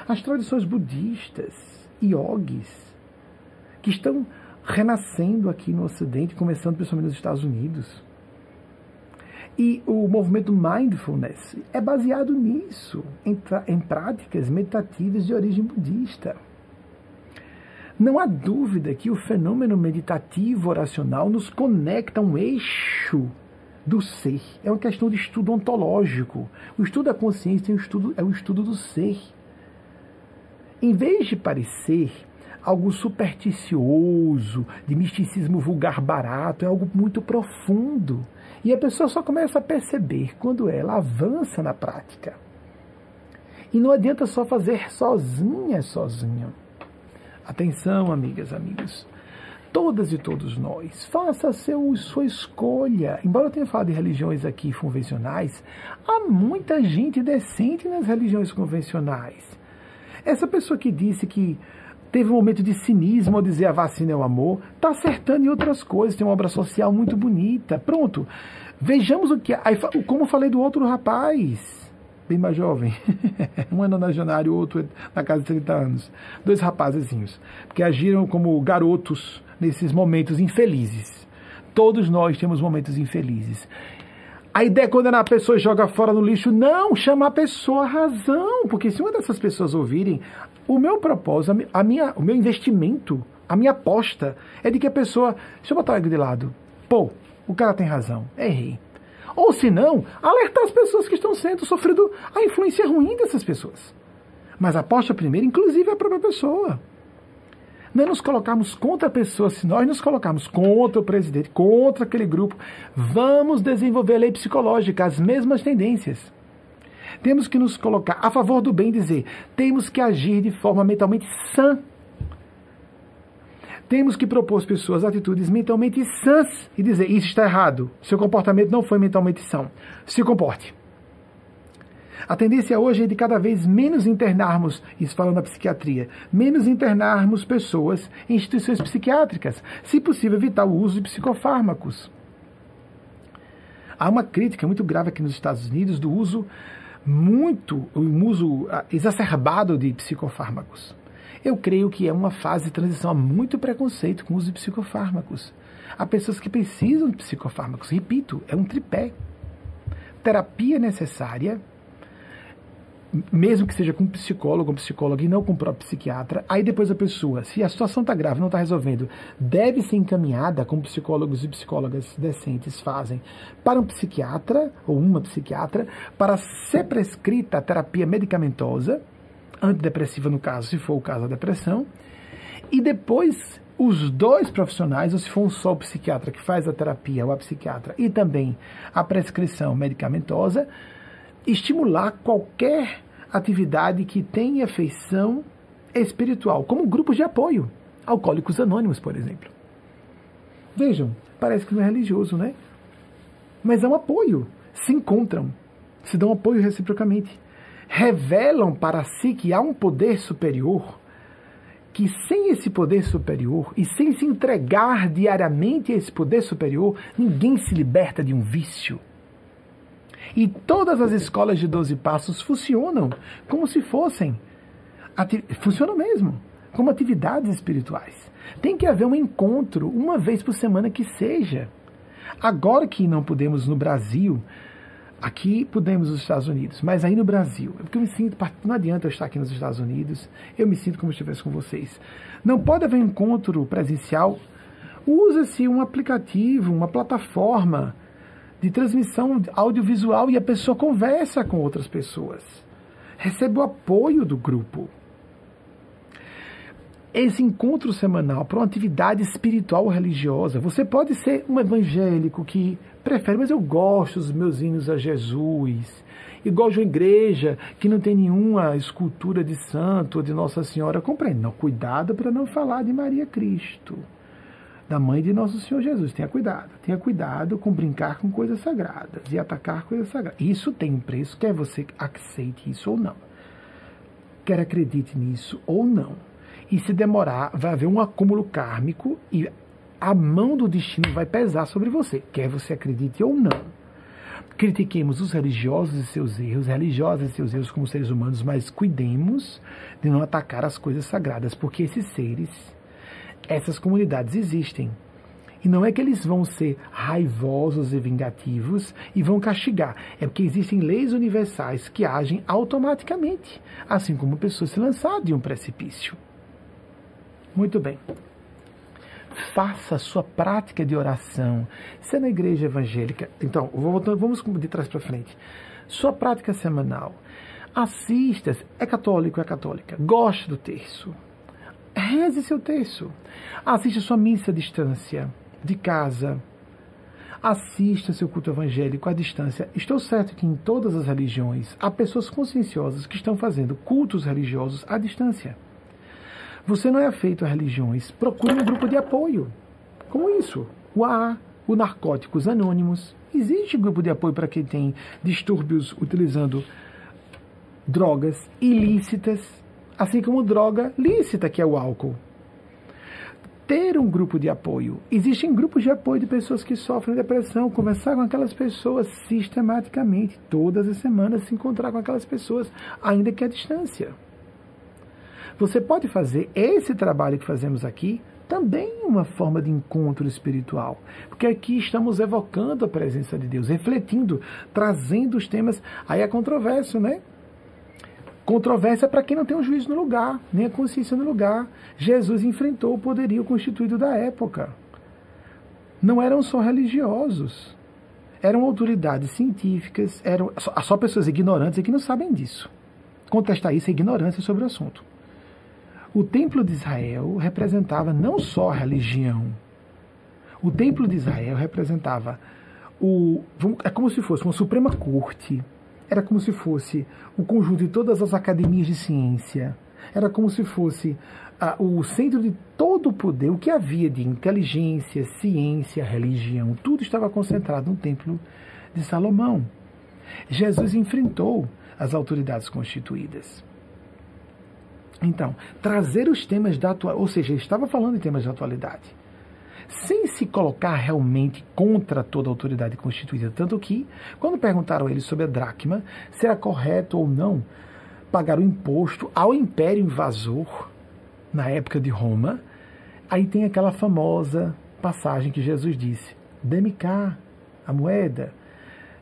[SPEAKER 1] As tradições budistas, yogis, que estão renascendo aqui no Ocidente, começando principalmente nos Estados Unidos. E o movimento mindfulness é baseado nisso, em, em práticas meditativas de origem budista. Não há dúvida que o fenômeno meditativo oracional nos conecta a um eixo do ser. É uma questão de estudo ontológico. O estudo da consciência é o estudo, é o estudo do ser. Em vez de parecer algo supersticioso, de misticismo vulgar barato, é algo muito profundo. E a pessoa só começa a perceber quando ela avança na prática. E não adianta só fazer sozinha, sozinha. Atenção, amigas, amigos. Todas e todos nós, faça seu, sua escolha. Embora eu tenha falado de religiões aqui convencionais, há muita gente decente nas religiões convencionais. Essa pessoa que disse que teve um momento de cinismo ao dizer a vacina é o amor, está acertando em outras coisas, tem uma obra social muito bonita. Pronto. Vejamos o que. Como eu falei do outro rapaz, bem mais jovem, um é nonagenário, outro na casa de 30 anos. Dois rapazezinhos, que agiram como garotos nesses momentos infelizes. Todos nós temos momentos infelizes. A ideia é quando a pessoa joga fora no lixo, não, chama a pessoa a razão, porque se uma dessas pessoas ouvirem, o meu propósito, a minha, o meu investimento, a minha aposta é de que a pessoa. Deixa eu botar aqui de lado. Pô, o cara tem razão, errei. Ou se não, alertar as pessoas que estão sendo sofrendo a influência ruim dessas pessoas. Mas aposta primeiro, inclusive, a própria pessoa. Não é nos colocarmos contra a pessoa, se nós nos colocarmos contra o presidente, contra aquele grupo, vamos desenvolver a lei psicológica, as mesmas tendências. Temos que nos colocar a favor do bem dizer, temos que agir de forma mentalmente sã. Temos que propor às pessoas atitudes mentalmente sãs e dizer, isso está errado, seu comportamento não foi mentalmente são. Se comporte. A tendência hoje é de cada vez menos internarmos, isso falando da psiquiatria, menos internarmos pessoas em instituições psiquiátricas, se possível evitar o uso de psicofármacos. Há uma crítica muito grave aqui nos Estados Unidos do uso muito, o uso ah, exacerbado de psicofármacos. Eu creio que é uma fase de transição há muito preconceito com o uso de psicofármacos. Há pessoas que precisam de psicofármacos. Repito, é um tripé. Terapia necessária, mesmo que seja com um psicólogo ou psicóloga e não com o próprio psiquiatra, aí depois a pessoa, se a situação está grave, não está resolvendo, deve ser encaminhada, como psicólogos e psicólogas decentes fazem, para um psiquiatra ou uma psiquiatra, para ser prescrita a terapia medicamentosa, antidepressiva no caso, se for o caso da depressão, e depois os dois profissionais, ou se for um só o psiquiatra que faz a terapia ou a psiquiatra, e também a prescrição medicamentosa, estimular qualquer atividade que tenha feição espiritual, como grupos de apoio, alcoólicos anônimos, por exemplo. Vejam, parece que não é religioso, né? Mas é um apoio. Se encontram, se dão apoio reciprocamente. Revelam para si que há um poder superior, que sem esse poder superior e sem se entregar diariamente a esse poder superior, ninguém se liberta de um vício e todas as escolas de 12 passos funcionam como se fossem. Funcionam mesmo, como atividades espirituais. Tem que haver um encontro, uma vez por semana que seja. Agora que não podemos no Brasil, aqui podemos nos Estados Unidos, mas aí no Brasil, é porque eu me sinto, não adianta eu estar aqui nos Estados Unidos, eu me sinto como se estivesse com vocês. Não pode haver encontro presencial. Usa-se um aplicativo, uma plataforma de transmissão audiovisual e a pessoa conversa com outras pessoas. Recebe o apoio do grupo. esse encontro semanal para uma atividade espiritual ou religiosa. Você pode ser um evangélico que prefere, mas eu gosto dos meus hinos a Jesus. E gosto de uma igreja que não tem nenhuma escultura de santo ou de Nossa Senhora. Compreende? Não, cuidado para não falar de Maria Cristo, da mãe de Nosso Senhor Jesus. Tenha cuidado. Tenha cuidado com brincar com coisas sagradas e atacar coisas sagradas. Isso tem um preço, quer você aceite isso ou não. Quer acredite nisso ou não e se demorar, vai haver um acúmulo kármico e a mão do destino vai pesar sobre você, quer você acredite ou não. Critiquemos os religiosos e seus erros, religiosos e seus erros como seres humanos, mas cuidemos de não atacar as coisas sagradas, porque esses seres, essas comunidades existem. E não é que eles vão ser raivosos e vingativos e vão castigar. É porque existem leis universais que agem automaticamente, assim como pessoas se lançar de um precipício. Muito bem. Faça a sua prática de oração. Se é na igreja evangélica, então, vamos de trás para frente. Sua prática semanal. Assista, é católico, é católica. Goste do terço. Reze seu terço. Assista sua missa à distância, de casa. Assista seu culto evangélico à distância. Estou certo que em todas as religiões há pessoas conscienciosas que estão fazendo cultos religiosos à distância. Você não é afeito a religiões. Procure um grupo de apoio. Como isso? O AA, o Narcóticos Anônimos. Existe grupo de apoio para quem tem distúrbios utilizando drogas ilícitas, assim como droga lícita, que é o álcool. Ter um grupo de apoio. Existem grupos de apoio de pessoas que sofrem depressão. Conversar com aquelas pessoas sistematicamente, todas as semanas, se encontrar com aquelas pessoas, ainda que à distância. Você pode fazer esse trabalho que fazemos aqui também uma forma de encontro espiritual, porque aqui estamos evocando a presença de Deus, refletindo, trazendo os temas. Aí é controverso, né? Controvérsia para quem não tem um juízo no lugar, nem a consciência no lugar. Jesus enfrentou o poderio constituído da época. Não eram só religiosos, eram autoridades científicas, eram só pessoas ignorantes e que não sabem disso. Contestar isso é ignorância sobre o assunto. O Templo de Israel representava não só a religião. O Templo de Israel representava o. É como se fosse uma Suprema Corte. Era como se fosse o conjunto de todas as academias de ciência. Era como se fosse ah, o centro de todo o poder, o que havia de inteligência, ciência, religião, tudo estava concentrado no Templo de Salomão. Jesus enfrentou as autoridades constituídas. Então, trazer os temas da atualidade, ou seja, ele estava falando em temas de atualidade, sem se colocar realmente contra toda a autoridade constituída. Tanto que, quando perguntaram a ele sobre a dracma, se era correto ou não pagar o imposto ao império invasor, na época de Roma, aí tem aquela famosa passagem que Jesus disse: Dê-me cá a moeda.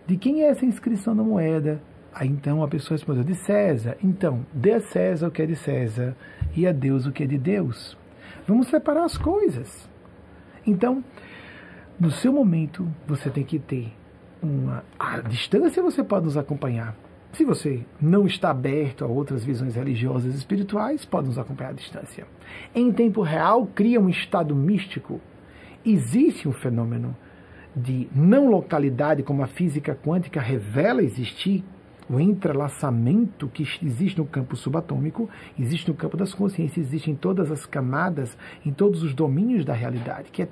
[SPEAKER 1] De quem é essa inscrição na moeda? Aí então a pessoa respondeu: de César. Então, dê a César o que é de César e a Deus o que é de Deus. Vamos separar as coisas. Então, no seu momento, você tem que ter uma. A distância você pode nos acompanhar. Se você não está aberto a outras visões religiosas e espirituais, pode nos acompanhar à distância. Em tempo real, cria um estado místico. Existe um fenômeno de não localidade, como a física quântica revela existir, o entrelaçamento que existe no campo subatômico, existe no campo das consciências, existe em todas as camadas, em todos os domínios da realidade, que é,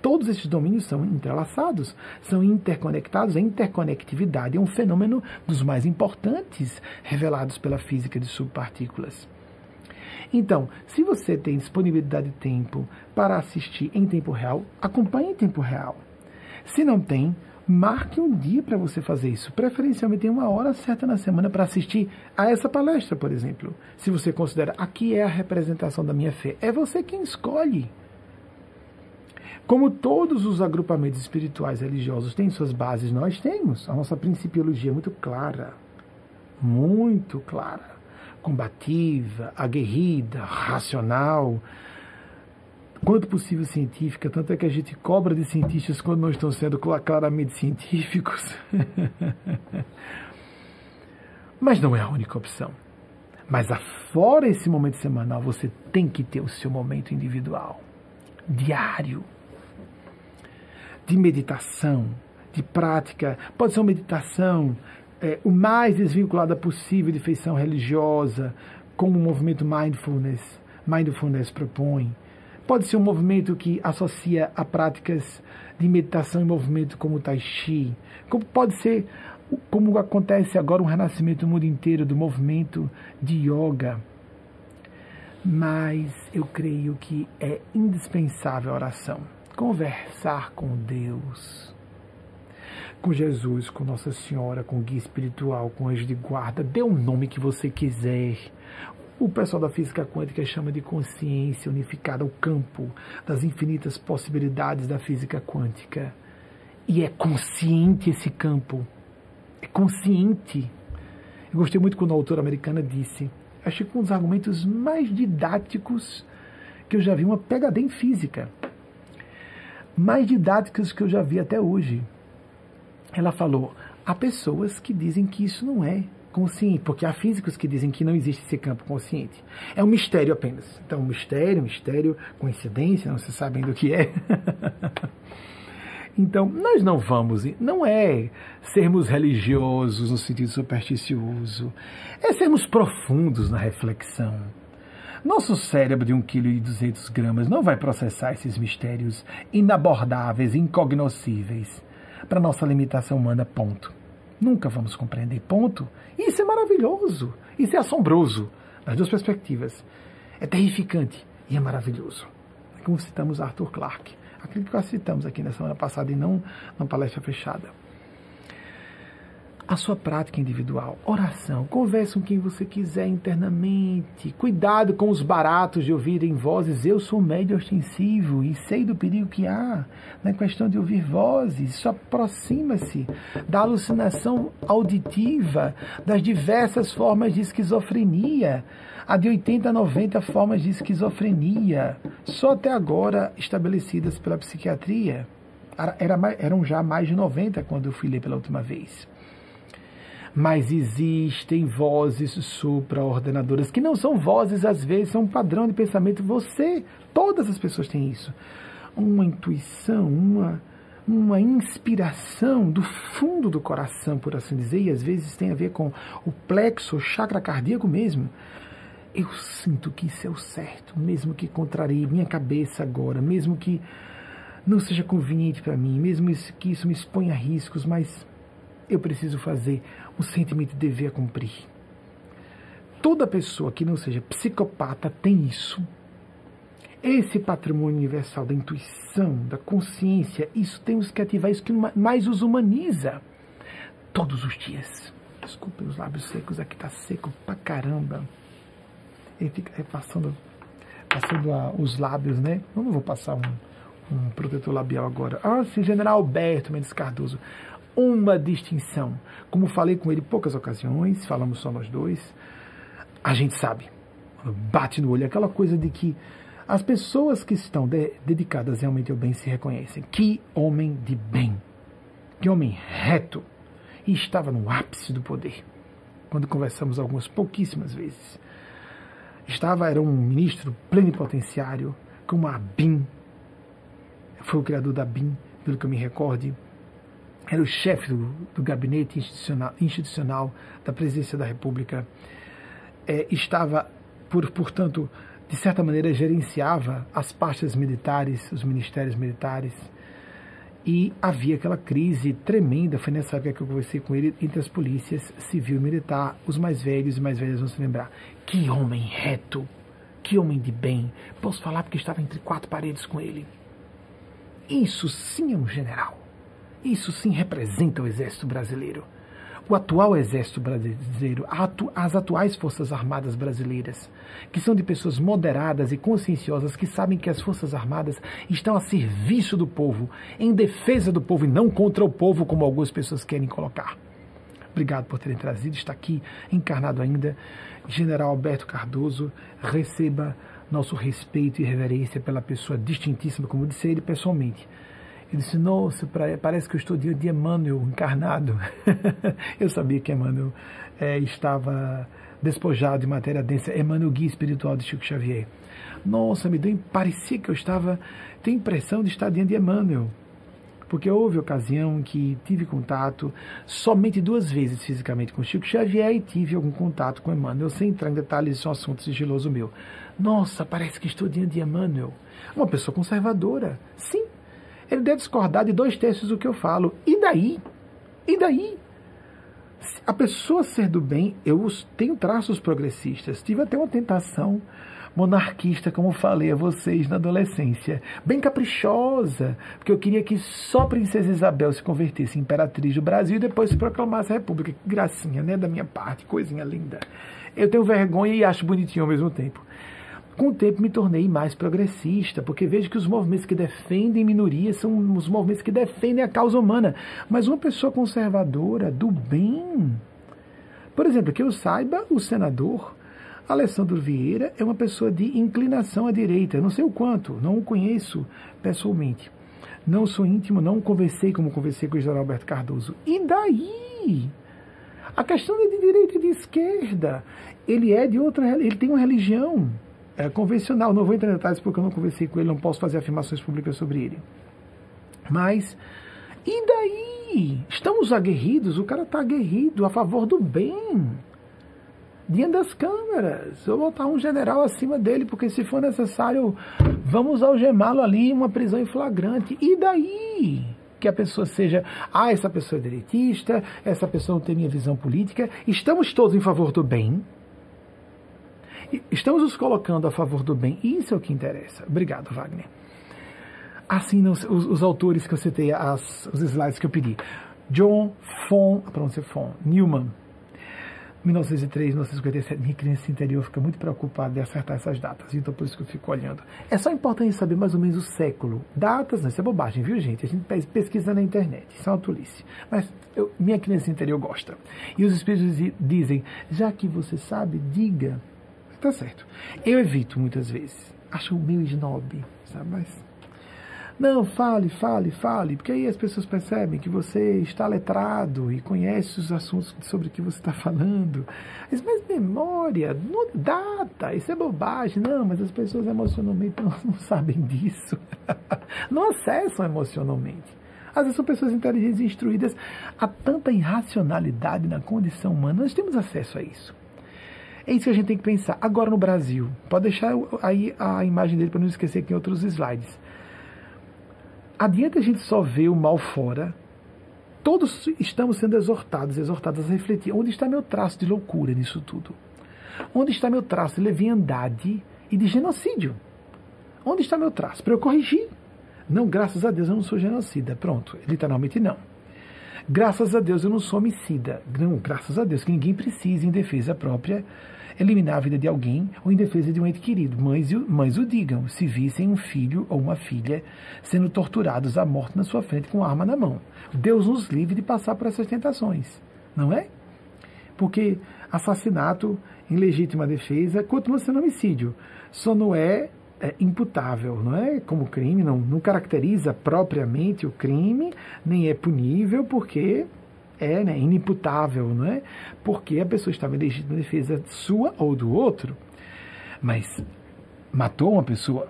[SPEAKER 1] todos esses domínios são entrelaçados, são interconectados. A interconectividade é um fenômeno dos mais importantes revelados pela física de subpartículas. Então, se você tem disponibilidade de tempo para assistir em tempo real, acompanhe em tempo real. Se não tem, marque um dia para você fazer isso. Preferencialmente tem uma hora certa na semana para assistir a essa palestra, por exemplo. Se você considera aqui é a representação da minha fé, é você quem escolhe. Como todos os agrupamentos espirituais religiosos têm suas bases, nós temos. A nossa principiologia é muito clara. Muito clara. Combativa, aguerrida, racional, quanto possível científica, tanto é que a gente cobra de cientistas quando não estão sendo claramente científicos. Mas não é a única opção. Mas afora esse momento semanal, você tem que ter o seu momento individual, diário, de meditação, de prática. Pode ser uma meditação é, o mais desvinculada possível de feição religiosa, como o movimento mindfulness, mindfulness propõe. Pode ser um movimento que associa a práticas de meditação e movimento como o Tai Chi. Como pode ser, como acontece agora um renascimento no mundo inteiro do movimento de yoga. Mas eu creio que é indispensável a oração. Conversar com Deus com Jesus, com Nossa Senhora, com guia espiritual, com anjo de guarda, dê o nome que você quiser. O pessoal da física quântica chama de consciência unificada, o campo das infinitas possibilidades da física quântica. E é consciente esse campo. É consciente. Eu gostei muito quando a autora americana disse, achei que um dos argumentos mais didáticos que eu já vi, uma PhD em física. Mais didáticos que eu já vi até hoje ela falou: há pessoas que dizem que isso não é consciente, porque há físicos que dizem que não existe esse campo consciente. É um mistério apenas. Então, mistério, mistério, coincidência, não se sabem do que é. então, nós não vamos, não é sermos religiosos no sentido supersticioso, é sermos profundos na reflexão. Nosso cérebro de 1,2 kg não vai processar esses mistérios inabordáveis, incognoscíveis para nossa limitação humana, ponto. Nunca vamos compreender, ponto. Isso é maravilhoso, isso é assombroso, nas duas perspectivas. É terrificante e é maravilhoso. Como citamos Arthur Clarke, aquele que nós citamos aqui na semana passada e não na palestra fechada a sua prática individual. Oração, converse com quem você quiser internamente. Cuidado com os baratos de ouvirem vozes. Eu sou médio ostensivo e sei do perigo que há na questão de ouvir vozes. Isso aproxima-se da alucinação auditiva, das diversas formas de esquizofrenia. Há de 80 a 90 formas de esquizofrenia, só até agora estabelecidas pela psiquiatria. Era, eram já mais de 90 quando eu fui ler pela última vez mas existem vozes supraordenadoras, que não são vozes, às vezes, são um padrão de pensamento. Você, todas as pessoas têm isso. Uma intuição, uma, uma inspiração do fundo do coração, por assim dizer, e às vezes tem a ver com o plexo, o chakra cardíaco mesmo. Eu sinto que isso é o certo, mesmo que contrarie minha cabeça agora, mesmo que não seja conveniente para mim, mesmo que isso me exponha a riscos, mas eu preciso fazer um sentimento de dever a cumprir. Toda pessoa que não seja psicopata tem isso. Esse patrimônio universal da intuição, da consciência, isso temos que ativar, isso que mais os humaniza todos os dias. Desculpem os lábios secos, aqui tá seco pra caramba. Ele fica passando, passando a, os lábios, né? Eu não vou passar um, um protetor labial agora. Ah, sim, General Alberto Mendes Cardoso uma distinção. Como falei com ele poucas ocasiões, falamos só nós dois, a gente sabe, bate no olho aquela coisa de que as pessoas que estão de, dedicadas realmente ao bem se reconhecem. Que homem de bem, que homem reto, e estava no ápice do poder. Quando conversamos algumas pouquíssimas vezes. Estava, era um ministro plenipotenciário, como a BIM, foi o criador da BIM, pelo que eu me recorde, era o chefe do, do gabinete institucional, institucional, da presidência da República, é, estava, por, portanto, de certa maneira, gerenciava as pastas militares, os ministérios militares, e havia aquela crise tremenda, foi nessa época que eu conversei com ele, entre as polícias civil e militar, os mais velhos e mais velhas vão se lembrar. Que homem reto, que homem de bem. Posso falar porque estava entre quatro paredes com ele. Isso sim é um general. Isso sim representa o Exército Brasileiro. O atual Exército Brasileiro, as atuais Forças Armadas Brasileiras, que são de pessoas moderadas e conscienciosas que sabem que as Forças Armadas estão a serviço do povo, em defesa do povo e não contra o povo, como algumas pessoas querem colocar. Obrigado por terem trazido, está aqui encarnado ainda. General Alberto Cardoso, receba nosso respeito e reverência pela pessoa distintíssima, como disse ele pessoalmente e disse: Nossa, parece que eu estou diante de Emmanuel encarnado. eu sabia que Emmanuel é, estava despojado de matéria densa. Emmanuel, guia espiritual de Chico Xavier. Nossa, me deu, parecia que eu estava. Tenho impressão de estar diante de Emmanuel. Porque houve ocasião que tive contato somente duas vezes fisicamente com Chico Xavier e tive algum contato com Emmanuel, sem entrar em detalhes, isso é um assunto sigiloso meu. Nossa, parece que estou diante de Emmanuel. Uma pessoa conservadora. Sim, ele deve discordar de dois terços do que eu falo. E daí? E daí? A pessoa ser do bem, eu tenho traços progressistas. Tive até uma tentação monarquista, como falei a vocês na adolescência, bem caprichosa, porque eu queria que só a princesa Isabel se convertesse em imperatriz do Brasil e depois se proclamasse a república. Que gracinha, né, da minha parte, coisinha linda. Eu tenho vergonha e acho bonitinho ao mesmo tempo. Com o tempo me tornei mais progressista, porque vejo que os movimentos que defendem minorias são os movimentos que defendem a causa humana. Mas uma pessoa conservadora, do bem. Por exemplo, que eu saiba, o senador Alessandro Vieira é uma pessoa de inclinação à direita. Não sei o quanto, não o conheço pessoalmente. Não sou íntimo, não conversei como conversei com o José Alberto Cardoso. E daí? A questão é de direita e de esquerda. Ele é de outra, ele tem uma religião é, convencional. Não vou entrar em detalhes porque eu não conversei com ele, não posso fazer afirmações públicas sobre ele. Mas, e daí? Estamos aguerridos, o cara está aguerrido a favor do bem. Diante das câmeras. Vou botar um general acima dele, porque se for necessário, vamos algemá-lo ali em uma prisão em flagrante. E daí? que a pessoa seja, ah, essa pessoa é direitista, essa pessoa não tem minha visão política. Estamos todos em favor do bem. Estamos nos colocando a favor do bem. Isso é o que interessa. Obrigado, Wagner. Assim, os, os autores que eu citei, as, os slides que eu pedi. John Fon, a pronúncia é Fon, Newman, 1903, 1957, minha criança interior fica muito preocupada de acertar essas datas, então por isso que eu fico olhando. É só importante saber mais ou menos o século. Datas, não, isso é bobagem, viu gente? A gente pesquisa na internet, isso é uma tolice. Mas eu, minha criança interior gosta. E os espíritos dizem, já que você sabe, diga. Tá certo. Eu evito muitas vezes. Acho meio snob, sabe? Mas. Não, fale, fale, fale, porque aí as pessoas percebem que você está letrado e conhece os assuntos sobre que você está falando. Mas, mas memória, data, isso é bobagem. Não, mas as pessoas emocionalmente não, não sabem disso. Não acessam emocionalmente. Às vezes são pessoas inteligentes e instruídas. Há tanta irracionalidade na condição humana, nós temos acesso a isso. É isso que a gente tem que pensar. Agora no Brasil, pode deixar aí a imagem dele para não esquecer que em outros slides. Adianta a gente só ver o mal fora. Todos estamos sendo exortados, exortadas a refletir. Onde está meu traço de loucura nisso tudo? Onde está meu traço de leviandade e de genocídio? Onde está meu traço? Para eu corrigir. Não, graças a Deus eu não sou genocida. Pronto, literalmente não. Graças a Deus eu não sou homicida. Não, graças a Deus que ninguém precisa em defesa própria eliminar a vida de alguém ou em defesa de um ente querido. Mães, mães o digam, se vissem um filho ou uma filha sendo torturados à morte na sua frente com arma na mão. Deus nos livre de passar por essas tentações, não é? Porque assassinato em legítima defesa continua sendo homicídio, só não é, é imputável, não é como crime, não, não caracteriza propriamente o crime, nem é punível, porque é né, inimputável, não é? Porque a pessoa estava em legítima defesa sua ou do outro, mas matou uma pessoa.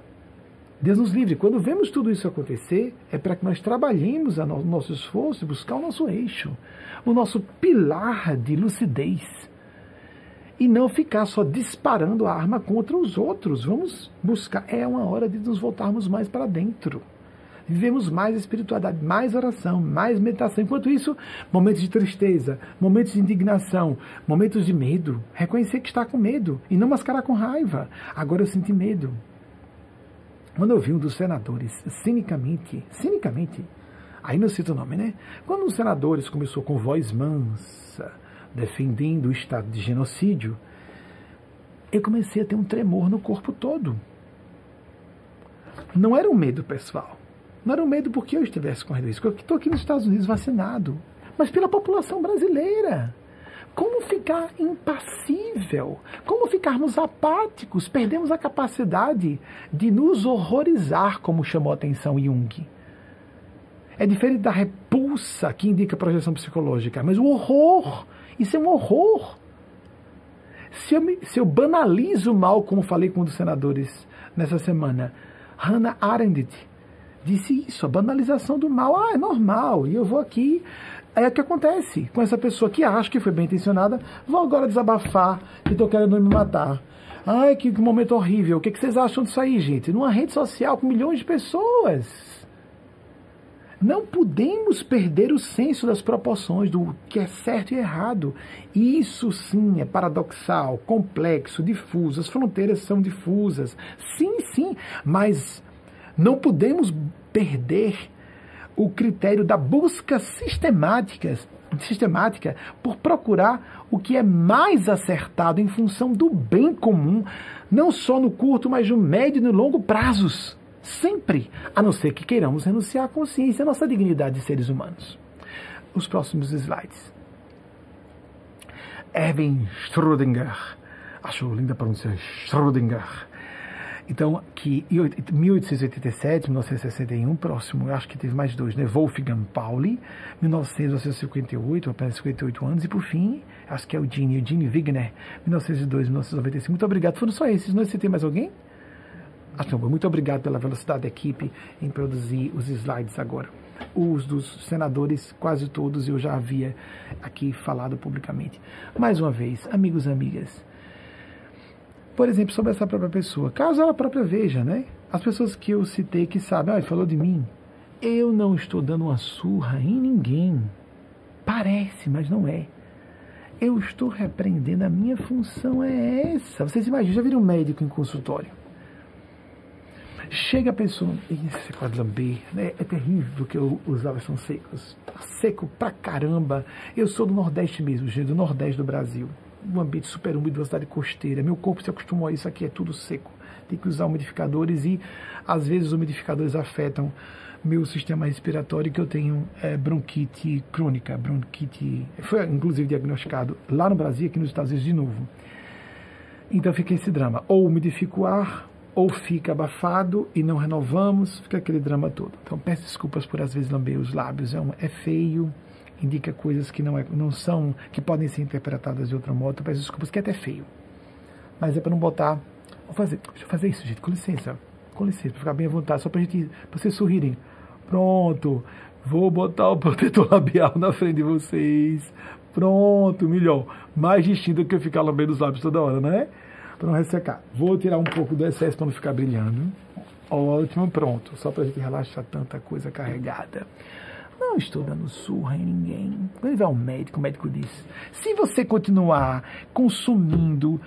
[SPEAKER 1] Deus nos livre. Quando vemos tudo isso acontecer, é para que nós trabalhemos o nosso esforço e buscar o nosso eixo, o nosso pilar de lucidez. E não ficar só disparando a arma contra os outros. Vamos buscar. É uma hora de nos voltarmos mais para dentro vivemos mais espiritualidade, mais oração, mais meditação. Enquanto isso, momentos de tristeza, momentos de indignação, momentos de medo. Reconhecer que está com medo e não mascarar com raiva. Agora eu senti medo. Quando eu vi um dos senadores, cinicamente, cinicamente, aí não cito o nome, né? Quando dos senadores começou com voz mansa, defendendo o estado de genocídio, eu comecei a ter um tremor no corpo todo. Não era um medo pessoal. Não era um medo porque eu estivesse correndo risco. Eu estou aqui nos Estados Unidos vacinado, mas pela população brasileira. Como ficar impassível? Como ficarmos apáticos? Perdemos a capacidade de nos horrorizar, como chamou a atenção Jung. É diferente da repulsa que indica projeção psicológica, mas o horror. Isso é um horror. Se eu, me, se eu banalizo o mal, como falei com um dos senadores nessa semana, Hannah Arendt disse isso, a banalização do mal. Ah, é normal, e eu vou aqui. É o que acontece com essa pessoa que acha que foi bem intencionada. Vou agora desabafar e estou querendo me matar. Ai, que momento horrível. O que vocês acham disso aí, gente? Numa rede social com milhões de pessoas. Não podemos perder o senso das proporções do que é certo e errado. Isso sim é paradoxal, complexo, difuso. As fronteiras são difusas. Sim, sim, mas não podemos perder o critério da busca sistemática, sistemática por procurar o que é mais acertado em função do bem comum, não só no curto, mas no médio e no longo prazos. Sempre, a não ser que queiramos renunciar à consciência, à nossa dignidade de seres humanos. Os próximos slides. Erwin Schrödinger. Acho linda a pronúncia, Schrödinger. Então, que em 1887, 1961, próximo, acho que teve mais dois, né? Wolfgang Pauli, 1958, apenas 58 anos, e por fim, acho que é o Gene, o Gene Wigner, 1902, 1995. Muito obrigado. Foram só esses, não se tem mais alguém? Muito obrigado pela velocidade da equipe em produzir os slides agora. Os dos senadores, quase todos, eu já havia aqui falado publicamente. Mais uma vez, amigos e amigas, por exemplo, sobre essa própria pessoa, caso ela própria veja, né? As pessoas que eu citei que sabem, ah, falou de mim. Eu não estou dando uma surra em ninguém. Parece, mas não é. Eu estou repreendendo, a minha função é essa. Vocês imaginam, já viram um médico em consultório? Chega a pessoa, esse quadlamber, né? é terrível que eu, os lábios são secos. Tá seco pra caramba. Eu sou do Nordeste mesmo, gente, do Nordeste do Brasil. Um ambiente super úmido, uma cidade costeira. Meu corpo se acostumou a isso aqui, é tudo seco. Tem que usar umidificadores e, às vezes, os umidificadores afetam meu sistema respiratório, que eu tenho é, bronquite crônica. Bronquite. Foi, inclusive, diagnosticado lá no Brasil, aqui nos Estados Unidos de novo. Então fica esse drama. Ou umidifico o ar, ou fica abafado e não renovamos, fica aquele drama todo. Então peço desculpas por às vezes lamber os lábios, é, um, é feio, indica coisas que não, é, não são, que podem ser interpretadas de outro modo, peço desculpas que é até feio. Mas é para não botar, vou fazer, deixa eu fazer isso, gente, com licença, com licença, para ficar bem à vontade, só para vocês sorrirem. Pronto, vou botar o protetor labial na frente de vocês. Pronto, melhor. Mais distinto do que eu ficar lambendo os lábios toda hora, não é? Para não ressecar. Vou tirar um pouco do excesso para não ficar brilhando. Ótimo, pronto. Só para a gente relaxar tanta coisa carregada. Não estou dando surra em ninguém. Quando vai ao médico, o médico diz: se você continuar consumindo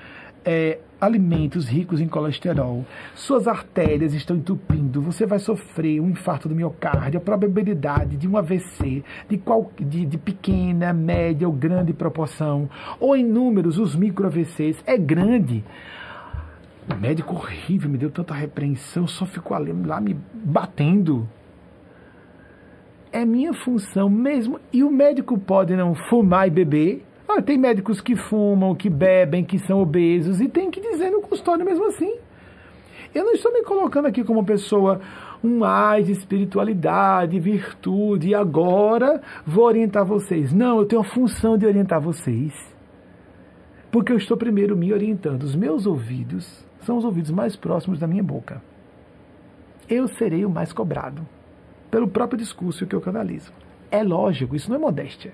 [SPEAKER 1] é, alimentos ricos em colesterol, suas artérias estão entupindo, você vai sofrer um infarto do miocárdio, a probabilidade de um AVC de, qual, de, de pequena, média ou grande proporção, ou em números, os micro-AVCs, é grande. O médico horrível me deu tanta repreensão, só ficou ali, lá me batendo. É minha função mesmo. E o médico pode não fumar e beber, tem médicos que fumam, que bebem, que são obesos e tem que dizer no consultório mesmo assim. Eu não estou me colocando aqui como pessoa um ai de espiritualidade, virtude, e agora vou orientar vocês. Não, eu tenho a função de orientar vocês. Porque eu estou primeiro me orientando. Os meus ouvidos são os ouvidos mais próximos da minha boca. Eu serei o mais cobrado pelo próprio discurso que eu canalizo. É lógico, isso não é modéstia.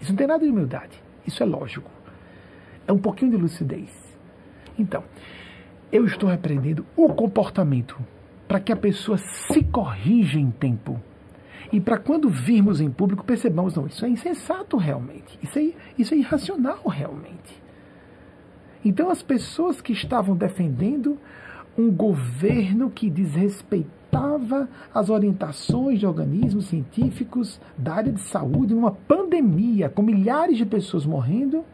[SPEAKER 1] Isso não tem nada de humildade. Isso é lógico. É um pouquinho de lucidez. Então, eu estou repreendendo o comportamento para que a pessoa se corrija em tempo. E para quando virmos em público percebamos, não, isso é insensato realmente. Isso é, isso é irracional realmente. Então as pessoas que estavam defendendo um governo que desrespeitava as orientações de organismos científicos da área de saúde, numa pandemia, com milhares de pessoas morrendo,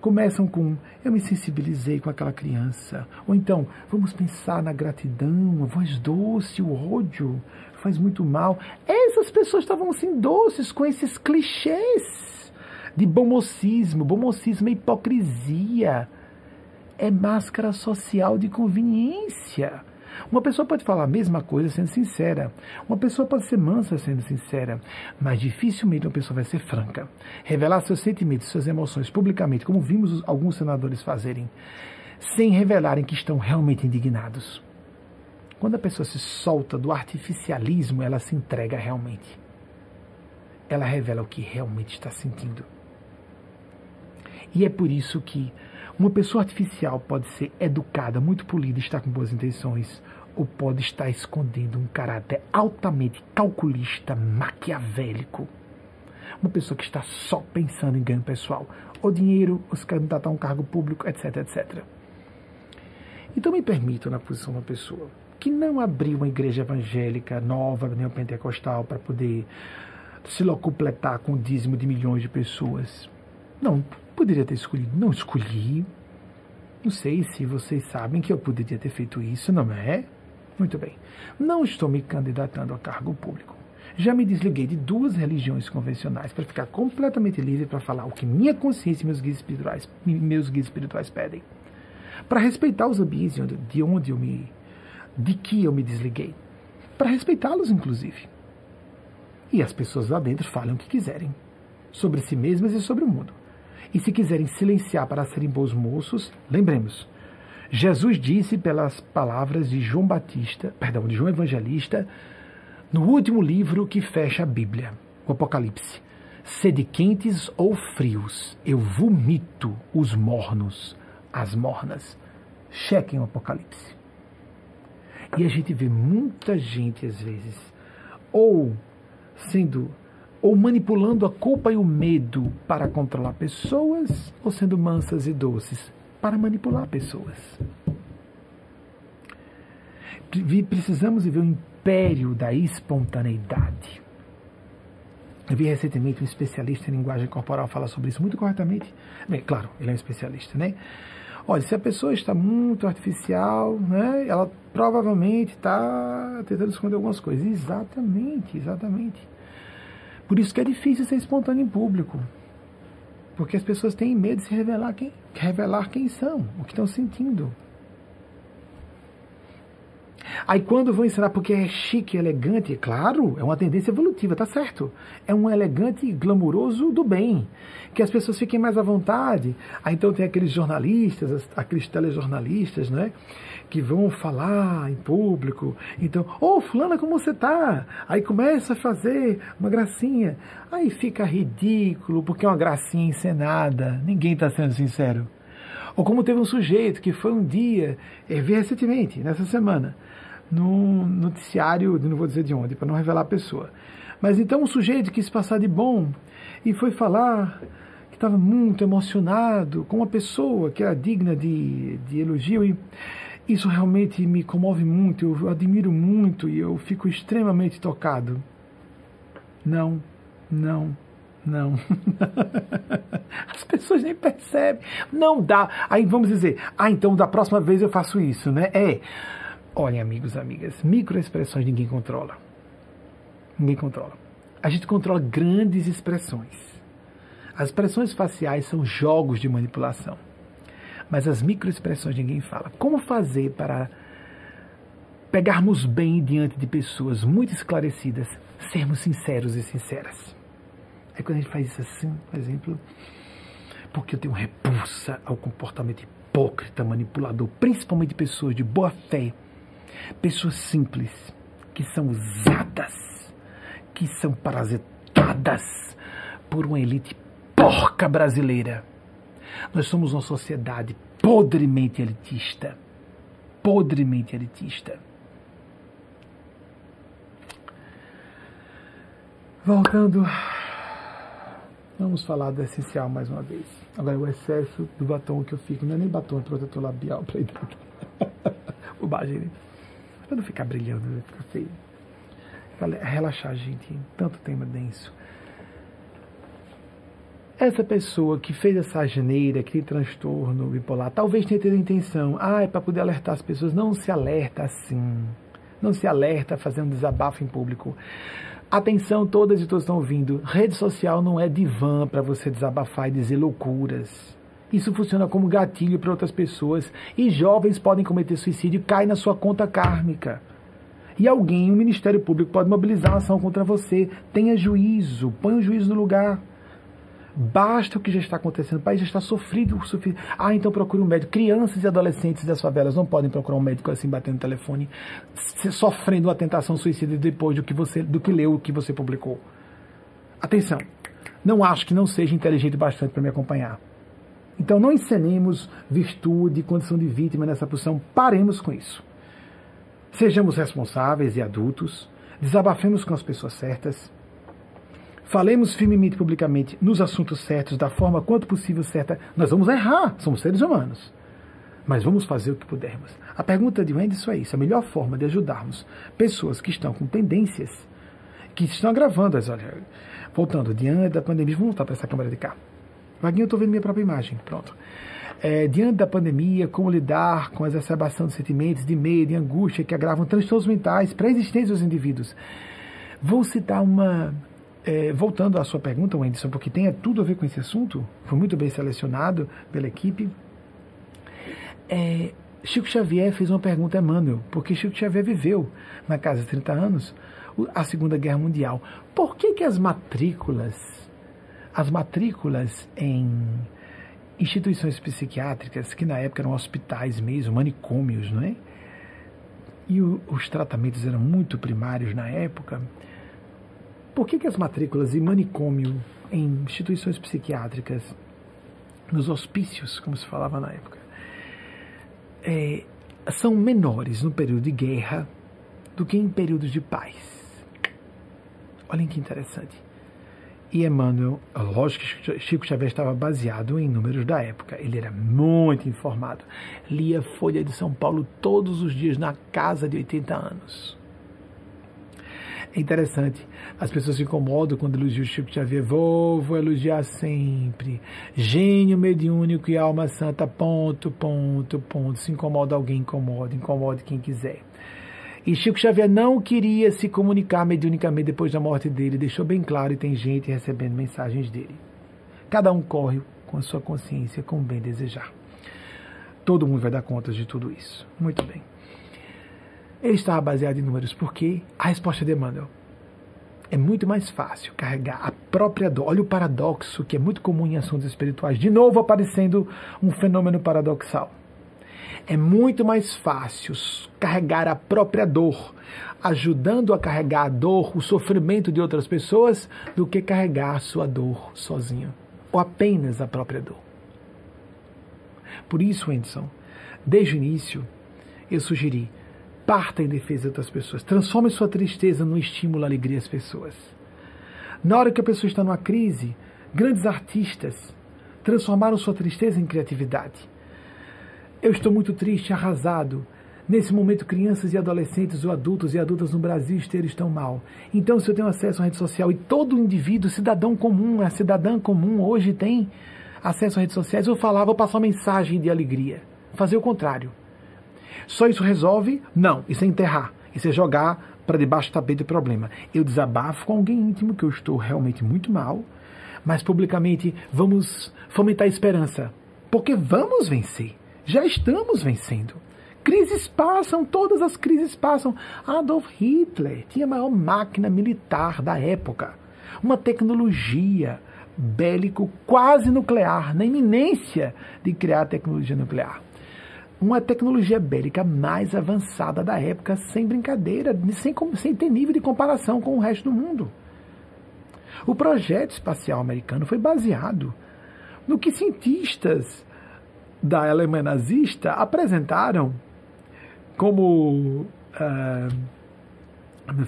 [SPEAKER 1] começam com eu me sensibilizei com aquela criança. Ou então, vamos pensar na gratidão, a voz doce, o ódio faz muito mal. Essas pessoas estavam assim doces com esses clichês de bomocismo. Bomocismo é hipocrisia é máscara social de conveniência. Uma pessoa pode falar a mesma coisa sendo sincera. Uma pessoa pode ser mansa sendo sincera. Mas dificilmente uma pessoa vai ser franca. Revelar seus sentimentos, suas emoções publicamente, como vimos alguns senadores fazerem, sem revelarem que estão realmente indignados. Quando a pessoa se solta do artificialismo, ela se entrega realmente. Ela revela o que realmente está sentindo. E é por isso que uma pessoa artificial pode ser educada, muito polida, estar com boas intenções, ou pode estar escondendo um caráter altamente calculista, maquiavélico. Uma pessoa que está só pensando em ganho pessoal, ou dinheiro, ou se candidatar a um cargo público, etc, etc. Então me permito, na posição de uma pessoa que não abriu uma igreja evangélica nova, neopentecostal, para poder se locupletar com o dízimo de milhões de pessoas. Não, poderia ter escolhido. Não escolhi. Não sei se vocês sabem que eu poderia ter feito isso, não é? Muito bem. Não estou me candidatando a cargo público. Já me desliguei de duas religiões convencionais para ficar completamente livre para falar o que minha consciência e meus guias espirituais, meus guias espirituais pedem. Para respeitar os ambientes de onde eu me. de que eu me desliguei. Para respeitá-los, inclusive. E as pessoas lá dentro falam o que quiserem. Sobre si mesmas e sobre o mundo. E se quiserem silenciar para serem bons moços, lembremos. Jesus disse pelas palavras de João Batista, perdão, de João Evangelista, no último livro que fecha a Bíblia, o Apocalipse. Sede quentes ou frios, eu vomito os mornos, as mornas. Chequem o Apocalipse. E a gente vê muita gente, às vezes, ou sendo ou manipulando a culpa e o medo para controlar pessoas, ou sendo mansas e doces para manipular pessoas. Precisamos viver o império da espontaneidade. Eu vi recentemente um especialista em linguagem corporal falar sobre isso muito corretamente. Bem, claro, ele é um especialista, né? Olha, se a pessoa está muito artificial, né, ela provavelmente está tentando esconder algumas coisas. Exatamente, exatamente. Por isso que é difícil ser espontâneo em público. Porque as pessoas têm medo de se revelar quem, revelar quem são, o que estão sentindo. Aí quando vou ensinar porque é chique, elegante, claro, é uma tendência evolutiva, tá certo. É um elegante glamuroso do bem. Que as pessoas fiquem mais à vontade. Aí então tem aqueles jornalistas, aqueles telejornalistas, né? Que vão falar em público. Então, ô oh, fulana, como você tá? Aí começa a fazer uma gracinha. Aí fica ridículo, porque é uma gracinha encenada. Ninguém está sendo sincero. Ou como teve um sujeito que foi um dia, eu vi recentemente, nessa semana, num noticiário, não vou dizer de onde, para não revelar a pessoa. Mas então um sujeito quis passar de bom e foi falar que estava muito emocionado com uma pessoa que era digna de, de elogio e isso realmente me comove muito, eu admiro muito e eu fico extremamente tocado. Não, não, não. As pessoas nem percebem. Não dá. Aí vamos dizer, ah, então da próxima vez eu faço isso, né? É. Olhem, amigos, amigas, microexpressões ninguém controla. Ninguém controla. A gente controla grandes expressões. As expressões faciais são jogos de manipulação mas as microexpressões ninguém fala. Como fazer para pegarmos bem diante de pessoas muito esclarecidas, sermos sinceros e sinceras? É quando a gente faz isso assim, por exemplo, porque eu tenho repulsa ao comportamento hipócrita, manipulador, principalmente de pessoas de boa fé, pessoas simples, que são usadas, que são parasitadas por uma elite porca brasileira nós somos uma sociedade podremente elitista. Podremente elitista. Voltando, vamos falar do essencial mais uma vez. Agora, o excesso do batom que eu fico, não é nem batom, é protetor labial para hidratar. Bobagem, né? Para não ficar brilhando, né? ficar feio. Relaxar, gente. Tanto tema denso. Essa pessoa que fez essa geneira, que tem transtorno bipolar, talvez tenha tido a intenção, ah, é para poder alertar as pessoas. Não se alerta assim. Não se alerta fazendo desabafo em público. Atenção, todas e todos estão ouvindo. Rede social não é divã para você desabafar e dizer loucuras. Isso funciona como gatilho para outras pessoas. E jovens podem cometer suicídio, cai na sua conta kármica. E alguém, o um Ministério Público, pode mobilizar uma ação contra você. Tenha juízo, põe o juízo no lugar. Basta o que já está acontecendo. O país já está sofrido. sofrido. Ah, então procure um médico. Crianças e adolescentes das favelas não podem procurar um médico assim, batendo no telefone, sofrendo uma tentação suicida depois do que você, do que leu, o que você publicou. Atenção. Não acho que não seja inteligente bastante para me acompanhar. Então não encenemos virtude, condição de vítima nessa posição. Paremos com isso. Sejamos responsáveis e adultos, desabafemos com as pessoas certas, falemos firmemente publicamente nos assuntos certos, da forma quanto possível certa. Nós vamos errar, somos seres humanos, mas vamos fazer o que pudermos. A pergunta de Wendy é isso: a melhor forma de ajudarmos pessoas que estão com tendências, que estão agravando as. Voltando, diante da pandemia, vamos voltar para essa câmera de cá. Vaguinho, eu estou vendo minha própria imagem. Pronto é, diante da pandemia, como lidar com a exacerbação dos sentimentos de medo e angústia que agravam transtornos mentais pré-existentes dos indivíduos. Vou citar uma. É, voltando à sua pergunta, Wenderson, porque tem tudo a ver com esse assunto, foi muito bem selecionado pela equipe. É, Chico Xavier fez uma pergunta a Emmanuel, porque Chico Xavier viveu na casa de 30 anos a Segunda Guerra Mundial. Por que, que as matrículas, as matrículas em instituições psiquiátricas, que na época eram hospitais mesmo, manicômios, não é? E o, os tratamentos eram muito primários na época. Por que, que as matrículas em manicômio, em instituições psiquiátricas, nos hospícios, como se falava na época, é, são menores no período de guerra do que em períodos de paz? Olhem que interessante. E Emmanuel, lógico que Chico Xavier estava baseado em números da época, ele era muito informado. Lia Folha de São Paulo todos os dias na casa de 80 anos. É interessante, as pessoas se incomodam quando elogiam Chico Xavier. Vou, vou elogiar sempre. Gênio mediúnico e alma santa, ponto, ponto, ponto. Se incomoda alguém, incomoda, incomode quem quiser. E Chico Xavier não queria se comunicar mediunicamente depois da morte dele, deixou bem claro e tem gente recebendo mensagens dele. Cada um corre com a sua consciência, com o bem desejar. Todo mundo vai dar contas de tudo isso. Muito bem. Ele estava baseado em números porque a resposta de Emmanuel é muito mais fácil carregar a própria dor. Olha o paradoxo que é muito comum em assuntos espirituais. De novo aparecendo um fenômeno paradoxal é muito mais fácil carregar a própria dor, ajudando a carregar a dor, o sofrimento de outras pessoas, do que carregar a sua dor sozinho, ou apenas a própria dor. Por isso, Anderson, desde o início, eu sugeri, parta em defesa de outras pessoas, transforme sua tristeza num estímulo à alegria às pessoas. Na hora que a pessoa está numa crise, grandes artistas transformaram sua tristeza em criatividade eu estou muito triste, arrasado. Nesse momento, crianças e adolescentes, ou adultos e adultas no Brasil inteiro estão mal. Então, se eu tenho acesso à rede social e todo indivíduo, cidadão comum, a cidadã comum, hoje tem acesso às redes sociais, eu falar, vou passar uma mensagem de alegria. Fazer o contrário. Só isso resolve? Não. Isso é enterrar. Isso é jogar para debaixo do tapete do problema. Eu desabafo com alguém íntimo que eu estou realmente muito mal, mas publicamente vamos fomentar a esperança. Porque vamos vencer. Já estamos vencendo. Crises passam, todas as crises passam. Adolf Hitler tinha a maior máquina militar da época, uma tecnologia bélico quase nuclear, na iminência de criar tecnologia nuclear. Uma tecnologia bélica mais avançada da época, sem brincadeira, sem, sem ter nível de comparação com o resto do mundo. O projeto espacial americano foi baseado no que cientistas da Alemanha nazista apresentaram como uh,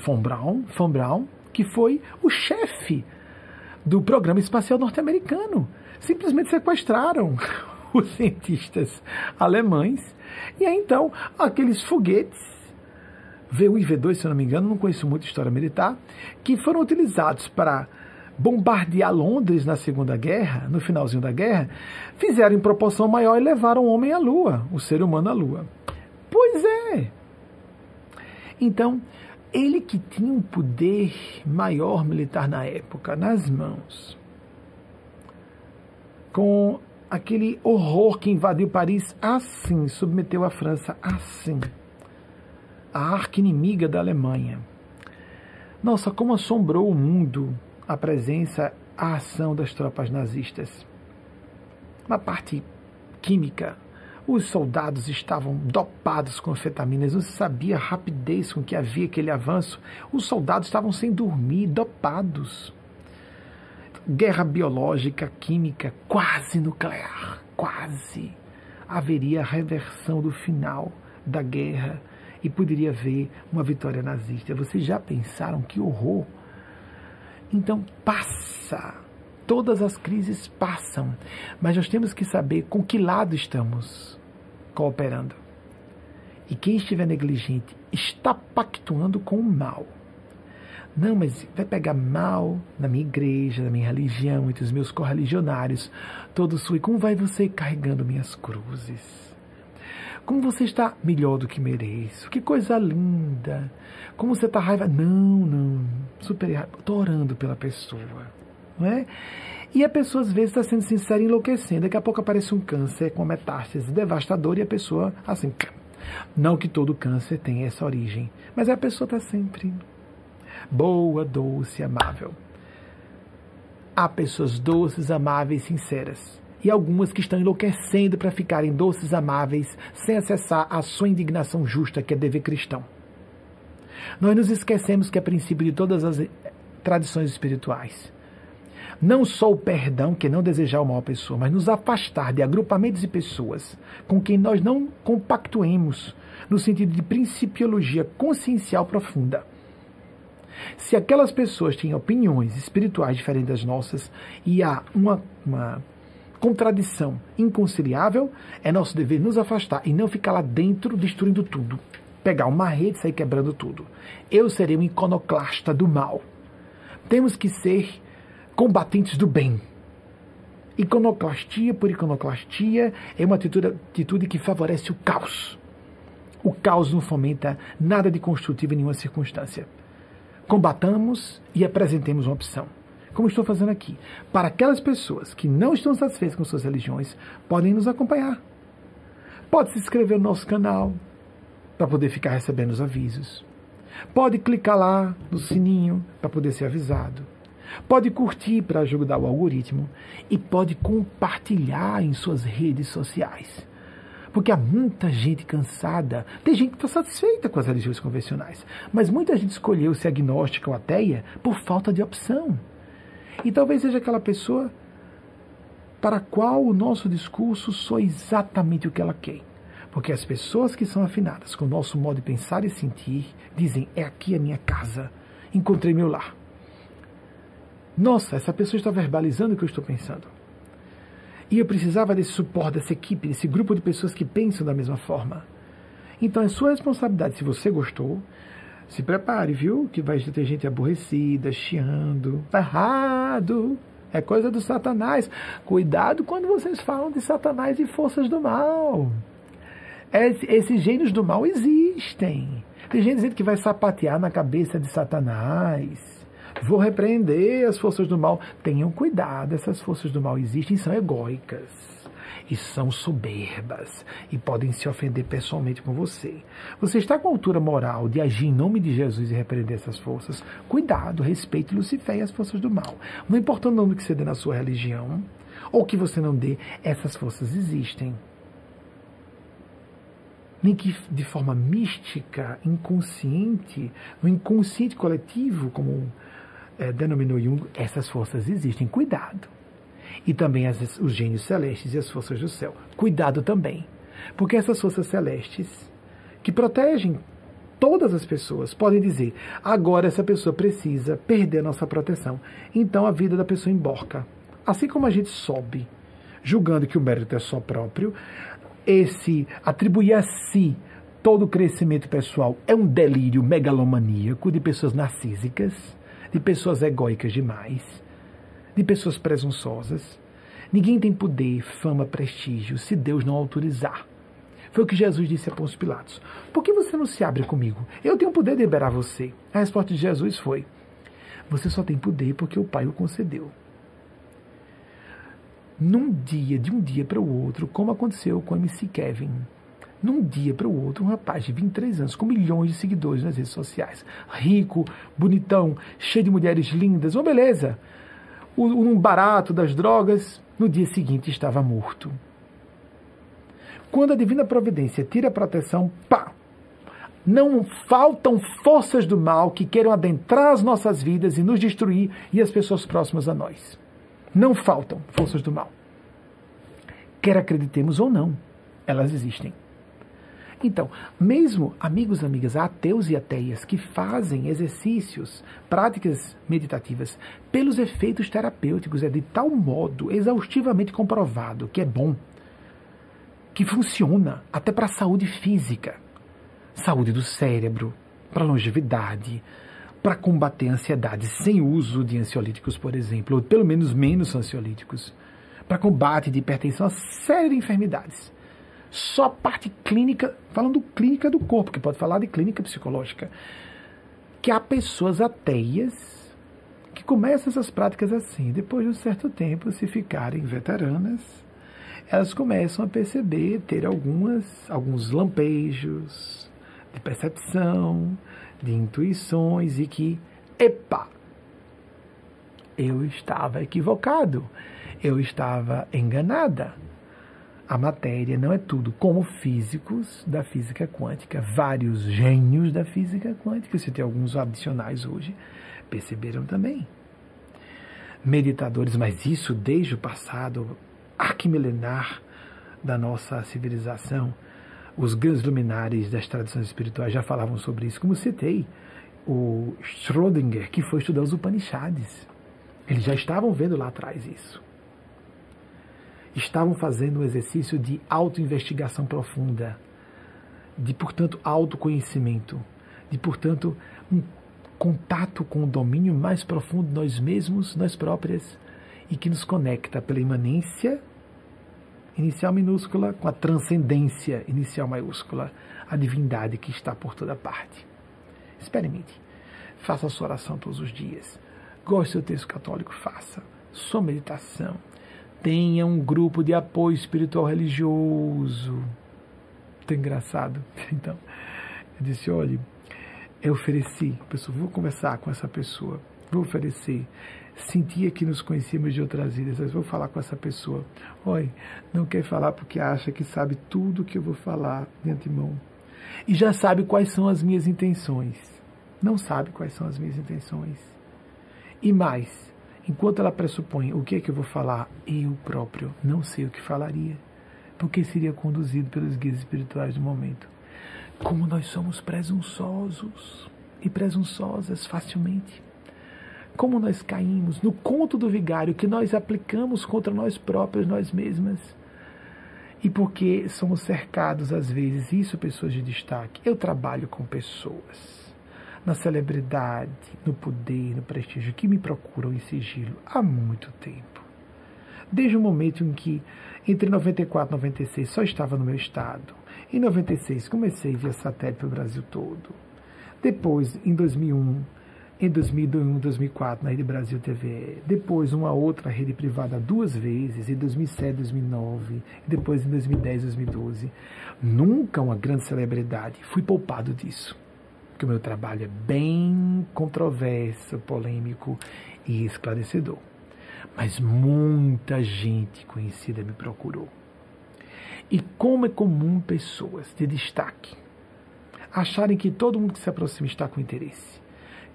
[SPEAKER 1] von, Braun, von Braun, que foi o chefe do programa espacial norte-americano. Simplesmente sequestraram os cientistas alemães e aí então aqueles foguetes V1 e V2, se eu não me engano, não conheço muito história militar, que foram utilizados para bombardear Londres na Segunda Guerra, no finalzinho da guerra, fizeram em proporção maior e levaram o homem à Lua, o ser humano à Lua. Pois é. Então, ele que tinha um poder maior militar na época nas mãos, com aquele horror que invadiu Paris assim, submeteu a França assim. A arca inimiga da Alemanha. Nossa, como assombrou o mundo a presença, a ação das tropas nazistas. Na parte química, os soldados estavam dopados com anfetaminas, não se sabia a rapidez com que havia aquele avanço. Os soldados estavam sem dormir, dopados. Guerra biológica, química, quase nuclear, quase. Haveria a reversão do final da guerra e poderia haver uma vitória nazista. Vocês já pensaram que horror? Então passa. Todas as crises passam, mas nós temos que saber com que lado estamos cooperando. E quem estiver negligente está pactuando com o mal. Não, mas vai pegar mal na minha igreja, na minha religião, entre os meus correligionários. Todos fui. Como vai você carregando minhas cruzes? Como você está melhor do que mereço? Que coisa linda. Como você está raiva? Não, não. Super Estou orando pela pessoa. Não é? E a pessoa às vezes está sendo sincera e enlouquecendo. Daqui a pouco aparece um câncer com uma metástase devastadora e a pessoa, assim. Não que todo câncer tenha essa origem, mas a pessoa está sempre boa, doce, amável. Há pessoas doces, amáveis, sinceras e algumas que estão enlouquecendo para ficarem doces, amáveis, sem acessar a sua indignação justa, que é dever cristão. Nós nos esquecemos que é princípio de todas as tradições espirituais. Não só o perdão, que é não desejar o mal à pessoa, mas nos afastar de agrupamentos e pessoas com quem nós não compactuemos no sentido de principiologia consciencial profunda. Se aquelas pessoas têm opiniões espirituais diferentes das nossas e há uma, uma contradição inconciliável, é nosso dever nos afastar e não ficar lá dentro destruindo tudo. Pegar uma rede e sair quebrando tudo. Eu serei um iconoclasta do mal. Temos que ser combatentes do bem. Iconoclastia por iconoclastia é uma atitude, atitude que favorece o caos. O caos não fomenta nada de construtivo em nenhuma circunstância. Combatamos e apresentemos uma opção como estou fazendo aqui. Para aquelas pessoas que não estão satisfeitas com suas religiões, podem nos acompanhar. Pode se inscrever no nosso canal para poder ficar recebendo os avisos. Pode clicar lá no sininho para poder ser avisado. Pode curtir para ajudar o algoritmo e pode compartilhar em suas redes sociais. Porque há muita gente cansada. Tem gente que está satisfeita com as religiões convencionais, mas muita gente escolheu ser agnóstica ou ateia por falta de opção. E talvez seja aquela pessoa para a qual o nosso discurso só exatamente o que ela quer. Porque as pessoas que são afinadas com o nosso modo de pensar e sentir dizem: é aqui a minha casa, encontrei meu lar. Nossa, essa pessoa está verbalizando o que eu estou pensando. E eu precisava desse suporte, dessa equipe, desse grupo de pessoas que pensam da mesma forma. Então é sua responsabilidade, se você gostou, se prepare, viu? Que vai ter gente aborrecida, chiando. Tá errado. É coisa do Satanás. Cuidado quando vocês falam de Satanás e forças do mal. Esses gênios do mal existem. Tem gente dizendo que vai sapatear na cabeça de Satanás. Vou repreender as forças do mal. Tenham cuidado, essas forças do mal existem e são egóicas e são soberbas e podem se ofender pessoalmente com você. Você está com a altura moral de agir em nome de Jesus e repreender essas forças? Cuidado, respeite Lucifer e as forças do mal. Não importa o nome que você dê na sua religião ou que você não dê, essas forças existem. Nem que de forma mística, inconsciente, no inconsciente coletivo, como é, denominou Jung, essas forças existem. Cuidado e também as, os gênios celestes e as forças do céu. Cuidado também, porque essas forças celestes, que protegem todas as pessoas, podem dizer: agora essa pessoa precisa perder a nossa proteção. Então a vida da pessoa emborca. Assim como a gente sobe, julgando que o mérito é só próprio, esse atribuir a si todo o crescimento pessoal é um delírio megalomaníaco de pessoas narcísicas, de pessoas egóicas demais de pessoas presunçosas. Ninguém tem poder, fama, prestígio se Deus não autorizar. Foi o que Jesus disse a Pôncio Pilatos. Por que você não se abre comigo? Eu tenho poder de liberar você. A resposta de Jesus foi: Você só tem poder porque o Pai o concedeu. num dia, de um dia para o outro, como aconteceu com o MC Kevin. Num dia para o outro, um rapaz de 23 anos, com milhões de seguidores nas redes sociais, rico, bonitão, cheio de mulheres lindas, uma beleza, um barato das drogas, no dia seguinte estava morto. Quando a divina providência tira a proteção, pá! Não faltam forças do mal que queiram adentrar as nossas vidas e nos destruir e as pessoas próximas a nós. Não faltam forças do mal. Quer acreditemos ou não, elas existem. Então, mesmo amigos amigas ateus e ateias que fazem exercícios, práticas meditativas, pelos efeitos terapêuticos, é de tal modo exaustivamente comprovado que é bom, que funciona até para a saúde física, saúde do cérebro, para longevidade, para combater a ansiedade sem uso de ansiolíticos, por exemplo, ou pelo menos menos ansiolíticos, para combate de hipertensão, uma série de enfermidades. Só a parte clínica, falando clínica do corpo, que pode falar de clínica psicológica, que há pessoas ateias que começam essas práticas assim, depois de um certo tempo, se ficarem veteranas, elas começam a perceber, ter algumas, alguns lampejos de percepção, de intuições e que, epa, eu estava equivocado, eu estava enganada. A matéria não é tudo, como físicos da física quântica, vários gênios da física quântica, se tem alguns adicionais hoje, perceberam também. Meditadores, mas isso desde o passado arquimilenar da nossa civilização, os grandes luminares das tradições espirituais já falavam sobre isso, como citei o Schrödinger, que foi estudar os Upanishads. Eles já estavam vendo lá atrás isso. Estavam fazendo um exercício de autoinvestigação profunda, de, portanto, autoconhecimento, de, portanto, um contato com o domínio mais profundo de nós mesmos, nós próprias, e que nos conecta pela imanência inicial minúscula com a transcendência inicial maiúscula, a divindade que está por toda parte. Experimente. Faça a sua oração todos os dias. Goste do texto católico, faça. Sua meditação. Tenha um grupo de apoio espiritual religioso. Tão engraçado. Então, eu disse: olha, eu ofereci, pessoa, vou conversar com essa pessoa, vou oferecer sentia que nos conhecíamos de outras vidas. Eu vou falar com essa pessoa. Oi, não quer falar porque acha que sabe tudo que eu vou falar de antemão. E já sabe quais são as minhas intenções. Não sabe quais são as minhas intenções. E mais, enquanto ela pressupõe o que é que eu vou falar, eu próprio não sei o que falaria, porque seria conduzido pelos guias espirituais do momento. Como nós somos presunçosos e presunçosas facilmente como nós caímos no conto do vigário que nós aplicamos contra nós próprios, nós mesmas. E porque somos cercados, às vezes, isso, pessoas de destaque. Eu trabalho com pessoas na celebridade, no poder, no prestígio, que me procuram em sigilo há muito tempo. Desde o momento em que, entre 94 e 96, só estava no meu estado. Em 96, comecei via satélite para o Brasil todo. Depois, em 2001, em 2001 2004 na Rede Brasil TV, depois uma outra rede privada duas vezes, em 2007 2009, e depois em 2010 2012. Nunca uma grande celebridade. Fui poupado disso, porque o meu trabalho é bem controverso, polêmico e esclarecedor. Mas muita gente conhecida me procurou. E como é comum pessoas de destaque acharem que todo mundo que se aproxima está com interesse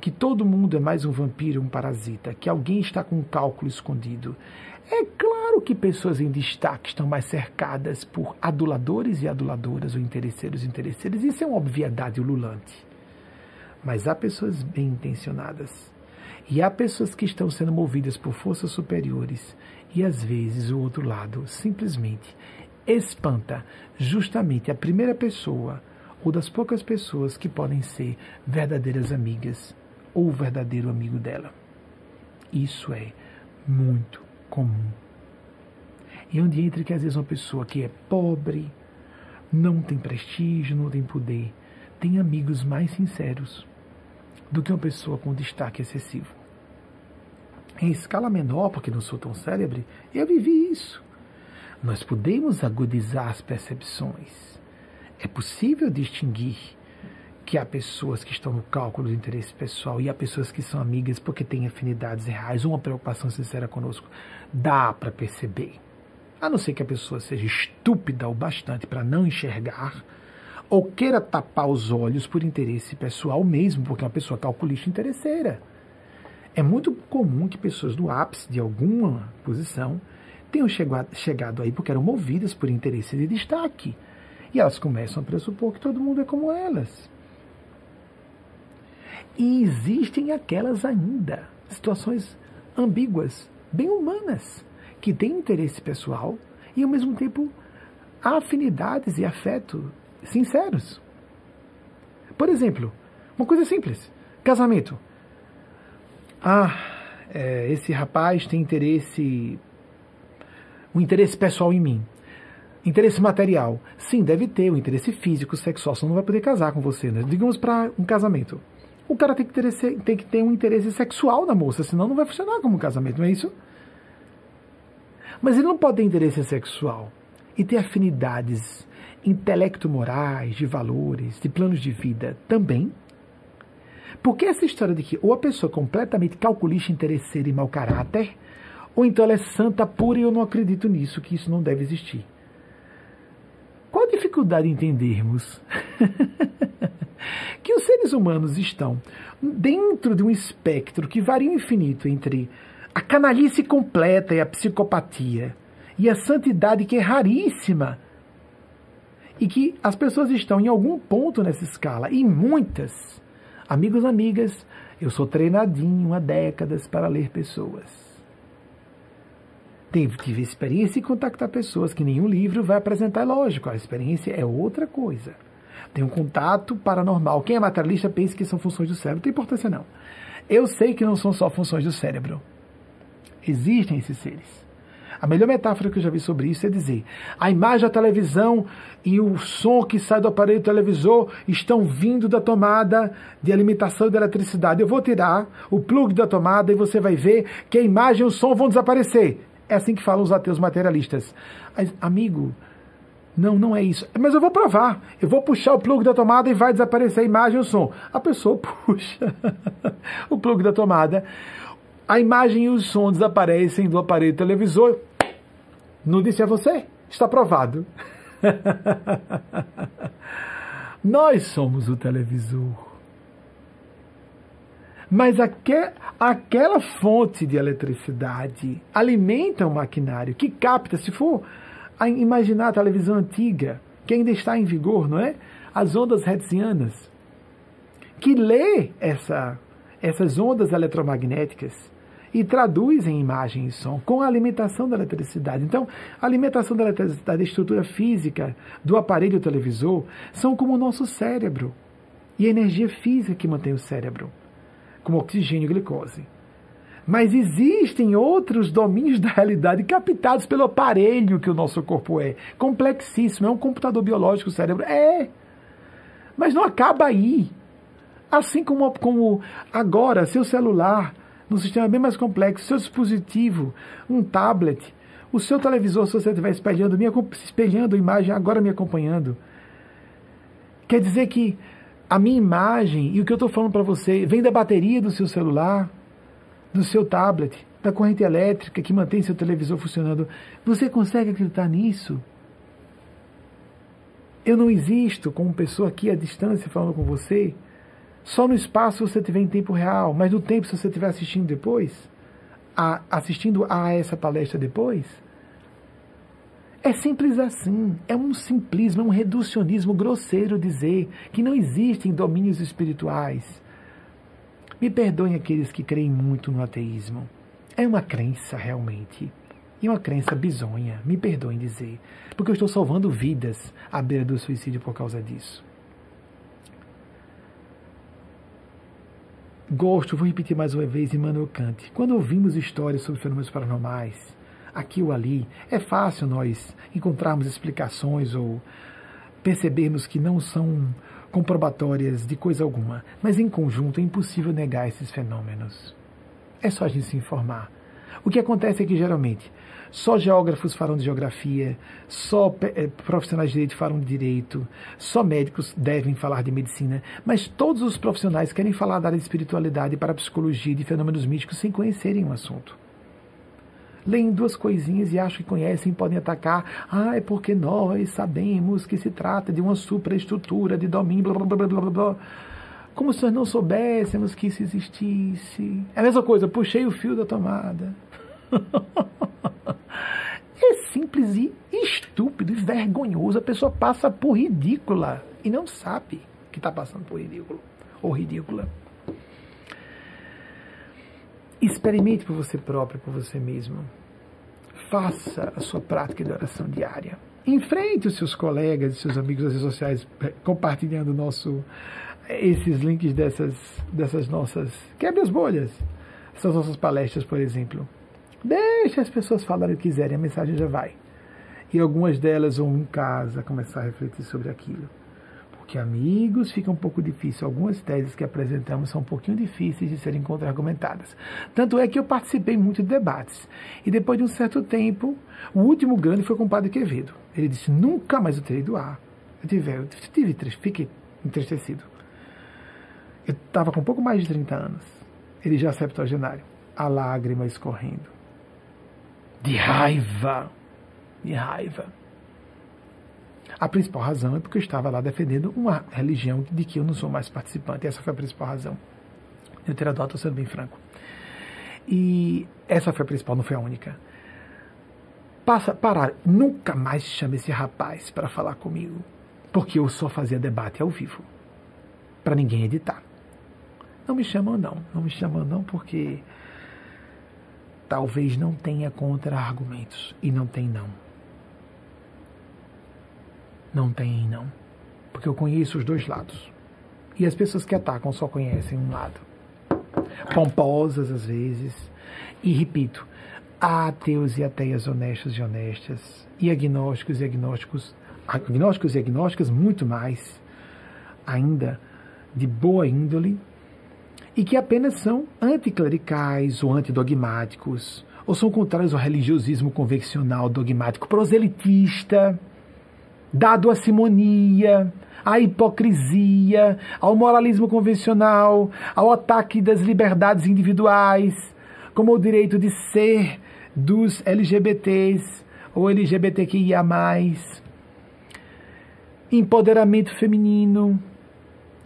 [SPEAKER 1] que todo mundo é mais um vampiro, um parasita, que alguém está com um cálculo escondido. É claro que pessoas em destaque estão mais cercadas por aduladores e aduladoras, ou interesseiros e interesseiras. Isso é uma obviedade ululante. Mas há pessoas bem intencionadas. E há pessoas que estão sendo movidas por forças superiores. E às vezes o outro lado simplesmente espanta justamente a primeira pessoa ou das poucas pessoas que podem ser verdadeiras amigas ou verdadeiro amigo dela. Isso é muito comum. E onde entra que às vezes uma pessoa que é pobre, não tem prestígio, não tem poder, tem amigos mais sinceros do que uma pessoa com destaque excessivo. em escala menor, porque não sou tão célebre, eu vivi isso. Nós podemos agudizar as percepções. É possível distinguir que há pessoas que estão no cálculo do interesse pessoal e há pessoas que são amigas porque têm afinidades reais, uma preocupação sincera conosco. Dá para perceber. A não ser que a pessoa seja estúpida o bastante para não enxergar ou queira tapar os olhos por interesse pessoal mesmo, porque é uma pessoa calculista interesseira. É muito comum que pessoas do ápice de alguma posição tenham chegado aí porque eram movidas por interesse de destaque. E elas começam a pressupor que todo mundo é como elas. E existem aquelas ainda, situações ambíguas, bem humanas, que têm interesse pessoal e ao mesmo tempo afinidades e afeto sinceros. Por exemplo, uma coisa simples: casamento. Ah, é, esse rapaz tem interesse, um interesse pessoal em mim. Interesse material. Sim, deve ter um interesse físico, sexual, senão não vai poder casar com você. Né? Digamos para um casamento. O cara tem que, ter, tem que ter um interesse sexual na moça, senão não vai funcionar como um casamento, não é isso? Mas ele não pode ter interesse sexual e ter afinidades intelecto-morais, de valores, de planos de vida também. Porque essa história de que ou a pessoa é completamente calculista, interesseira e mau caráter, ou então ela é santa pura e eu não acredito nisso, que isso não deve existir. Qual a dificuldade em entendermos que os seres humanos estão dentro de um espectro que varia infinito entre a canalice completa e a psicopatia e a santidade que é raríssima e que as pessoas estão em algum ponto nessa escala, e muitas. Amigos, amigas, eu sou treinadinho há décadas para ler pessoas. Tive experiência em contactar pessoas que nenhum livro vai apresentar, é lógico, a experiência é outra coisa. Tem um contato paranormal. Quem é materialista pensa que são funções do cérebro, não tem importância não. Eu sei que não são só funções do cérebro. Existem esses seres. A melhor metáfora que eu já vi sobre isso é dizer: a imagem da televisão e o som que sai do aparelho televisor estão vindo da tomada de alimentação de eletricidade. Eu vou tirar o plug da tomada e você vai ver que a imagem e o som vão desaparecer. É assim que falam os ateus materialistas. Mas, amigo, não, não é isso. Mas eu vou provar. Eu vou puxar o plug da tomada e vai desaparecer a imagem e o som. A pessoa puxa o plug da tomada, a imagem e o som desaparecem do aparelho televisor não disse a você? Está provado. Nós somos o televisor. Mas aque, aquela fonte de eletricidade alimenta o maquinário que capta, se for a imaginar a televisão antiga, que ainda está em vigor, não é? As ondas hertzianas, que lê essa, essas ondas eletromagnéticas e traduz em imagem e som com a alimentação da eletricidade. Então, a alimentação da eletricidade, a estrutura física do aparelho televisor são como o nosso cérebro e a energia física que mantém o cérebro, como oxigênio e glicose. Mas existem outros domínios da realidade captados pelo aparelho que o nosso corpo é. Complexíssimo, é um computador biológico o cérebro. É. Mas não acaba aí. Assim como, como agora, seu celular num sistema bem mais complexo, seu dispositivo, um tablet, o seu televisor, se você estiver espelhando, me, espelhando a imagem, agora me acompanhando. Quer dizer que a minha imagem e o que eu estou falando para você vem da bateria do seu celular, do seu tablet, da corrente elétrica que mantém seu televisor funcionando. Você consegue acreditar nisso? Eu não existo como pessoa aqui à distância falando com você. Só no espaço você tiver em tempo real, mas no tempo se você estiver assistindo depois, a, assistindo a essa palestra depois, é simples assim. É um simplismo, é um reducionismo grosseiro dizer que não existem domínios espirituais. Me perdoem aqueles que creem muito no ateísmo. É uma crença realmente. E uma crença bizonha, me perdoem dizer. Porque eu estou salvando vidas à beira do suicídio por causa disso. Gosto, vou repetir mais uma vez Immanuel Kant. Quando ouvimos histórias sobre fenômenos paranormais, aqui ou ali, é fácil nós encontrarmos explicações ou percebermos que não são comprobatórias de coisa alguma, mas em conjunto é impossível negar esses fenômenos. É só a gente se informar. O que acontece é que geralmente só geógrafos falam de geografia, só eh, profissionais de direito falam de direito, só médicos devem falar de medicina, mas todos os profissionais querem falar da área de espiritualidade, para psicologia e de fenômenos místicos sem conhecerem o assunto. Leem duas coisinhas e acham que conhecem podem atacar. Ah, é porque nós sabemos que se trata de uma superestrutura de domínio, blá blá blá blá blá blá. Como se nós não soubéssemos que isso existisse. É a mesma coisa, puxei o fio da tomada. É simples e estúpido e vergonhoso. A pessoa passa por ridícula e não sabe que está passando por ridículo ou ridícula. Experimente por você próprio, por você mesmo. Faça a sua prática de oração diária. Enfrente os seus colegas e seus amigos das redes sociais eh, compartilhando nosso, eh, esses links dessas, dessas nossas. Quebre as bolhas. Essas nossas palestras, por exemplo. Deixe as pessoas falarem o que quiserem, a mensagem já vai. E algumas delas vão em casa começar a refletir sobre aquilo. Porque, amigos, fica um pouco difícil. Algumas teses que apresentamos são um pouquinho difíceis de serem contra-argumentadas. Tanto é que eu participei muito de debates. E depois de um certo tempo, o último grande foi com o padre Quevedo. Ele disse: nunca mais eu terei do ar. Eu tive, eu tive, fiquei entristecido. Eu estava com pouco mais de 30 anos. Ele já septuagenário. A lágrima escorrendo de raiva. De raiva. A principal razão é porque eu estava lá defendendo uma religião de que eu não sou mais participante. Essa foi a principal razão. Eu ter adotado, sendo bem franco. E essa foi a principal, não foi a única. Passa, parar, nunca mais chame esse rapaz para falar comigo, porque eu só fazia debate ao vivo, para ninguém editar. Não me chamam não, não me chamam não, porque talvez não tenha contra-argumentos. E não tem, não. Não tem, não. Porque eu conheço os dois lados. E as pessoas que atacam só conhecem um lado. Pomposas, às vezes. E repito, há ateus e ateias honestos e honestas. E agnósticos e agnósticos. Agnósticos e agnósticas, muito mais. Ainda de boa índole e que apenas são anticlericais ou antidogmáticos, ou são contrários ao religiosismo convencional dogmático proselitista, dado à simonia, à hipocrisia, ao moralismo convencional, ao ataque das liberdades individuais, como o direito de ser dos LGBTs ou LGBTQIA+, empoderamento feminino,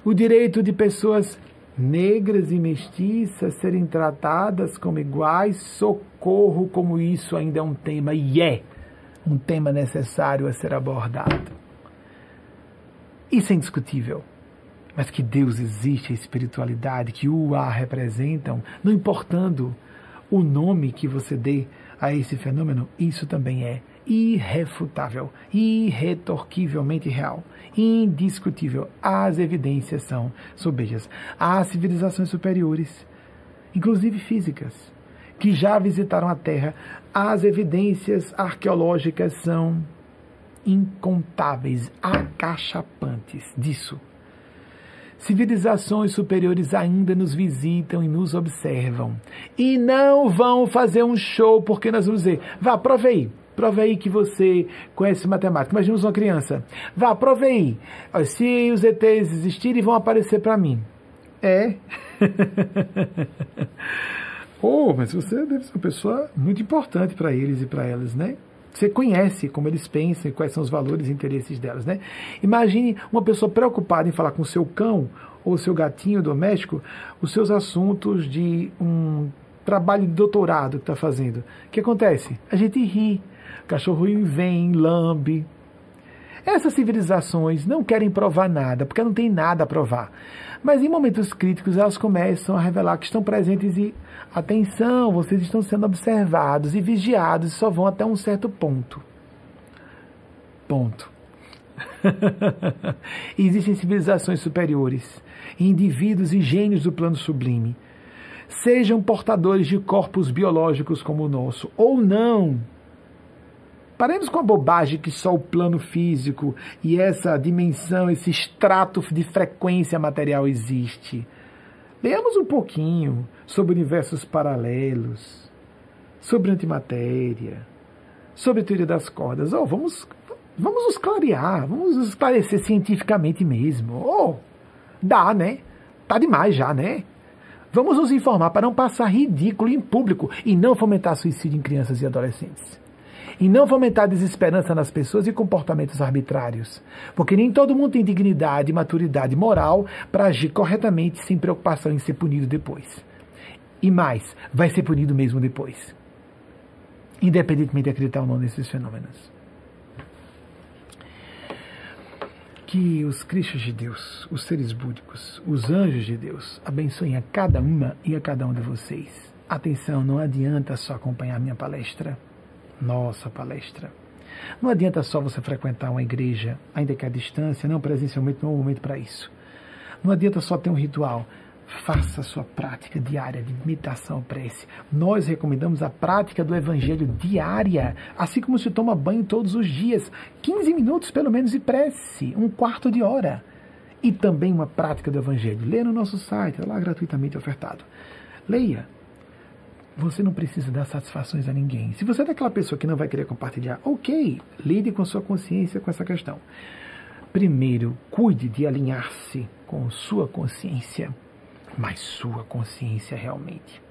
[SPEAKER 1] o direito de pessoas negras e mestiças serem tratadas como iguais, socorro, como isso ainda é um tema, e é um tema necessário a ser abordado. Isso é indiscutível. Mas que Deus existe, a espiritualidade, que o A representam, não importando o nome que você dê a esse fenômeno, isso também é irrefutável, irretorquivelmente real, indiscutível. As evidências são sobejas. Há civilizações superiores, inclusive físicas, que já visitaram a Terra. As evidências arqueológicas são incontáveis, acachapantes disso. Civilizações superiores ainda nos visitam e nos observam. E não vão fazer um show porque nós vamos dizer, vá, prove aí. Prove aí que você conhece matemática. Imaginemos uma criança. Vá, prove aí. Se os ETs existirem, vão aparecer para mim. É. oh, mas você deve ser uma pessoa muito importante para eles e para elas, né? Você conhece como eles pensam, quais são os valores e interesses delas, né? Imagine uma pessoa preocupada em falar com seu cão ou seu gatinho doméstico os seus assuntos de um trabalho de doutorado que está fazendo. O que acontece? A gente ri cachorro vem, lambe. Essas civilizações não querem provar nada, porque não tem nada a provar. Mas em momentos críticos elas começam a revelar que estão presentes e atenção, vocês estão sendo observados e vigiados e só vão até um certo ponto. Ponto. Existem civilizações superiores, indivíduos e gênios do plano sublime. Sejam portadores de corpos biológicos como o nosso, ou não, Paremos com a bobagem que só o plano físico e essa dimensão, esse extrato de frequência material existe. Leamos um pouquinho sobre universos paralelos, sobre antimatéria, sobre teoria das cordas. Oh, vamos, vamos nos clarear, vamos nos esclarecer cientificamente mesmo. Oh, dá, né? Tá demais já, né? Vamos nos informar para não passar ridículo em público e não fomentar suicídio em crianças e adolescentes. E não fomentar desesperança nas pessoas e comportamentos arbitrários. Porque nem todo mundo tem dignidade e maturidade moral para agir corretamente sem preocupação em ser punido depois. E mais, vai ser punido mesmo depois. Independentemente de acreditar ou não nesses fenômenos. Que os Cristos de Deus, os seres búdicos, os anjos de Deus, abençoem a cada uma e a cada um de vocês. Atenção, não adianta só acompanhar minha palestra, nossa palestra. Não adianta só você frequentar uma igreja, ainda que à distância, não presencialmente, não é o momento para isso. Não adianta só ter um ritual. Faça a sua prática diária de meditação, prece. Nós recomendamos a prática do evangelho diária, assim como se toma banho todos os dias. 15 minutos pelo menos de prece, um quarto de hora. E também uma prática do evangelho. Leia no nosso site, é lá gratuitamente ofertado. Leia. Você não precisa dar satisfações a ninguém. Se você é daquela pessoa que não vai querer compartilhar, ok, lide com sua consciência com essa questão. Primeiro, cuide de alinhar-se com sua consciência mas sua consciência realmente.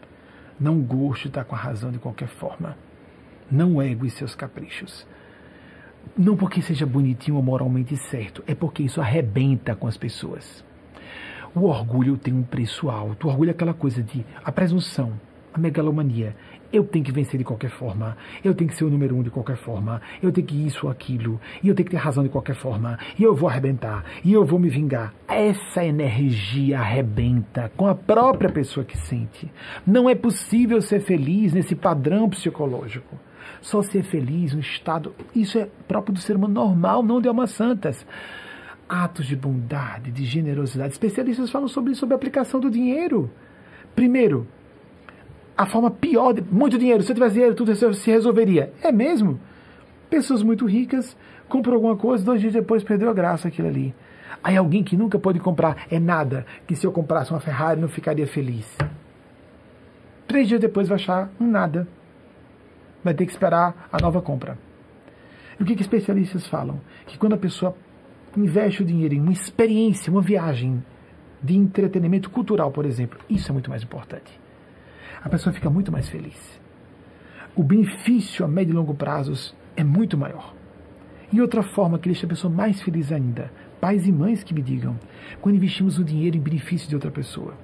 [SPEAKER 1] Não goste estar com a razão de qualquer forma. Não ego e seus caprichos. Não porque seja bonitinho ou moralmente certo, é porque isso arrebenta com as pessoas. O orgulho tem um preço alto. O orgulho é aquela coisa de a presunção, a megalomania. Eu tenho que vencer de qualquer forma. Eu tenho que ser o número um de qualquer forma. Eu tenho que isso ou aquilo. E eu tenho que ter razão de qualquer forma. E eu vou arrebentar. E eu vou me vingar. Essa energia arrebenta com a própria pessoa que sente. Não é possível ser feliz nesse padrão psicológico. Só ser feliz, um estado. Isso é próprio do ser humano normal, não de almas santas atos de bondade, de generosidade. Especialistas falam sobre isso, sobre a aplicação do dinheiro. Primeiro, a forma pior de muito dinheiro. Se eu tivesse dinheiro, tudo se resolveria. É mesmo? Pessoas muito ricas compram alguma coisa, dois dias depois perdeu a graça aquilo ali. Aí alguém que nunca pôde comprar é nada, que se eu comprasse uma Ferrari não ficaria feliz. Três dias depois vai achar um nada. Vai ter que esperar a nova compra. E o que, que especialistas falam? Que quando a pessoa investe o dinheiro em uma experiência, uma viagem de entretenimento cultural, por exemplo, isso é muito mais importante a pessoa fica muito mais feliz. O benefício a médio e longo prazos é muito maior. E outra forma que deixa a pessoa mais feliz ainda, pais e mães que me digam, quando investimos o dinheiro em benefício de outra pessoa.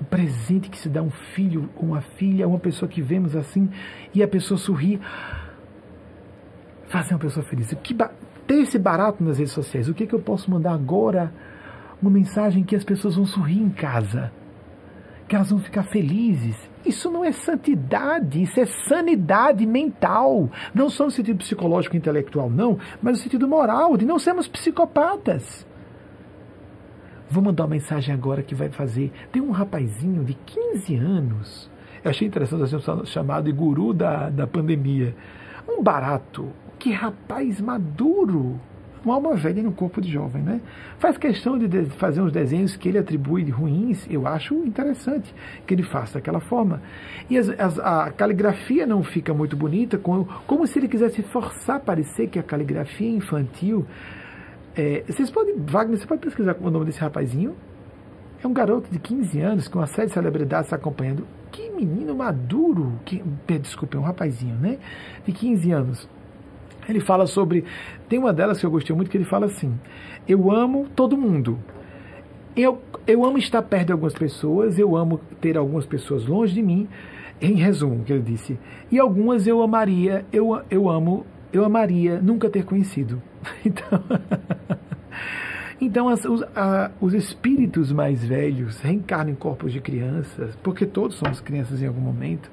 [SPEAKER 1] O presente que se dá a um filho uma filha, uma pessoa que vemos assim, e a pessoa sorri, fazer uma pessoa feliz. Que ter esse barato nas redes sociais. O que, que eu posso mandar agora? Uma mensagem que as pessoas vão sorrir em casa que elas vão ficar felizes. Isso não é santidade, isso é sanidade mental. Não só no sentido psicológico e intelectual, não, mas no sentido moral, de não sermos psicopatas. Vou mandar uma mensagem agora que vai fazer. Tem um rapazinho de 15 anos. Eu achei interessante ser chamado de guru da, da pandemia. Um barato. Que rapaz maduro uma alma velha no corpo de jovem, né? Faz questão de fazer uns desenhos que ele atribui de ruins, eu acho interessante que ele faça daquela forma. E as, as, a caligrafia não fica muito bonita, como, como se ele quisesse forçar a parecer que a caligrafia infantil. É, vocês podem, Wagner, você pode pesquisar o nome desse rapazinho? É um garoto de 15 anos, com uma série de celebridades acompanhando. Que menino maduro! Que, desculpa, é um rapazinho, né? De 15 anos ele fala sobre. Tem uma delas que eu gostei muito que ele fala assim: Eu amo todo mundo. Eu, eu amo estar perto de algumas pessoas, eu amo ter algumas pessoas longe de mim. Em resumo, que ele disse. E algumas eu amaria, eu, eu amo, eu amaria nunca ter conhecido. Então. Então, as, os, a, os espíritos mais velhos reencarnam em corpos de crianças, porque todos somos crianças em algum momento,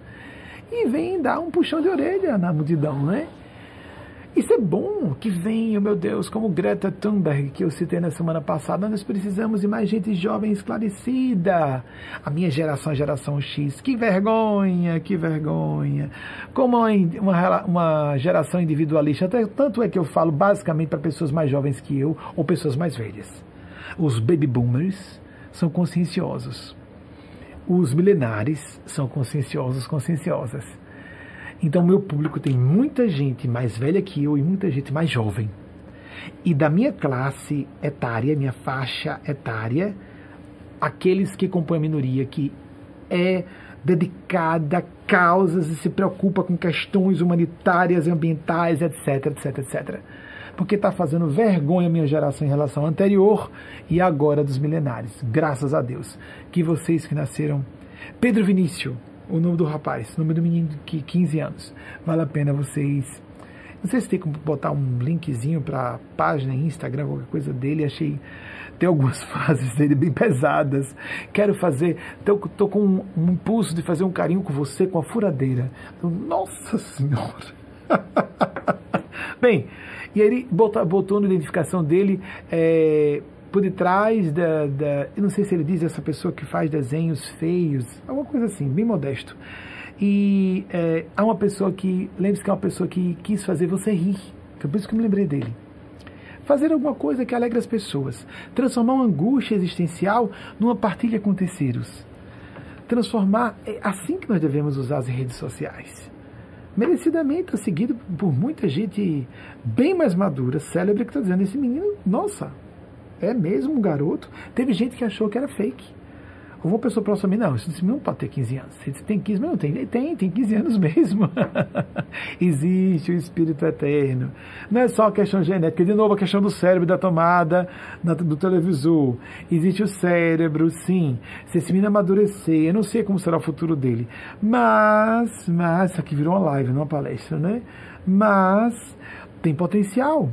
[SPEAKER 1] e vêm dar um puxão de orelha na multidão, né? Isso é bom que venha, meu Deus, como Greta Thunberg, que eu citei na semana passada. Nós precisamos de mais gente jovem esclarecida. A minha geração, a geração X, que vergonha, que vergonha. Como uma, uma geração individualista. Tanto é que eu falo basicamente para pessoas mais jovens que eu ou pessoas mais velhas. Os baby boomers são conscienciosos. os milenares são conscienciosos, conscienciosas. Então, meu público tem muita gente mais velha que eu e muita gente mais jovem. E da minha classe etária, minha faixa etária, aqueles que compõem a minoria que é dedicada a causas e se preocupa com questões humanitárias, ambientais, etc, etc, etc. Porque está fazendo vergonha a minha geração em relação à anterior e agora dos milenares. Graças a Deus. Que vocês que nasceram. Pedro Vinícius, o nome do rapaz, o nome do menino de 15 anos. Vale a pena vocês não sei se tem como botar um linkzinho para página, Instagram, qualquer coisa dele. Achei. Tem algumas frases dele bem pesadas. Quero fazer. Tô, tô com um, um, impulso de fazer um carinho com você com a furadeira. Então, Nossa Senhora! bem, e ele botou, botou na identificação dele. É, por detrás da, da. Eu não sei se ele diz essa pessoa que faz desenhos feios, alguma coisa assim, bem modesto. E é, há uma pessoa que, lembre-se que é uma pessoa que quis fazer você rir. Foi por isso que eu me lembrei dele. Fazer alguma coisa que alegre as pessoas. Transformar uma angústia existencial numa partilha com terceiros. Transformar. É assim que nós devemos usar as redes sociais. Merecidamente, seguido por muita gente bem mais madura, célebre, que está dizendo: esse menino, nossa, é mesmo um garoto. Teve gente que achou que era fake. Ou uma pessoa próxima a mim, não, isso não pode ter 15 anos. Você tem 15, mas não tem, tem, tem 15 anos mesmo. Existe o espírito eterno. Não é só a questão genética, de novo a questão do cérebro, da tomada do televisor. Existe o cérebro, sim. Se esse menino amadurecer, eu não sei como será o futuro dele. Mas, mas, isso aqui virou uma live, não uma palestra, né? Mas tem potencial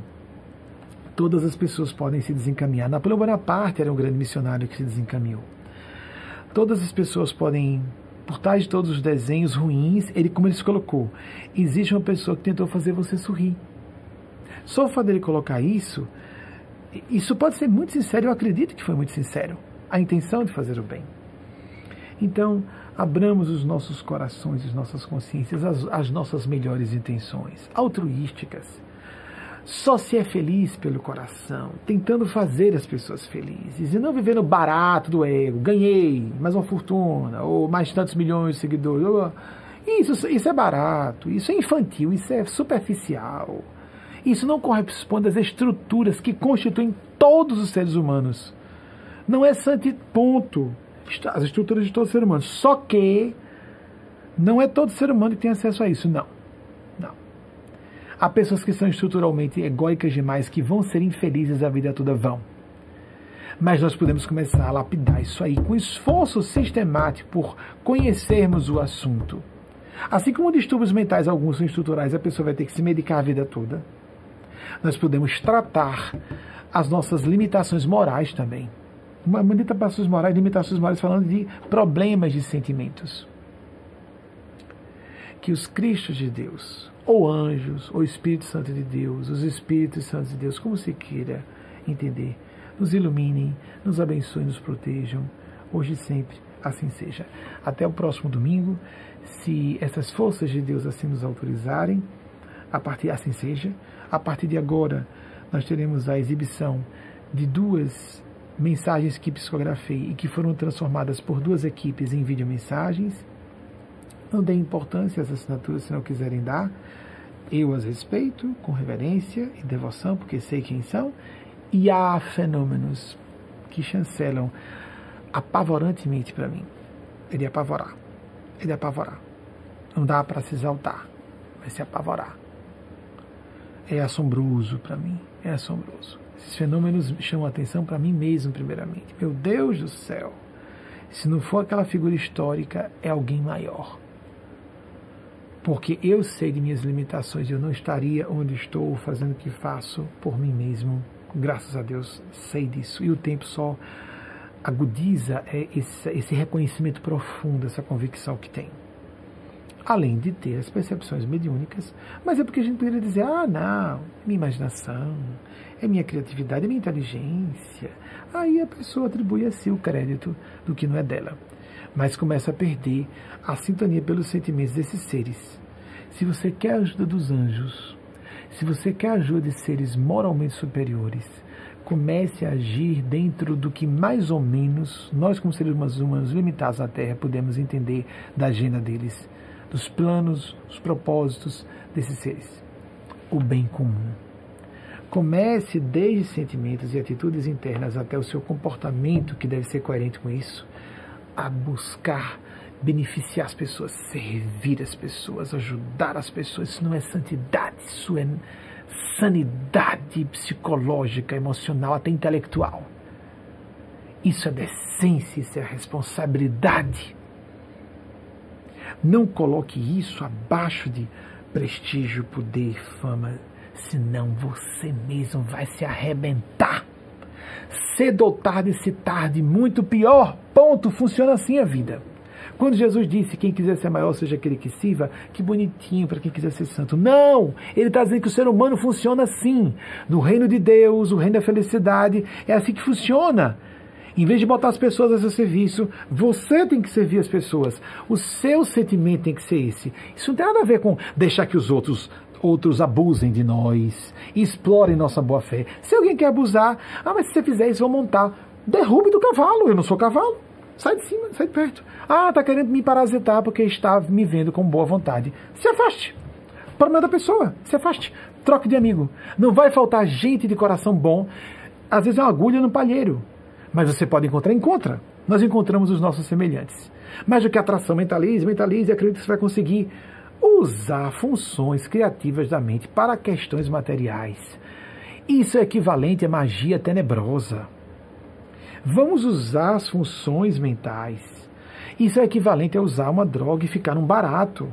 [SPEAKER 1] todas as pessoas podem se desencaminhar. Napoleão Bonaparte era um grande missionário que se desencaminhou todas as pessoas podem, por trás de todos os desenhos ruins, ele, como ele se colocou, existe uma pessoa que tentou fazer você sorrir. Só o fato dele colocar isso, isso pode ser muito sincero, eu acredito que foi muito sincero, a intenção de fazer o bem. Então, abramos os nossos corações, as nossas consciências, as, as nossas melhores intenções, altruísticas só se é feliz pelo coração, tentando fazer as pessoas felizes e não vivendo barato do ego. Ganhei mais uma fortuna, ou mais tantos milhões de seguidores. Isso, isso é barato, isso é infantil, isso é superficial. Isso não corresponde às estruturas que constituem todos os seres humanos. Não é santo ponto. As estruturas de todo ser humano. Só que não é todo ser humano que tem acesso a isso, não. Há pessoas que são estruturalmente egóicas demais, que vão ser infelizes a vida toda, vão. Mas nós podemos começar a lapidar isso aí com esforço sistemático por conhecermos o assunto. Assim como distúrbios mentais, alguns são estruturais, a pessoa vai ter que se medicar a vida toda. Nós podemos tratar as nossas limitações morais também. Limitações morais, limitações morais falando de problemas de sentimentos. Que os Cristos de Deus, ou anjos, ou Espírito Santo de Deus, os Espíritos Santos de Deus, como se queira entender, nos iluminem, nos abençoem, nos protejam, hoje e sempre, assim seja. Até o próximo domingo, se essas forças de Deus assim nos autorizarem, a partir assim seja. A partir de agora, nós teremos a exibição de duas mensagens que psicografei e que foram transformadas por duas equipes em videomensagens não dê importância às assinaturas se não quiserem dar. Eu as respeito com reverência e devoção, porque sei quem são. E há fenômenos que chancelam apavorantemente para mim. Ele apavorar. Ele apavorar. Não dá para se exaltar, vai se apavorar. É assombroso para mim. É assombroso. Esses fenômenos chamam atenção para mim mesmo, primeiramente. Meu Deus do céu! Se não for aquela figura histórica, é alguém maior porque eu sei de minhas limitações, eu não estaria onde estou fazendo o que faço por mim mesmo. Graças a Deus sei disso. E o tempo só agudiza é, esse, reconhecimento profundo, essa convicção que tem. Além de ter as percepções mediúnicas, mas é porque a gente poderia dizer: ah, não, é minha imaginação, é minha criatividade, é minha inteligência. Aí a pessoa atribui a si o crédito do que não é dela mas começa a perder a sintonia pelos sentimentos desses seres. Se você quer a ajuda dos anjos, se você quer a ajuda de seres moralmente superiores, comece a agir dentro do que mais ou menos nós, como seres humanos limitados na Terra, podemos entender da agenda deles, dos planos, os propósitos desses seres. O bem comum. Comece desde sentimentos e atitudes internas até o seu comportamento, que deve ser coerente com isso, a buscar beneficiar as pessoas, servir as pessoas, ajudar as pessoas. Isso não é santidade, isso é sanidade psicológica, emocional, até intelectual. Isso é decência, isso é responsabilidade. Não coloque isso abaixo de prestígio, poder, fama, senão você mesmo vai se arrebentar. Cedo ou tarde, se tarde, muito pior. Ponto. Funciona assim a vida. Quando Jesus disse: Quem quiser ser maior, seja aquele que sirva, que bonitinho para quem quiser ser santo. Não! Ele está dizendo que o ser humano funciona assim. No reino de Deus, o reino da felicidade, é assim que funciona. Em vez de botar as pessoas a seu serviço, você tem que servir as pessoas. O seu sentimento tem que ser esse. Isso não tem nada a ver com deixar que os outros outros abusem de nós, explorem nossa boa fé. Se alguém quer abusar, ah, mas se você fizer isso, vou montar. Derrube do cavalo, eu não sou cavalo. Sai de cima, sai de perto. Ah, tá querendo me parasitar porque está me vendo com boa vontade. Se afaste. Problema da pessoa, se afaste. Troque de amigo. Não vai faltar gente de coração bom. Às vezes é uma agulha no palheiro. Mas você pode encontrar, encontra. Nós encontramos os nossos semelhantes. Mais do que atração, mentalize, mentalize acredite que você vai conseguir usar funções criativas da mente para questões materiais. Isso é equivalente à magia tenebrosa. Vamos usar as funções mentais. Isso é equivalente a usar uma droga e ficar um barato.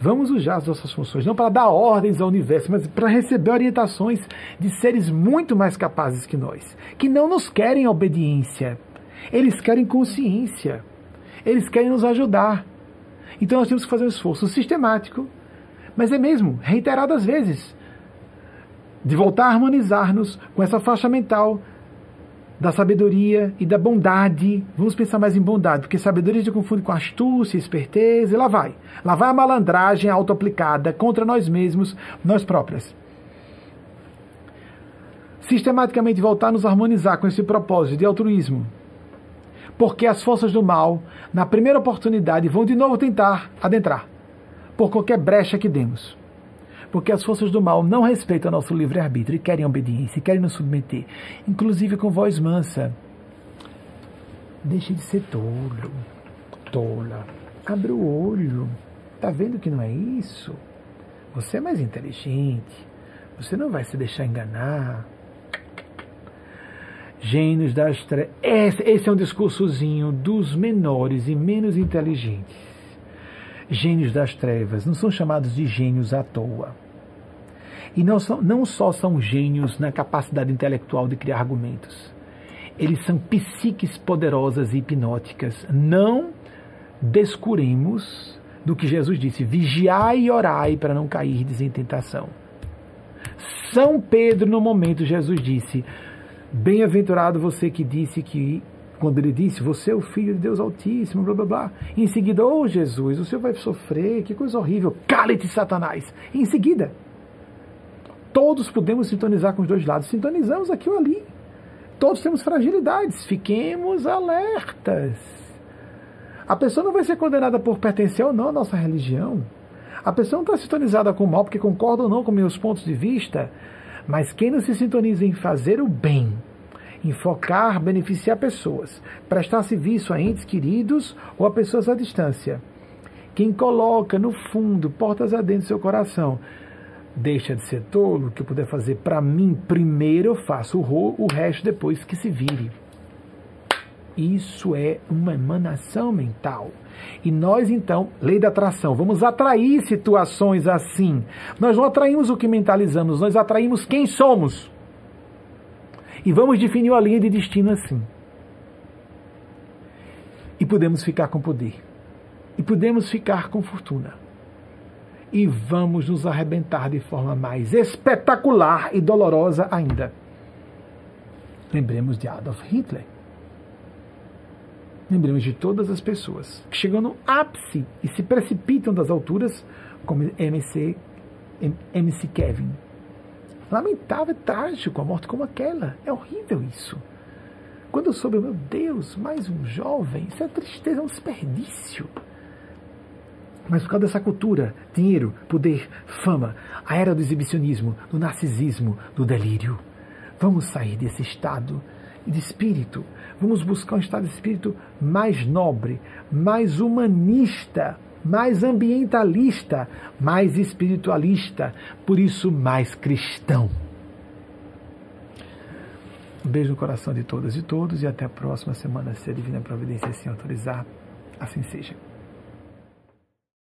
[SPEAKER 1] Vamos usar as nossas funções, não para dar ordens ao universo, mas para receber orientações de seres muito mais capazes que nós, que não nos querem obediência, eles querem consciência, eles querem nos ajudar. Então nós temos que fazer um esforço sistemático, mas é mesmo, reiteradas vezes, de voltar a harmonizar-nos com essa faixa mental da sabedoria e da bondade. Vamos pensar mais em bondade, porque sabedoria se confunde com astúcia, esperteza, e lá vai. Lá vai a malandragem auto-aplicada contra nós mesmos, nós próprias. Sistematicamente voltar a nos harmonizar com esse propósito de altruísmo. Porque as forças do mal, na primeira oportunidade, vão de novo tentar adentrar, por qualquer brecha que demos porque as forças do mal não respeitam nosso livre-arbítrio e querem obediência, e querem nos submeter, inclusive com voz mansa. Deixe de ser tolo, tola. Abre o olho. Tá vendo que não é isso? Você é mais inteligente. Você não vai se deixar enganar. Gênios das trevas. Esse, é um discursozinho dos menores e menos inteligentes. Gênios das trevas não são chamados de gênios à toa. E não, são, não só são gênios na capacidade intelectual de criar argumentos, eles são psiques poderosas e hipnóticas. Não descuremos do que Jesus disse: vigiai e orai para não cair em tentação. São Pedro, no momento, Jesus disse: Bem-aventurado você que disse que, quando ele disse, você é o filho de Deus Altíssimo, blá blá blá. Em seguida, oh Jesus, o senhor vai sofrer, que coisa horrível, cale-te, Satanás. Em seguida, Todos podemos sintonizar com os dois lados. Sintonizamos aqui ou ali. Todos temos fragilidades. Fiquemos alertas. A pessoa não vai ser condenada por pertencer ou não à nossa religião. A pessoa não está sintonizada com o mal porque concorda ou não com meus pontos de vista. Mas quem não se sintoniza em fazer o bem, em focar, beneficiar pessoas, prestar serviço a entes queridos ou a pessoas à distância, quem coloca no fundo, portas adentro do seu coração, deixa de ser tolo, que eu puder fazer para mim, primeiro eu faço o, o resto depois que se vire. Isso é uma emanação mental. E nós, então, lei da atração, vamos atrair situações assim. Nós não atraímos o que mentalizamos, nós atraímos quem somos. E vamos definir a linha de destino assim. E podemos ficar com poder. E podemos ficar com fortuna e vamos nos arrebentar de forma mais espetacular e dolorosa ainda. Lembremos de Adolf Hitler. Lembremos de todas as pessoas que chegam no ápice e se precipitam das alturas, como MC, MC Kevin. Lamentável, trágico, a morte como aquela. É horrível isso. Quando eu soube, meu Deus, mais um jovem, isso é tristeza, é um desperdício. Mas por causa dessa cultura, dinheiro, poder, fama, a era do exibicionismo, do narcisismo, do delírio. Vamos sair desse estado de espírito. Vamos buscar um estado de espírito mais nobre, mais humanista, mais ambientalista, mais espiritualista, por isso mais cristão. Um beijo no coração de todas e todos e até a próxima semana, se a Divina Providência assim autorizar, assim seja.